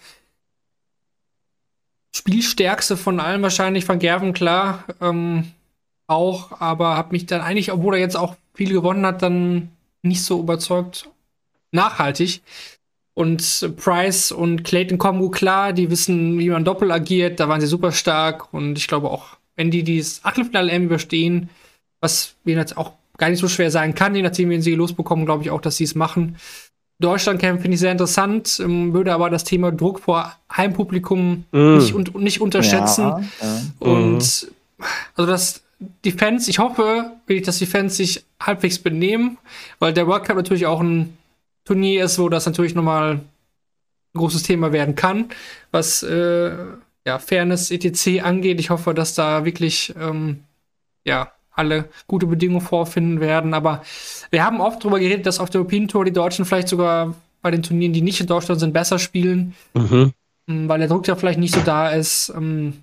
Spielstärkste von allen wahrscheinlich, von Gerven, klar. Ähm, auch, aber habe mich dann eigentlich, obwohl er jetzt auch viel gewonnen hat, dann nicht so überzeugt nachhaltig. Und Price und Clayton kommen gut klar, die wissen, wie man doppelt agiert, da waren sie super stark und ich glaube auch, wenn die dieses Achtelfinale M überstehen, was mir jetzt auch gar nicht so schwer sein kann, je nachdem, wen sie losbekommen, glaube ich auch, dass sie es machen. Deutschland camp finde ich sehr interessant, ähm, würde aber das Thema Druck vor Heimpublikum mm. nicht, un nicht unterschätzen. Ja, ja. Und mm. also das die Fans, ich hoffe wirklich, dass die Fans sich halbwegs benehmen, weil der World Cup natürlich auch ein Turnier ist, wo das natürlich nochmal ein großes Thema werden kann, was äh, ja, Fairness etc. angeht. Ich hoffe, dass da wirklich ähm, ja, alle gute Bedingungen vorfinden werden. Aber wir haben oft darüber geredet, dass auf der European Tour die Deutschen vielleicht sogar bei den Turnieren, die nicht in Deutschland sind, besser spielen, mhm. Weil der Druck ja vielleicht nicht so da ist. Ähm,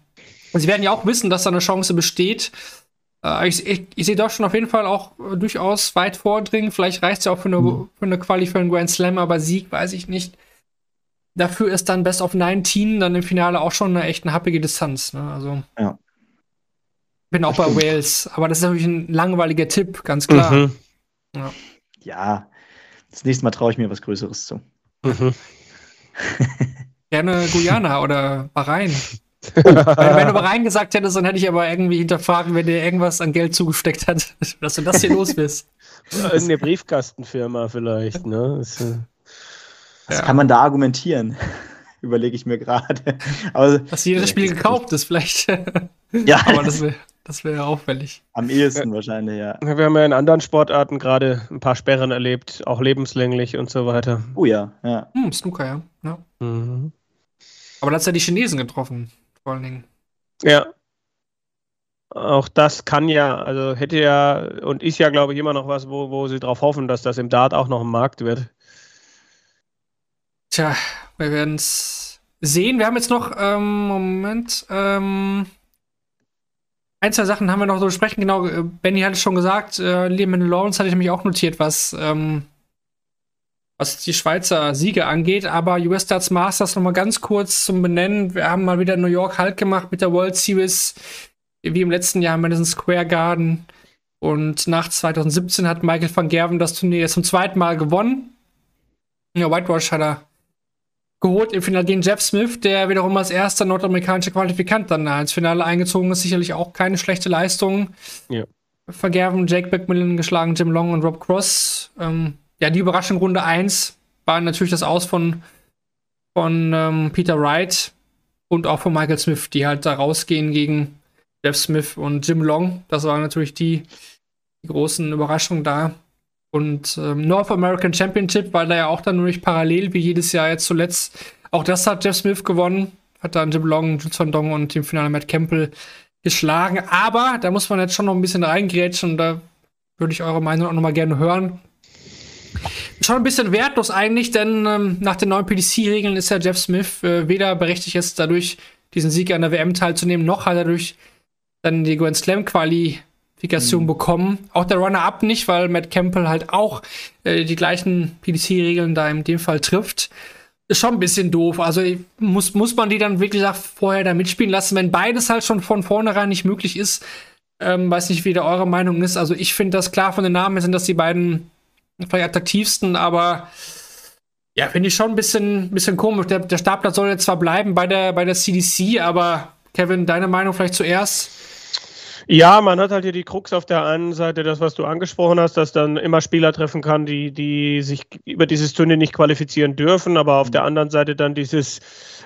sie werden ja auch wissen, dass da eine Chance besteht. Äh, ich, ich, ich sehe Deutschland auf jeden Fall auch äh, durchaus weit vordringen. Vielleicht reicht es ja auch für eine, mhm. für eine Quali für einen Grand Slam, aber Sieg weiß ich nicht. Dafür ist dann Best of 19 dann im Finale auch schon eine echt eine happige Distanz. Ne? Also, ja. Bin auch bei Wales, aber das ist natürlich ein langweiliger Tipp, ganz klar. Mhm. Ja. ja. das nächste Mal traue ich mir was Größeres zu. Mhm. Gerne Guyana oder Bahrain. Oh, wenn, wenn, du mal reingesagt hättest, dann hätte ich aber irgendwie hinterfragen, wenn dir irgendwas an Geld zugesteckt hat, dass du das hier los bist. Irgendeine Briefkastenfirma vielleicht, ne? Das, äh, Was ja. kann man da argumentieren? Überlege ich mir gerade. Dass jedes Spiel gekauft ist, vielleicht. ja. aber das wäre das wär auffällig. Am ehesten ja. wahrscheinlich, ja. Wir haben ja in anderen Sportarten gerade ein paar Sperren erlebt, auch lebenslänglich und so weiter. Oh ja, ja. Hm, Snooker, ja. ja. Mhm. Aber da hat ja die Chinesen getroffen vor allen Dingen. Ja. Auch das kann ja, also hätte ja und ist ja, glaube ich, immer noch was, wo, wo sie darauf hoffen, dass das im Dart auch noch ein Markt wird. Tja, wir werden es sehen. Wir haben jetzt noch, ähm, Moment, ähm, ein, zwei Sachen haben wir noch zu besprechen. Genau, äh, Benny hat es schon gesagt, äh, Lehman Lawrence hatte ich nämlich auch notiert, was ähm, was die Schweizer Siege angeht. Aber US Darts Masters noch mal ganz kurz zum Benennen. Wir haben mal wieder New York Halt gemacht mit der World Series, wie im letzten Jahr im Madison Square Garden. Und nach 2017 hat Michael van Gerven das Turnier zum zweiten Mal gewonnen. Ja, Whitewash hat er geholt im Finale gegen Jeff Smith, der wiederum als erster nordamerikanischer Qualifikant dann ins Finale eingezogen ist. Sicherlich auch keine schlechte Leistung. Ja. Van Gerven, Jake Beckmillan geschlagen, Jim Long und Rob Cross. Ähm, ja, die Überraschung Runde 1 war natürlich das Aus von, von ähm, Peter Wright und auch von Michael Smith, die halt da rausgehen gegen Jeff Smith und Jim Long. Das waren natürlich die, die großen Überraschungen da. Und ähm, North American Championship, weil da ja auch dann nämlich parallel wie jedes Jahr jetzt zuletzt Auch das hat Jeff Smith gewonnen. Hat dann Jim Long, Jules Dong und im Finale Matt Campbell geschlagen. Aber da muss man jetzt schon noch ein bisschen reingrätschen und da würde ich eure Meinung auch noch mal gerne hören. Schon ein bisschen wertlos eigentlich, denn ähm, nach den neuen PDC-Regeln ist ja Jeff Smith äh, weder berechtigt jetzt dadurch diesen Sieg an der WM teilzunehmen, noch hat er durch dann die Grand Slam Qualifikation mhm. bekommen. Auch der Runner-Up nicht, weil Matt Campbell halt auch äh, die gleichen PDC-Regeln da in dem Fall trifft. Ist schon ein bisschen doof. Also muss, muss man die dann wirklich vorher da mitspielen lassen, wenn beides halt schon von vornherein nicht möglich ist. Ähm, weiß nicht, wie da eure Meinung ist. Also ich finde das klar von den Namen sind das die beiden vielleicht attraktivsten, aber ja, finde ich schon ein bisschen, bisschen komisch. Der, der Startplatz soll jetzt zwar bleiben bei der, bei der CDC, aber Kevin, deine Meinung vielleicht zuerst? Ja, man hat halt hier die Krux auf der einen Seite, das, was du angesprochen hast, dass dann immer Spieler treffen kann, die, die sich über dieses Turnier nicht qualifizieren dürfen, aber auf der anderen Seite dann dieses,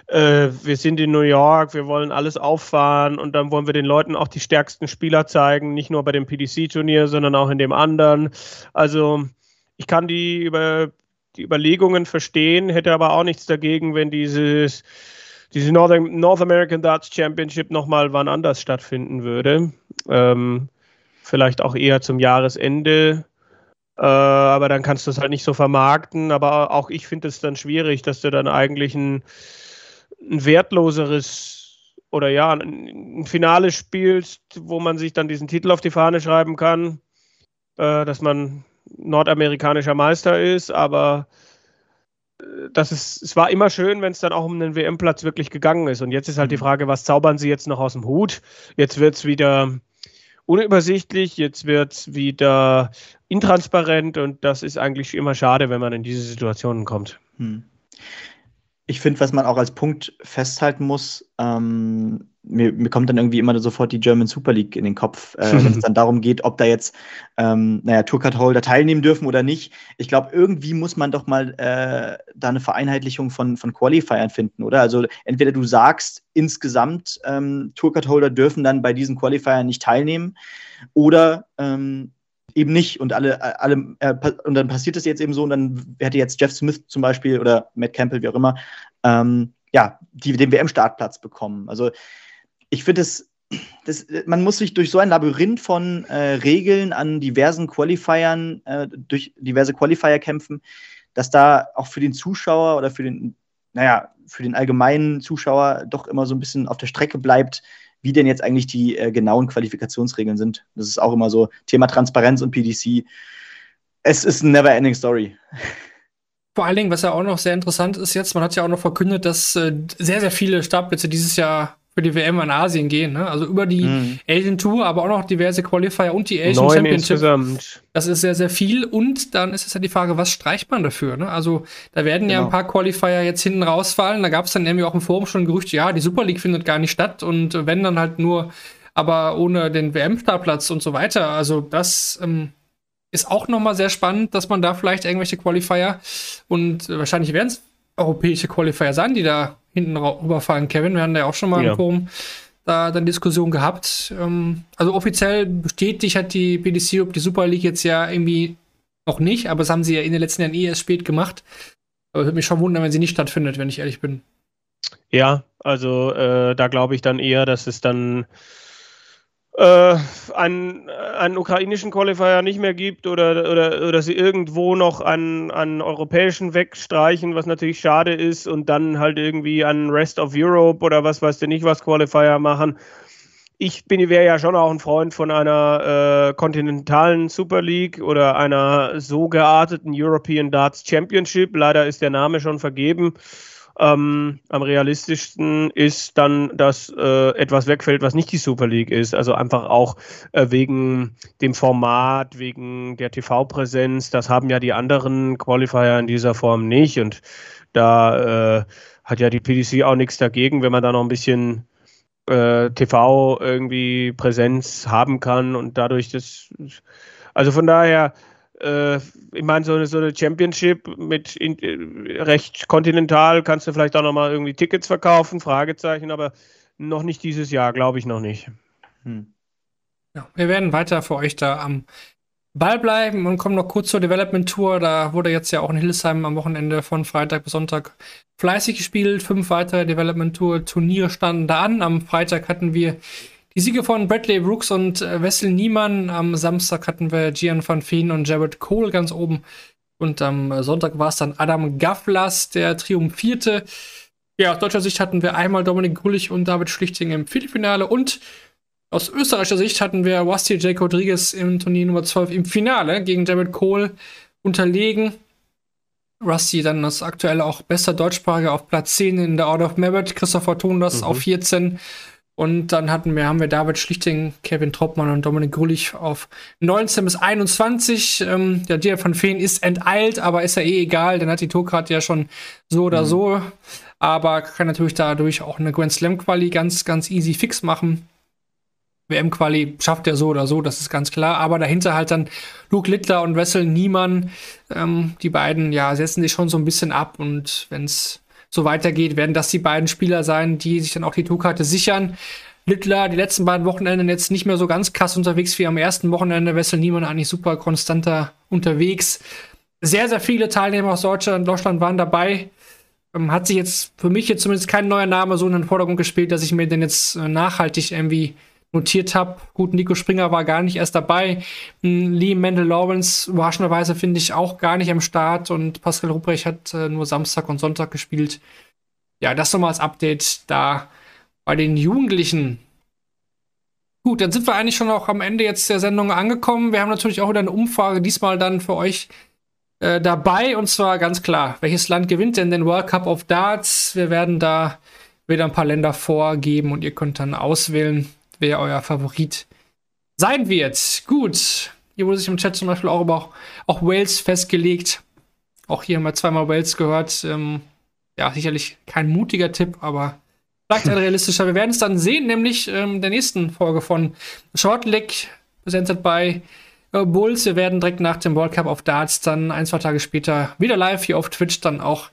äh, wir sind in New York, wir wollen alles auffahren und dann wollen wir den Leuten auch die stärksten Spieler zeigen, nicht nur bei dem PDC-Turnier, sondern auch in dem anderen. Also ich kann die, über, die Überlegungen verstehen, hätte aber auch nichts dagegen, wenn dieses, diese Northern, North American Darts Championship nochmal wann anders stattfinden würde. Ähm, vielleicht auch eher zum Jahresende. Äh, aber dann kannst du es halt nicht so vermarkten. Aber auch ich finde es dann schwierig, dass du dann eigentlich ein, ein wertloseres oder ja, ein, ein Finale spielst, wo man sich dann diesen Titel auf die Fahne schreiben kann, äh, dass man nordamerikanischer Meister ist, aber äh, das ist, es war immer schön, wenn es dann auch um den WM-Platz wirklich gegangen ist. Und jetzt ist halt die mhm. Frage, was zaubern sie jetzt noch aus dem Hut? Jetzt wird es wieder unübersichtlich, jetzt wird es wieder intransparent und das ist eigentlich immer schade, wenn man in diese Situationen kommt. Hm. Ich finde, was man auch als Punkt festhalten muss, ähm, mir, mir, kommt dann irgendwie immer sofort die German Super League in den Kopf, äh, wenn es dann darum geht, ob da jetzt, ähm, naja, Tourcard-Holder teilnehmen dürfen oder nicht. Ich glaube, irgendwie muss man doch mal äh, da eine Vereinheitlichung von, von Qualifiern finden, oder? Also entweder du sagst, insgesamt ähm, Tourcard-Holder dürfen dann bei diesen Qualifiern nicht teilnehmen oder ähm, eben nicht und alle, alle äh, und dann passiert das jetzt eben so und dann hätte jetzt Jeff Smith zum Beispiel oder Matt Campbell, wie auch immer, ähm, ja, die den WM-Startplatz bekommen. Also ich finde es, das, man muss sich durch so ein Labyrinth von äh, Regeln an diversen Qualifiern, äh, durch diverse Qualifier kämpfen, dass da auch für den Zuschauer oder für den, naja, für den allgemeinen Zuschauer doch immer so ein bisschen auf der Strecke bleibt, wie denn jetzt eigentlich die äh, genauen Qualifikationsregeln sind. Das ist auch immer so Thema Transparenz und PDC. Es ist eine never-ending Story. Vor allen Dingen, was ja auch noch sehr interessant ist jetzt, man hat ja auch noch verkündet, dass äh, sehr, sehr viele Startplätze dieses Jahr für die WM in Asien gehen. Ne? Also über die mhm. Asian Tour, aber auch noch diverse Qualifier und die Asian Neun Championship. Insgesamt. Das ist sehr, sehr viel. Und dann ist es ja die Frage, was streicht man dafür? Ne? Also da werden genau. ja ein genau. paar Qualifier jetzt hinten rausfallen. Da gab es dann irgendwie auch im Forum schon Gerücht, ja, die Super League findet gar nicht statt und wenn dann halt nur, aber ohne den WM-Startplatz und so weiter. Also das ähm, ist auch nochmal sehr spannend, dass man da vielleicht irgendwelche Qualifier und wahrscheinlich werden es europäische Qualifier sein, die da hinten rüberfallen. Kevin, wir hatten ja auch schon mal ja. im Forum da dann Diskussion gehabt. Ähm, also offiziell bestätigt hat die PDC ob die Super League jetzt ja irgendwie noch nicht, aber das haben sie ja in den letzten Jahren eh erst spät gemacht. Aber würde mich schon wundern, wenn sie nicht stattfindet, wenn ich ehrlich bin. Ja, also äh, da glaube ich dann eher, dass es dann äh, einen, einen ukrainischen Qualifier nicht mehr gibt oder, oder, oder sie irgendwo noch einen, einen europäischen wegstreichen, was natürlich schade ist, und dann halt irgendwie einen Rest of Europe oder was weiß du nicht was Qualifier machen. Ich wäre ja schon auch ein Freund von einer äh, kontinentalen Super League oder einer so gearteten European Darts Championship. Leider ist der Name schon vergeben. Ähm, am realistischsten ist dann, dass äh, etwas wegfällt, was nicht die Super League ist. Also einfach auch äh, wegen dem Format, wegen der TV-Präsenz. Das haben ja die anderen Qualifier in dieser Form nicht. Und da äh, hat ja die PDC auch nichts dagegen, wenn man da noch ein bisschen äh, TV irgendwie Präsenz haben kann und dadurch das. Also von daher äh, ich meine, so eine, so eine Championship mit in, äh, recht kontinental kannst du vielleicht auch nochmal irgendwie Tickets verkaufen, Fragezeichen, aber noch nicht dieses Jahr, glaube ich noch nicht. Hm. Ja, wir werden weiter für euch da am Ball bleiben und kommen noch kurz zur Development Tour. Da wurde jetzt ja auch in Hildesheim am Wochenende von Freitag bis Sonntag fleißig gespielt. Fünf weitere Development Tour Turniere standen da an. Am Freitag hatten wir die Siege von Bradley Brooks und äh, Wessel Niemann. Am Samstag hatten wir Gian van Veen und Jared Cole ganz oben. Und am Sonntag war es dann Adam Gavlas, der triumphierte. Ja, aus deutscher Sicht hatten wir einmal Dominik Gullich und David Schlichting im Viertelfinale und aus österreichischer Sicht hatten wir Wasti J. Rodriguez im Turnier Nummer 12 im Finale gegen Jared Cole unterlegen. Rusty dann das aktuelle auch bester Deutschsprache auf Platz 10 in der Out of Merit, Christopher Tondas mhm. auf 14. Und dann hatten wir, haben wir David Schlichting, Kevin Troppmann und Dominik Grullich auf 19 bis 21. Ähm, der Dia von Feen ist enteilt, aber ist ja eh egal, denn hat die Tourkarte ja schon so oder mhm. so. Aber kann natürlich dadurch auch eine Grand Slam Quali ganz, ganz easy fix machen. WM-Quali schafft er so oder so, das ist ganz klar. Aber dahinter halt dann Luke Littler und Wessel Niemann. Ähm, die beiden, ja, setzen sich schon so ein bisschen ab. Und wenn es so weitergeht, werden das die beiden Spieler sein, die sich dann auch die Tourkarte sichern. Littler die letzten beiden Wochenenden jetzt nicht mehr so ganz krass unterwegs wie am ersten Wochenende. Wessel Niemann eigentlich super konstanter unterwegs. Sehr, sehr viele Teilnehmer aus Deutschland, Deutschland waren dabei. Ähm, hat sich jetzt für mich jetzt zumindest kein neuer Name so in den Vordergrund gespielt, dass ich mir den jetzt äh, nachhaltig irgendwie notiert habe. Gut, Nico Springer war gar nicht erst dabei. Hm, Lee Mendel Lawrence, überraschenderweise finde ich auch gar nicht am Start und Pascal Rupprecht hat äh, nur Samstag und Sonntag gespielt. Ja, das nochmal als Update da bei den Jugendlichen. Gut, dann sind wir eigentlich schon auch am Ende jetzt der Sendung angekommen. Wir haben natürlich auch wieder eine Umfrage diesmal dann für euch äh, dabei und zwar ganz klar, welches Land gewinnt denn den World Cup of Darts? Wir werden da wieder ein paar Länder vorgeben und ihr könnt dann auswählen, wer euer Favorit sein wird. Gut, hier wurde sich im Chat zum Beispiel auch, aber auch, auch Wales festgelegt. Auch hier haben wir zweimal Wales gehört. Ähm, ja, sicherlich kein mutiger Tipp, aber vielleicht ein realistischer. Wir werden es dann sehen, nämlich ähm, der nächsten Folge von Shortleg, presented by äh, Bulls. Wir werden direkt nach dem World Cup auf Darts dann ein, zwei Tage später wieder live hier auf Twitch dann auch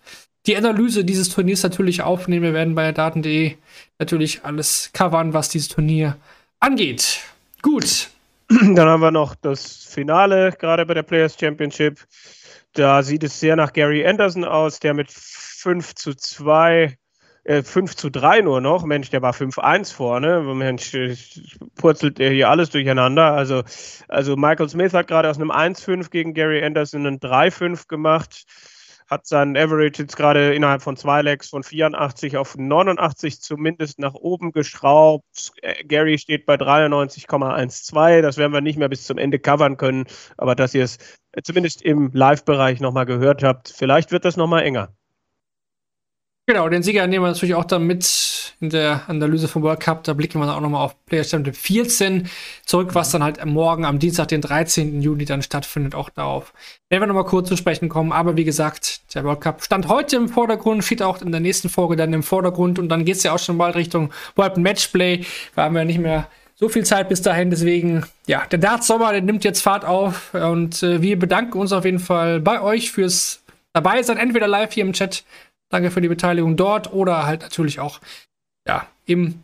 die Analyse dieses Turniers natürlich aufnehmen. Wir werden bei daten.de natürlich alles covern, was dieses Turnier angeht. Gut. Dann haben wir noch das Finale, gerade bei der Players Championship. Da sieht es sehr nach Gary Anderson aus, der mit 5 zu 2, äh, 5 zu 3 nur noch. Mensch, der war 5-1 vorne. Mensch, purzelt er hier alles durcheinander. Also, also Michael Smith hat gerade aus einem 1-5 gegen Gary Anderson einen 3-5 gemacht hat sein Average jetzt gerade innerhalb von zwei Legs von 84 auf 89 zumindest nach oben geschraubt. Äh, Gary steht bei 93,12. Das werden wir nicht mehr bis zum Ende covern können, aber dass ihr es zumindest im Live-Bereich nochmal gehört habt, vielleicht wird das nochmal enger. Genau, den Sieger nehmen wir natürlich auch dann mit in der Analyse vom World Cup. Da blicken wir dann auch nochmal auf Player Championship 14 zurück, was dann halt morgen am Dienstag, den 13. Juni dann stattfindet. Auch darauf werden wir nochmal kurz zu sprechen kommen. Aber wie gesagt, der World Cup stand heute im Vordergrund, steht auch in der nächsten Folge dann im Vordergrund. Und dann geht es ja auch schon bald Richtung World Matchplay. Da haben wir nicht mehr so viel Zeit bis dahin. Deswegen, ja, der Darts Sommer, der nimmt jetzt Fahrt auf. Und äh, wir bedanken uns auf jeden Fall bei euch fürs dabei sein. Entweder live hier im Chat Danke für die Beteiligung dort oder halt natürlich auch ja, im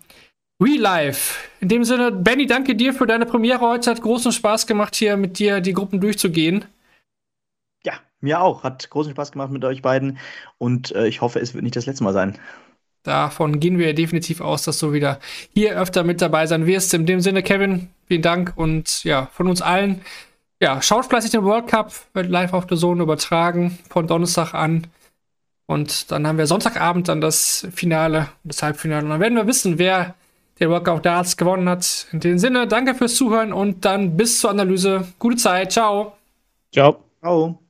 Real Life. In dem Sinne, Benny, danke dir für deine Premiere heute. Hat großen Spaß gemacht, hier mit dir die Gruppen durchzugehen. Ja, mir auch. Hat großen Spaß gemacht mit euch beiden. Und äh, ich hoffe, es wird nicht das letzte Mal sein. Davon gehen wir definitiv aus, dass du wieder hier öfter mit dabei sein wirst. In dem Sinne, Kevin, vielen Dank und ja, von uns allen. Ja, schaut fleißig den World Cup, wird live auf der Zone übertragen, von Donnerstag an. Und dann haben wir Sonntagabend dann das Finale, das Halbfinale. Und dann werden wir wissen, wer der Workout Darts gewonnen hat. In dem Sinne, danke fürs Zuhören und dann bis zur Analyse. Gute Zeit. Ciao. Ciao. Ciao.